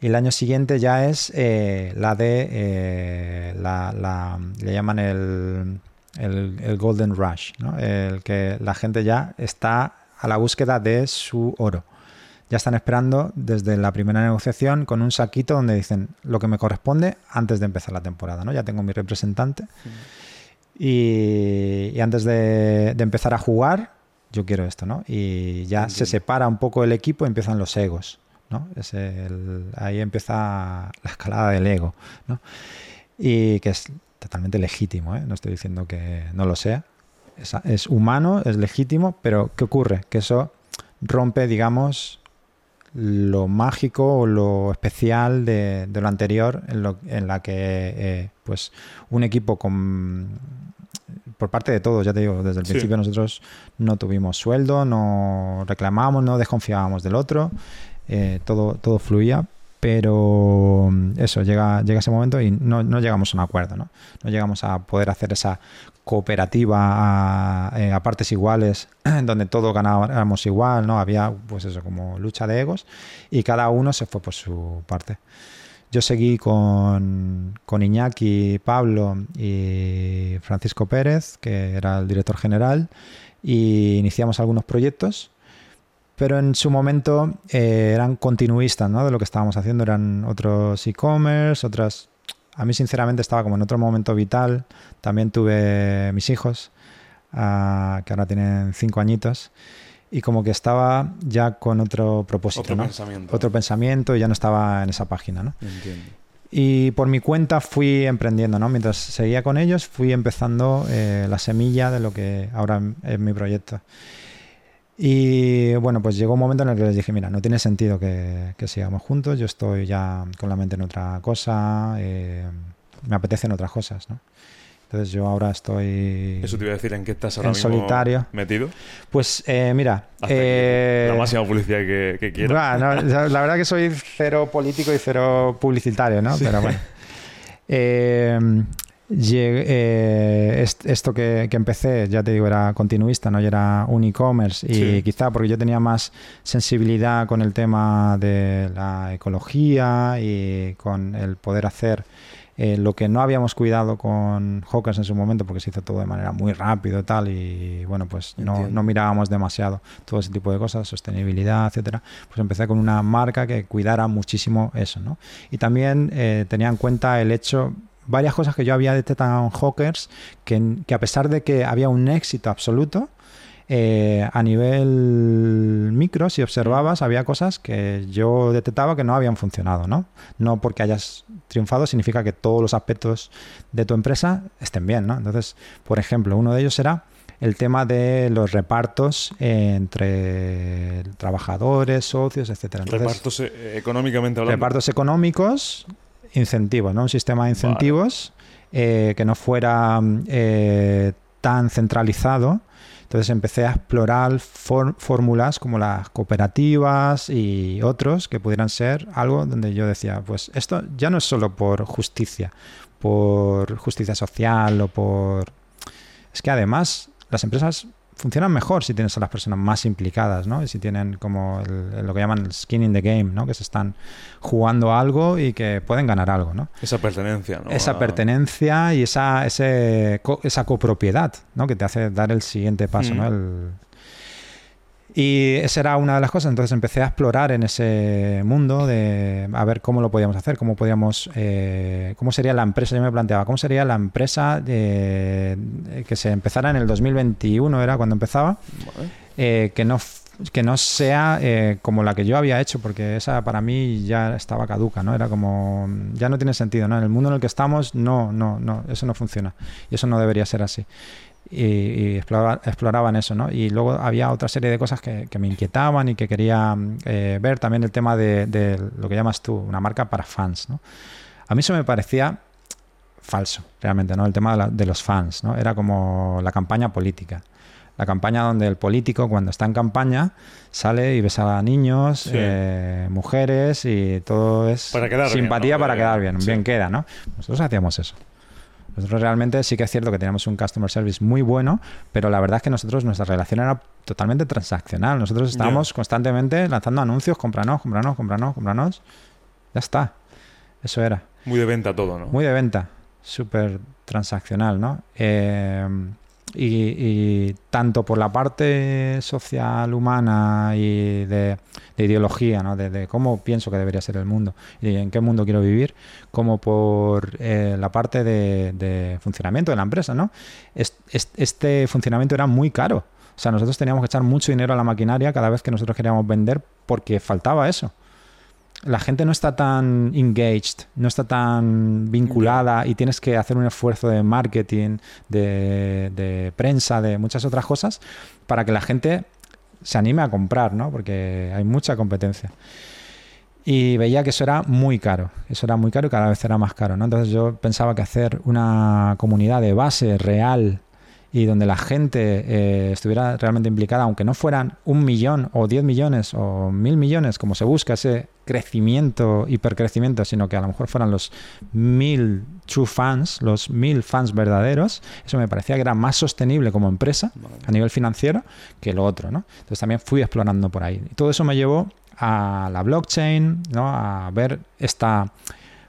Y el año siguiente ya es eh, la de, eh, la, la- le llaman el, el, el Golden Rush, ¿no? El que la gente ya está a la búsqueda de su oro. Ya están esperando desde la primera negociación con un saquito donde dicen lo que me corresponde antes de empezar la temporada, ¿no? Ya tengo mi representante. Y, y antes de, de empezar a jugar, yo quiero esto, ¿no? Y ya se separa un poco el equipo y empiezan los egos, ¿no? Es el- ahí empieza la escalada del ego, ¿no? Y que es totalmente legítimo, ¿eh? No estoy diciendo que no lo sea. Es, es humano, es legítimo, pero ¿qué ocurre? Que eso rompe, digamos, lo mágico o lo especial de, de lo anterior en, lo, en la que eh, pues un equipo con por parte de todos, ya te digo, desde el Sí. principio nosotros no tuvimos sueldo, no reclamábamos, no desconfiábamos del otro, eh, todo, todo fluía, pero mm, eso, llega, llega ese momento y no, no llegamos a un acuerdo, ¿no? No llegamos a poder hacer esa cooperativa a, eh, partes iguales, donde todos ganábamos igual, ¿no? Había, pues eso, como lucha de egos y cada uno se fue por su parte. Yo seguí con, con Iñaki, Pablo y Francisco Pérez, que era el director general, y iniciamos algunos proyectos, pero en su momento eh, eran continuistas ¿no? de lo que estábamos haciendo, eran otros e-commerce, otras... A mí sinceramente estaba como en otro momento vital, también tuve mis hijos, ah, que ahora tienen cinco añitos, y como que estaba ya con otro propósito, Otro ¿no? pensamiento. otro pensamiento y ya no estaba en esa página, ¿no? Entiendo. Y por mi cuenta fui emprendiendo, ¿no? Mientras seguía con ellos, fui empezando eh, la semilla de lo que ahora es mi proyecto. Y bueno, pues llegó un momento en el que les dije, mira, no tiene sentido que, que sigamos juntos, yo estoy ya con la mente en otra cosa, eh, me apetecen otras cosas, ¿no? Entonces yo ahora estoy... Eso te iba a decir, ¿en qué estás ahora En mismo solitario. metido? Pues eh, mira, eh, la máxima publicidad que, que quieras. No, la la verdad que soy cero político y cero publicitario, ¿no? Pero bueno. Eh, esto que, que empecé, ya te digo, era continuista, ¿no? Yo era un e-commerce y Sí. quizá porque yo tenía más sensibilidad con el tema de la ecología y con el poder hacer eh, lo que no habíamos cuidado con Hawkers en su momento porque se hizo todo de manera muy rápido y tal y bueno pues no, no mirábamos demasiado todo ese tipo de cosas sostenibilidad etcétera pues empecé con una marca que cuidara muchísimo eso ¿no? y también eh, tenía en cuenta el hecho varias cosas que yo había detectado en Hawkers que, que a pesar de que había un éxito absoluto eh, a nivel micro, si observabas, había cosas que yo detectaba que no habían funcionado, ¿no? No porque hayas triunfado significa que todos los aspectos de tu empresa estén bien, ¿no? Entonces, por ejemplo, uno de ellos era el tema de los repartos entre trabajadores, socios, etcétera. Entonces, Repartos eh, económicamente hablando. repartos económicos, incentivos, ¿no? Un sistema de incentivos eh, que no fuera eh, tan centralizado. Entonces empecé a explorar fórmulas como las cooperativas y otros que pudieran ser algo donde yo decía, pues esto ya no es solo por justicia, por justicia social o por... Es que además las empresas funcionan mejor si tienes a las personas más implicadas, ¿no? Y si tienen como el- lo que llaman el skin in the game, ¿no? Que se están jugando algo y que pueden ganar algo, ¿no? Esa pertenencia, ¿no? esa pertenencia y esa, ese, co- esa copropiedad, ¿no? Que te hace dar el siguiente paso, Mm. ¿no? El- Y esa era una de las cosas. Entonces empecé a explorar en ese mundo de a ver cómo lo podíamos hacer, cómo podíamos, eh, cómo sería la empresa. Yo me planteaba cómo sería la empresa de- que se empezara en el 2021 era cuando empezaba, eh, que no que no sea eh, como la que yo había hecho, porque esa para mí ya estaba caduca, ¿no? Era como, ya no tiene sentido, ¿no? En el mundo en el que estamos, no, no, no, eso no funciona. Y eso no debería ser así. Y, y exploraba- exploraban eso, ¿no? Y luego había otra serie de cosas que, que me inquietaban y que quería eh, ver. También el tema de, de lo que llamas tú, una marca para fans, ¿no? A mí eso me parecía falso, realmente, ¿no? El tema de, la- de los fans, ¿no? Era como la campaña política. La campaña donde el político, cuando está en campaña, sale y besa a niños, Sí. eh, mujeres y todo es Para quedar bien, simpatía ¿no? para Eh, quedar bien. sí. Bien queda, ¿no? Nosotros hacíamos eso. Nosotros realmente sí que es cierto que teníamos un customer service muy bueno, pero la verdad es que nosotros nuestra relación era totalmente transaccional. Nosotros estábamos constantemente lanzando anuncios, cómpranos, cómpranos, cómpranos, cómpranos. Ya está. Eso era. Muy de venta todo, ¿no? Muy de venta, súper transaccional, ¿no? Eh, Y, y tanto por la parte social, humana y de, de ideología, ¿no? de, de cómo pienso que debería ser el mundo y en qué mundo quiero vivir, como por eh, la parte de, de funcionamiento de la empresa. ¿no? Es- es- este funcionamiento era muy caro. O sea, nosotros teníamos que echar mucho dinero a la maquinaria cada vez que nosotros queríamos vender porque faltaba eso la gente no está tan engaged, no está tan vinculada y tienes que hacer un esfuerzo de marketing, de, prensa, de muchas otras cosas para que la gente se anime a comprar, ¿no? Porque hay mucha competencia. Y veía que eso era muy caro, eso era muy caro y cada vez era más caro, ¿no? Entonces yo pensaba que hacer una comunidad de base real y donde la gente eh, estuviera realmente implicada, aunque no fueran un millón o diez millones o mil millones, como se busca ese crecimiento, hipercrecimiento, sino que a lo mejor fueran los mil true fans, los mil fans verdaderos, eso me parecía que era más sostenible como empresa a nivel financiero que lo otro, ¿no? Entonces también fui explorando por ahí. Y todo eso me llevó a la blockchain, ¿no? A ver esta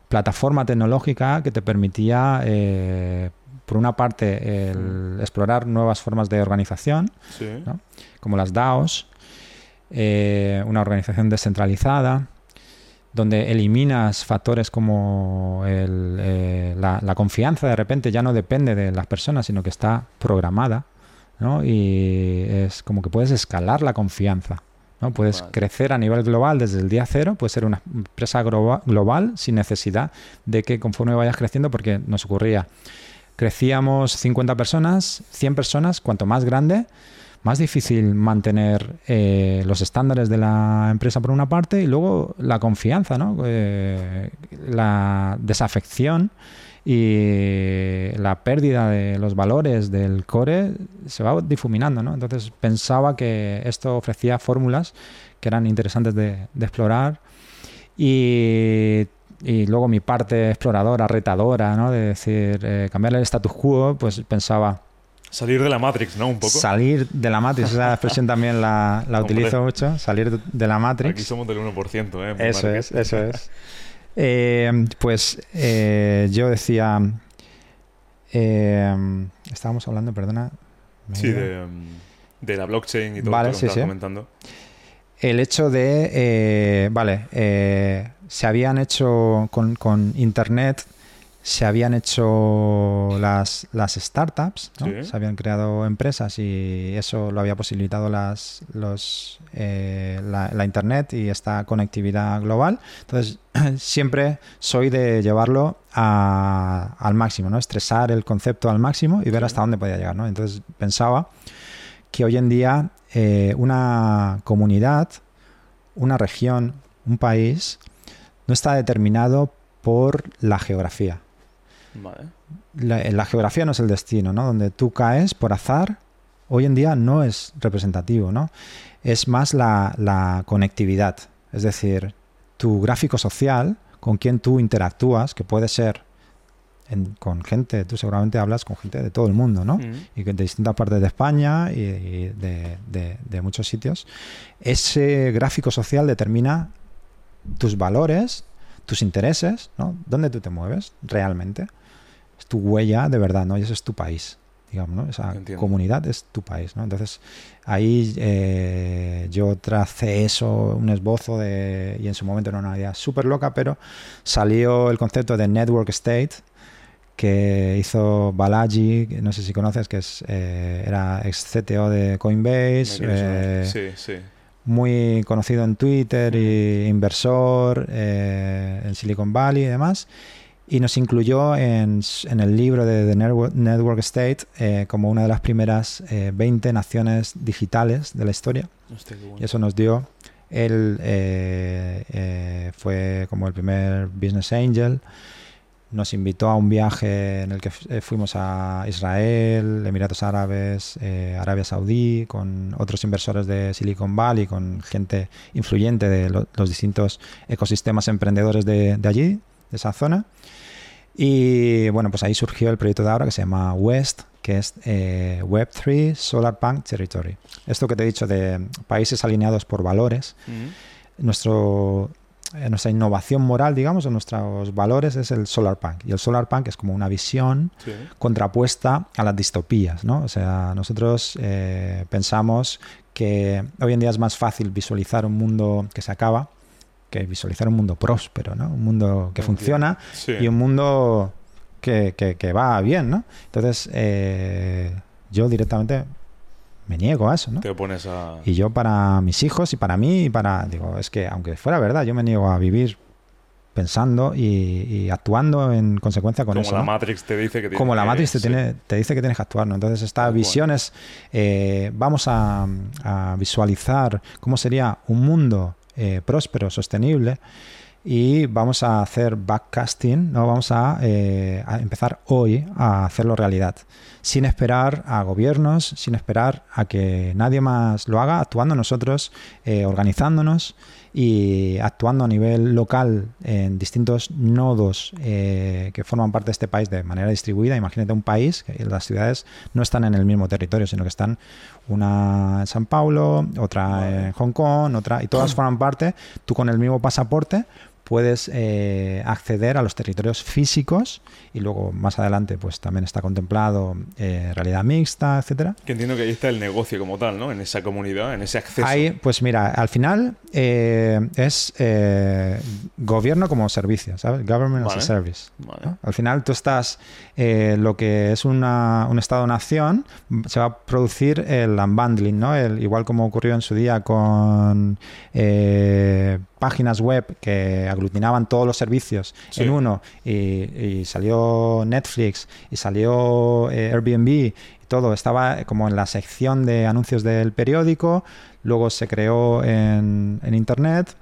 plataforma tecnológica que te permitía, eh, por una parte, el explorar nuevas formas de organización, Sí. ¿no? como las DAOs, eh, una organización descentralizada, donde eliminas factores como el, eh, la, la confianza de repente ya no depende de las personas, sino que está programada, ¿no? Y es como que puedes escalar la confianza. ¿no? Puedes Vale. crecer a nivel global desde el día cero, puedes ser una empresa global sin necesidad de que conforme vayas creciendo, porque nos ocurría, crecíamos 50 personas, 100 personas, cuanto más grande, más difícil mantener eh, los estándares de la empresa por una parte y luego la confianza. Eh, la desafección y la pérdida de los valores del core se va difuminando. Entonces pensaba que esto ofrecía fórmulas que eran interesantes de, explorar y, luego mi parte exploradora, retadora. De decir, eh, cambiar el status quo, pues pensaba Salir de la Matrix, ¿no? Un poco. salir de la Matrix, esa expresión también la, la utilizo mucho, salir de- la Matrix. Aquí somos del 1%, ¿eh? en Eso es, eso es. Eh, pues eh, yo decía. eh, estábamos hablando, perdona. Sí, de, mm, de la blockchain y todo Vale, lo que sí, comentando. El hecho de. eh, vale, se habían hecho con, con Internet. Se habían hecho las, las startups, ¿no? Sí. se habían creado empresas y eso lo había posibilitado las, los, eh, la, la Internet y esta conectividad global. Entonces, siempre soy de llevarlo a- al máximo, ¿no? estresar el concepto al máximo y ver Sí. hasta dónde podía llegar. ¿no? Entonces, pensaba que hoy en día eh, una comunidad, una región, un país, no está determinado por la geografía. Vale. La, la geografía no es el destino, ¿no? Donde tú caes por azar, hoy en día no es representativo, ¿no? Es más la, la conectividad, es decir, tu gráfico social, con quien tú interactúas, que puede ser en- con gente, tú seguramente hablas con gente de todo el mundo, ¿no? Mm. y de distintas partes de España y, y de, de- de muchos sitios, ese gráfico social determina tus valores, tus intereses, ¿no? ¿Dónde tú te mueves realmente? Es tu huella de verdad, ¿no? Y ese es tu país, digamos, ¿no? Esa Entiendo. comunidad es tu país, ¿no? Entonces, ahí eh, yo tracé eso, un esbozo de... Y en su momento era una idea súper loca, pero salió el concepto de Network State, que hizo Balaji, no sé si conoces, que es, eh, era ex CTO de Coinbase, eh, Sí, sí. muy conocido en Twitter y inversor eh, en Silicon Valley y demás. Y nos incluyó en, el libro de The Network, Network State eh, como una de las primeras eh, 20 naciones digitales de la historia. Hostia, qué bueno. Y eso nos dio, él eh, eh, fue como el primer business angel, nos invitó a un viaje en el que fu- fuimos a Israel, Emiratos Árabes, Arabia Saudí, con otros inversores de Silicon Valley, con gente influyente de lo- los distintos ecosistemas emprendedores de, de allí, de esa zona. Y bueno, pues ahí surgió el proyecto de ahora que se llama West, que es eh, Web3 Solar Punk Territory. Esto que te he dicho de países alineados por valores, nuestro eh, nuestra innovación moral, digamos, o nuestros valores es el solar punk. Y el solar punk es como una visión Sí. contrapuesta a las distopías, ¿no? O sea, nosotros eh, pensamos que hoy en día es más fácil visualizar un mundo que se acaba que visualizar un mundo próspero, ¿no? Un mundo que funciona Sí. y un mundo que, que- que va bien, ¿no? Entonces, eh, yo directamente me niego a eso, ¿no? Te opones a... Y yo para mis hijos y para mí y para... Digo, es que aunque fuera verdad, yo me niego a vivir pensando y, y actuando en consecuencia con como eso. la ¿no? Matrix te dice que tienes Como la que- Matrix te, sí. tiene, te dice que tienes que actuar, ¿no? Entonces esta visión es, eh, vamos a, a visualizar cómo sería un mundo eh, próspero, sostenible, y vamos a hacer backcasting, ¿no? Vamos a, eh, a empezar hoy a hacerlo realidad, sin esperar a gobiernos, sin esperar a que nadie más lo haga, actuando nosotros, eh, organizándonos y actuando a nivel local en distintos nodos eh, que forman parte de este país de manera distribuida. Imagínate un país que las ciudades no están en el mismo territorio, sino que están una en San Paulo, otra en Hong Kong, otra y todas forman parte. Tú con el mismo pasaporte puedes eh, acceder a los territorios físicos y luego más adelante pues también está contemplado eh, realidad mixta, etcétera. Que entiendo que ahí está el negocio como tal, ¿no? En esa comunidad, en ese acceso. Ahí, pues mira, al final eh, es gobierno como servicio, ¿sabes? Government as a service. Vale. ¿no? Al final tú estás, lo que es una- un Estado-nación, se va a producir el unbundling, ¿no? El, igual como ocurrió en su día con páginas web que aglutinaban todos los servicios Sí. en uno y, y salió Netflix y salió eh, Airbnb y todo estaba como en la sección de anuncios del periódico, luego se creó en, en internet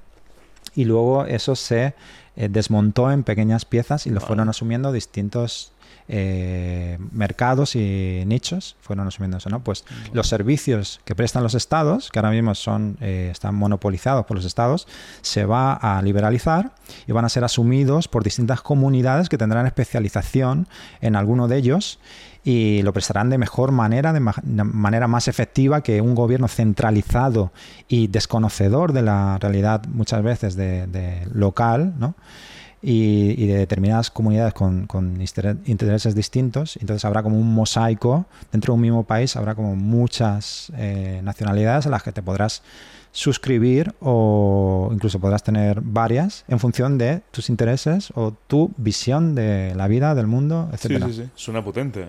y luego eso se eh, desmontó en pequeñas piezas y lo fueron asumiendo distintos eh, mercados y nichos fueron asumiendo eso, ¿no? Pues los servicios que prestan los estados, que ahora mismo son eh, están monopolizados por los estados, se va a liberalizar y van a ser asumidos por distintas comunidades que tendrán especialización en alguno de ellos y lo prestarán de mejor manera, de, ma- de manera más efectiva que un gobierno centralizado y desconocedor de la realidad muchas veces de, de local, ¿no? Y, y de determinadas comunidades con, con inter- intereses distintos. Entonces habrá como un mosaico, dentro de un mismo país habrá como muchas eh, nacionalidades a las que te podrás suscribir o incluso podrás tener varias en función de tus intereses o tu visión de la vida, del mundo, Sí, etcétera. sí, sí. Suena potente, ¿eh?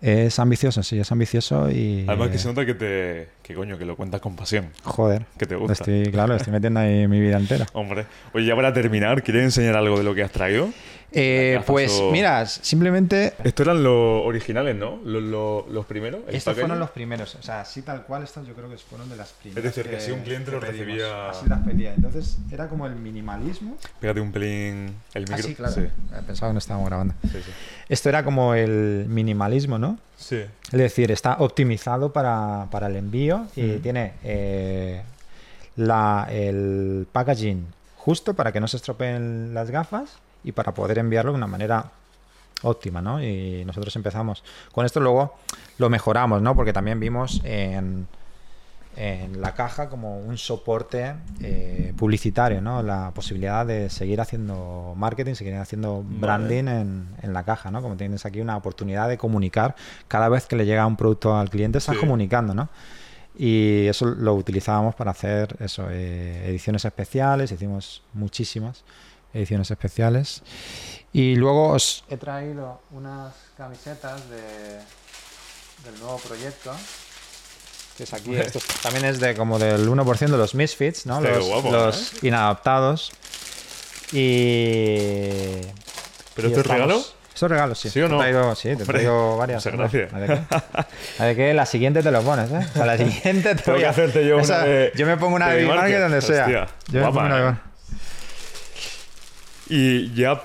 Es ambicioso, sí, es ambicioso y... Además que se nota que te... Que coño, que lo cuentas con pasión. Joder. Que te gusta. Estoy, claro, estoy metiendo ahí mi vida entera. Hombre. Oye, ya para terminar, ¿quieres enseñar algo de lo que has traído? Eh, pues o- mira, simplemente... Estos eran los originales, ¿no? Los, los- los primeros. Estos fueron los primeros, o sea, así tal cual, estos yo creo que fueron de las primeras. decir, que si un cliente que lo pedimos. recibía- Así las pedía. Entonces era como el minimalismo. Pégate un pelín el micro. Ah, sí, claro. Sí, Eh, Pensaba que no estábamos grabando. sí, sí. Esto era como el minimalismo, ¿no? Sí. Es decir, está optimizado para, para el envío y Mm. tiene eh, la, el packaging justo para que no se estropeen las gafas y para poder enviarlo de una manera óptima, ¿no? Y nosotros empezamos con esto, luego lo mejoramos, ¿no? Porque también vimos en, en la caja como un soporte eh, publicitario, ¿no? La posibilidad de seguir haciendo marketing, seguir haciendo Vale. branding en, en la caja, ¿no? Como tienes aquí una oportunidad de comunicar cada vez que le llega un producto al cliente, estás Sí. comunicando, ¿no? Y eso lo utilizábamos para hacer eso, eh, ediciones especiales, hicimos muchísimas ediciones especiales. Y luego os he traído unas camisetas de, del nuevo proyecto. Que es aquí, esto también es de como del 1% de los misfits, ¿no? Está Los, guapo, los inadaptados. Y. ¿Pero y esto es regalo? Esto es regalo, sí. ¿Sí o Te he no? traído- sí, te he Hombre, traído varias. muchas gracias. ¿A de qué? ¿A de qué? La siguiente te lo pones, ¿eh? A la siguiente te Tengo voy que a- hacerte yo una de- Yo me pongo una de de. Bimarket donde sea. Yo me guapa, pongo una de ¿eh? Y ya,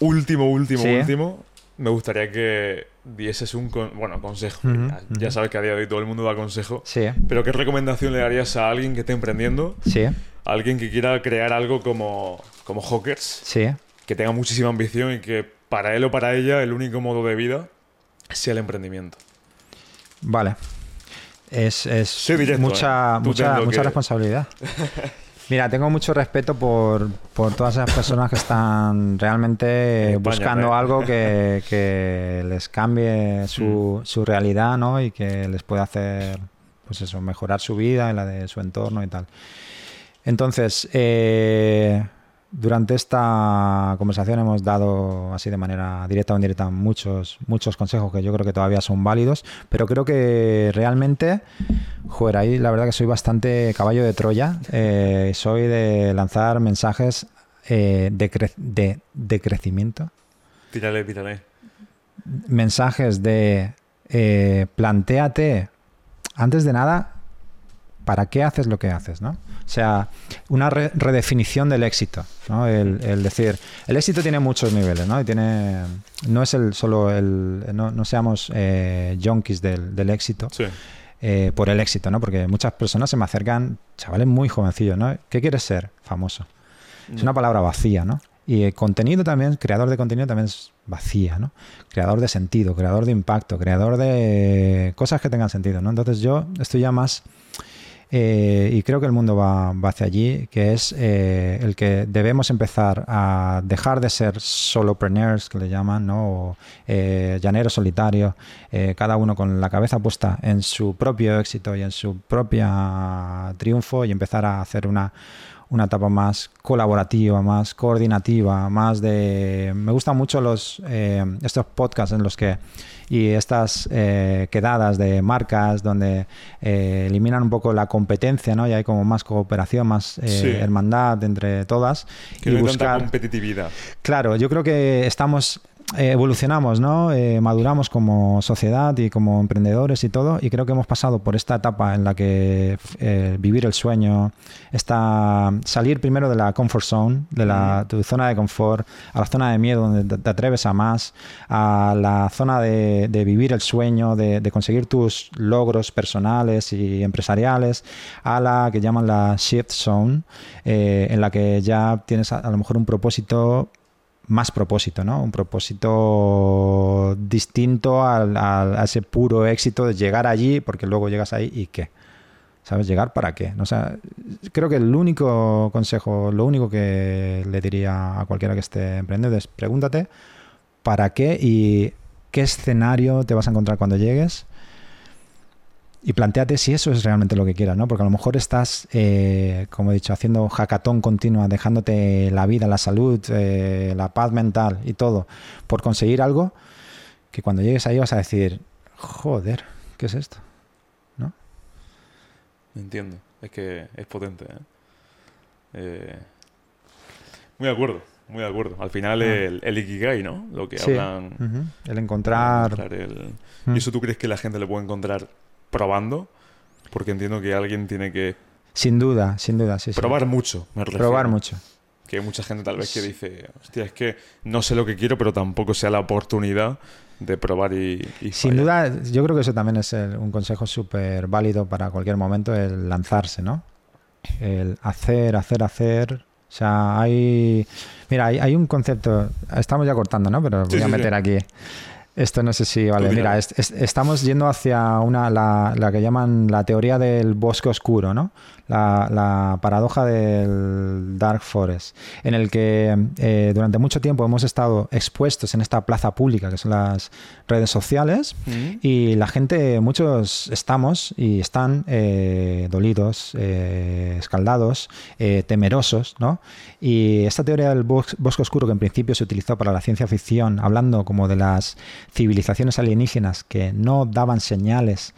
último, último, Sí. último, me gustaría que dieses un con- bueno, consejo. Ya, sabes que a día de hoy todo el mundo da consejo. Sí, Pero ¿qué recomendación le darías a alguien que esté emprendiendo? sí, A alguien que quiera crear algo como, como Hawkers, sí. que tenga muchísima ambición y que para él o para ella el único modo de vida sea el emprendimiento. Vale. Es, es directo, mucha, ¿eh? Mucha, mucha que- responsabilidad. Mira, tengo mucho respeto por, por todas esas personas que están realmente España, buscando ¿eh? algo que, que les cambie su, su realidad, ¿no? Y que les pueda hacer, pues eso, mejorar su vida y la de su entorno y tal. Entonces, eh, durante esta conversación hemos dado así de manera directa o indirecta muchos, muchos consejos que yo creo que todavía son válidos, pero creo que realmente, joder, ahí la verdad que soy bastante caballo de Troya. Eh, soy de lanzar mensajes eh, de, cre- de- de crecimiento, Tírale, tírale. mensajes de eh, plantéate, antes de nada, ¿para qué haces lo que haces? ¿no? O sea, una re- redefinición del éxito. ¿no? El, el decir, el éxito tiene muchos niveles, ¿no? Y tiene, no es el solo el, no, no seamos eh, junkies del, del éxito Sí. eh, por el éxito, ¿no? Porque muchas personas se me acercan, chavales muy jovencillos, ¿no? ¿Qué quieres ser? Famoso. Es una palabra vacía, ¿no? Y el contenido también, creador de contenido también es vacía, ¿no? Creador de sentido, creador de impacto, creador de cosas que tengan sentido, ¿no? Entonces yo estoy ya más, eh, y creo que el mundo va, hacia allí, que es eh, el que debemos empezar a dejar de ser solopreneurs, que le llaman, ¿no? O eh, llaneros solitarios, eh, cada uno con la cabeza puesta en su propio éxito y en su propia triunfo y empezar a hacer una una etapa más colaborativa, más coordinativa, más de... Me gustan mucho los eh, estos podcasts en los que y estas eh, quedadas de marcas donde eh, eliminan un poco la competencia, ¿no? Y hay como más cooperación, más Sí. hermandad entre todas Que y no buscar. tanta competitividad. Claro, yo creo que estamos evolucionamos, ¿no? Eh, maduramos como sociedad y como emprendedores y todo, y creo que hemos pasado por esta etapa en la que eh, vivir el sueño, está salir primero de la comfort zone, de la, tu zona de confort, a la zona de miedo donde te, te atreves a más, a la zona de, de vivir el sueño, de, de conseguir tus logros personales y empresariales, a la que llaman la shift zone, eh, en la que ya tienes a, a lo mejor un propósito más propósito, ¿no? Un propósito distinto al, a ese puro éxito de llegar allí, porque luego llegas ahí y qué. ¿Sabes? ¿Llegar para qué? O sea, creo que el único consejo, lo único que le diría a cualquiera que esté emprendiendo es pregúntate para qué y qué escenario te vas a encontrar cuando llegues y planteate si eso es realmente lo que quieras, ¿no? Porque a lo mejor estás, eh, como he dicho, haciendo jacatón continua, dejándote la vida, la salud, eh, la paz mental y todo por conseguir algo que cuando llegues ahí vas a decir, joder, ¿qué es esto? ¿No? Entiendo. Es que es potente. ¿eh? Eh, muy de acuerdo, muy de acuerdo. Al final el, el Ikigai, ¿no? Lo que Ah. Sí. hablan... El encontrar... encontrar el-. ¿Y eso tú crees que la gente lo puede encontrar probando? Porque entiendo que alguien tiene que Sin duda, sin duda, sí, sí. probar mucho, me refiero. Probar mucho. Que hay mucha gente tal vez que dice, hostia, es que no sé lo que quiero, pero tampoco sea la oportunidad de probar y, y Sin fallar. duda, yo creo que eso también es el- un consejo súper válido para cualquier momento, el lanzarse, ¿no? El hacer, hacer, hacer. O sea, hay... Mira, hay, hay un concepto... Estamos ya cortando, ¿no? Pero Sí, voy a sí, meter sí. aquí. Esto no sé si vale. Mira, míralo. es- es- estamos yendo hacia una la, la que llaman la teoría del bosque oscuro, ¿no? La, la paradoja del Dark Forest, en el que eh, durante mucho tiempo hemos estado expuestos en esta plaza pública que son las redes sociales Mm. y la gente, muchos estamos y están eh, dolidos, eh, escaldados, temerosos, ¿no? Y esta teoría del bos- bosque oscuro que en principio se utilizó para la ciencia ficción, hablando como de las civilizaciones alienígenas que no daban señales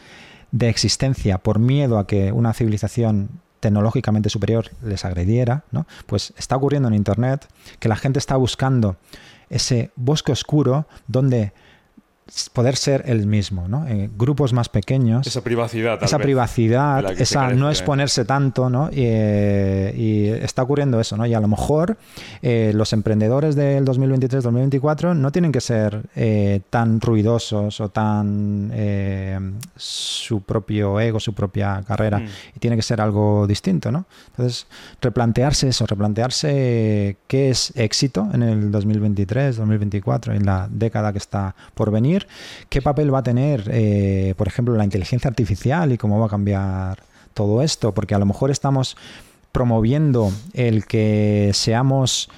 de existencia por miedo a que una civilización tecnológicamente superior les agrediera, ¿no? Pues está ocurriendo en Internet que la gente está buscando ese bosque oscuro donde poder ser el mismo, ¿no? En grupos más pequeños Esa privacidad, tal esa vez, privacidad, esa no ¿eh? exponerse tanto, ¿no? Y, eh, y está ocurriendo eso, ¿no? Y a lo mejor eh, los emprendedores del 2023-2024 no tienen que ser eh, tan ruidosos o tan eh, su propio ego, su propia carrera, Mm. y tiene que ser algo distinto, ¿no? Entonces, replantearse eso, replantearse qué es éxito en el 2023, 2024, en la década que está por venir, qué papel va a tener, eh, por ejemplo, la inteligencia artificial y cómo va a cambiar todo esto, porque a lo mejor estamos promoviendo el que seamos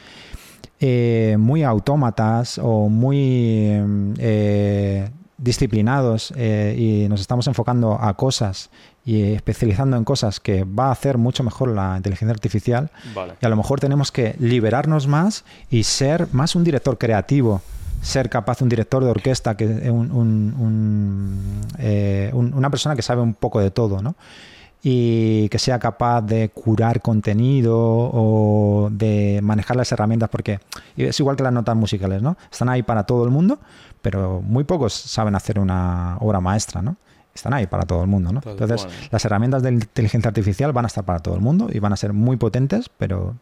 eh, muy autómatas o muy eh, disciplinados eh, y nos estamos enfocando a cosas y especializando en cosas que va a hacer mucho mejor la inteligencia artificial Vale. y a lo mejor tenemos que liberarnos más y ser más un director creativo ser capaz un director de orquesta que un, un- un, eh, un- una persona que sabe un poco de todo ¿no? y que sea capaz de curar contenido o de manejar las herramientas, porque es igual que las notas musicales, ¿no? Están ahí para todo el mundo, pero muy pocos saben hacer una obra maestra, ¿no? Están ahí para todo el mundo, ¿no? Entonces, las herramientas de inteligencia artificial van a estar para todo el mundo y van a ser muy potentes, pero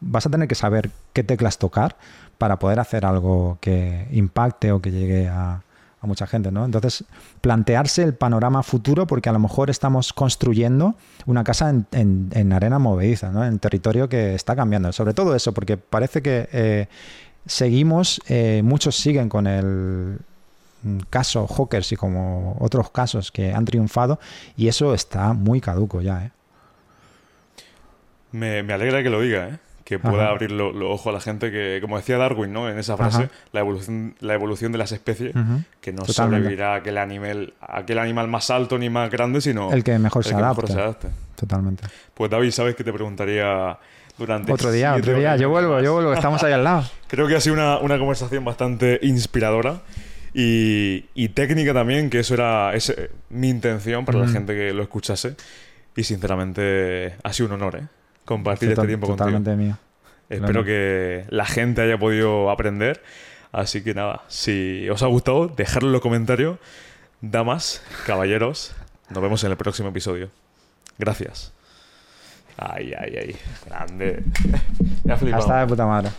vas a tener que saber qué teclas tocar para poder hacer algo que impacte o que llegue a, a mucha gente, ¿no? Entonces, plantearse el panorama futuro, porque a lo mejor estamos construyendo una casa en, en- en arena movediza, ¿no? En territorio que está cambiando. Sobre todo eso, porque parece que eh, seguimos, eh, muchos siguen con el mm, caso Hawkers y como otros casos que han triunfado, y eso está muy caduco ya, ¿eh? Me, me alegra que lo diga, ¿eh? Que pueda Ajá. abrir los ojos a la gente que, como decía Darwin, ¿no? En esa frase, Ajá. la evolución, la evolución de las especies, que no Totalmente. sobrevivirá a aquel animal, aquel animal más alto ni más grande, sino El que mejor el se que adapte. se adapte. Totalmente. Pues David, sabes que te preguntaría durante Otro día, otro día. Yo vuelvo, yo vuelvo, estamos ahí al lado. Creo que ha sido una, una conversación bastante inspiradora y, y técnica también, que eso era ese- mi intención para la Mm. gente que lo escuchase. Y sinceramente ha sido un honor, ¿eh? Compartir Total- este tiempo totalmente contigo. mío. Espero Claro. que la gente haya podido aprender. Así que nada, si os ha gustado, dejadlo en los comentarios. Damas, caballeros, nos vemos en el próximo episodio. Gracias. Ay, ay, ay. Grande. Ya he flipado. Hasta de puta madre.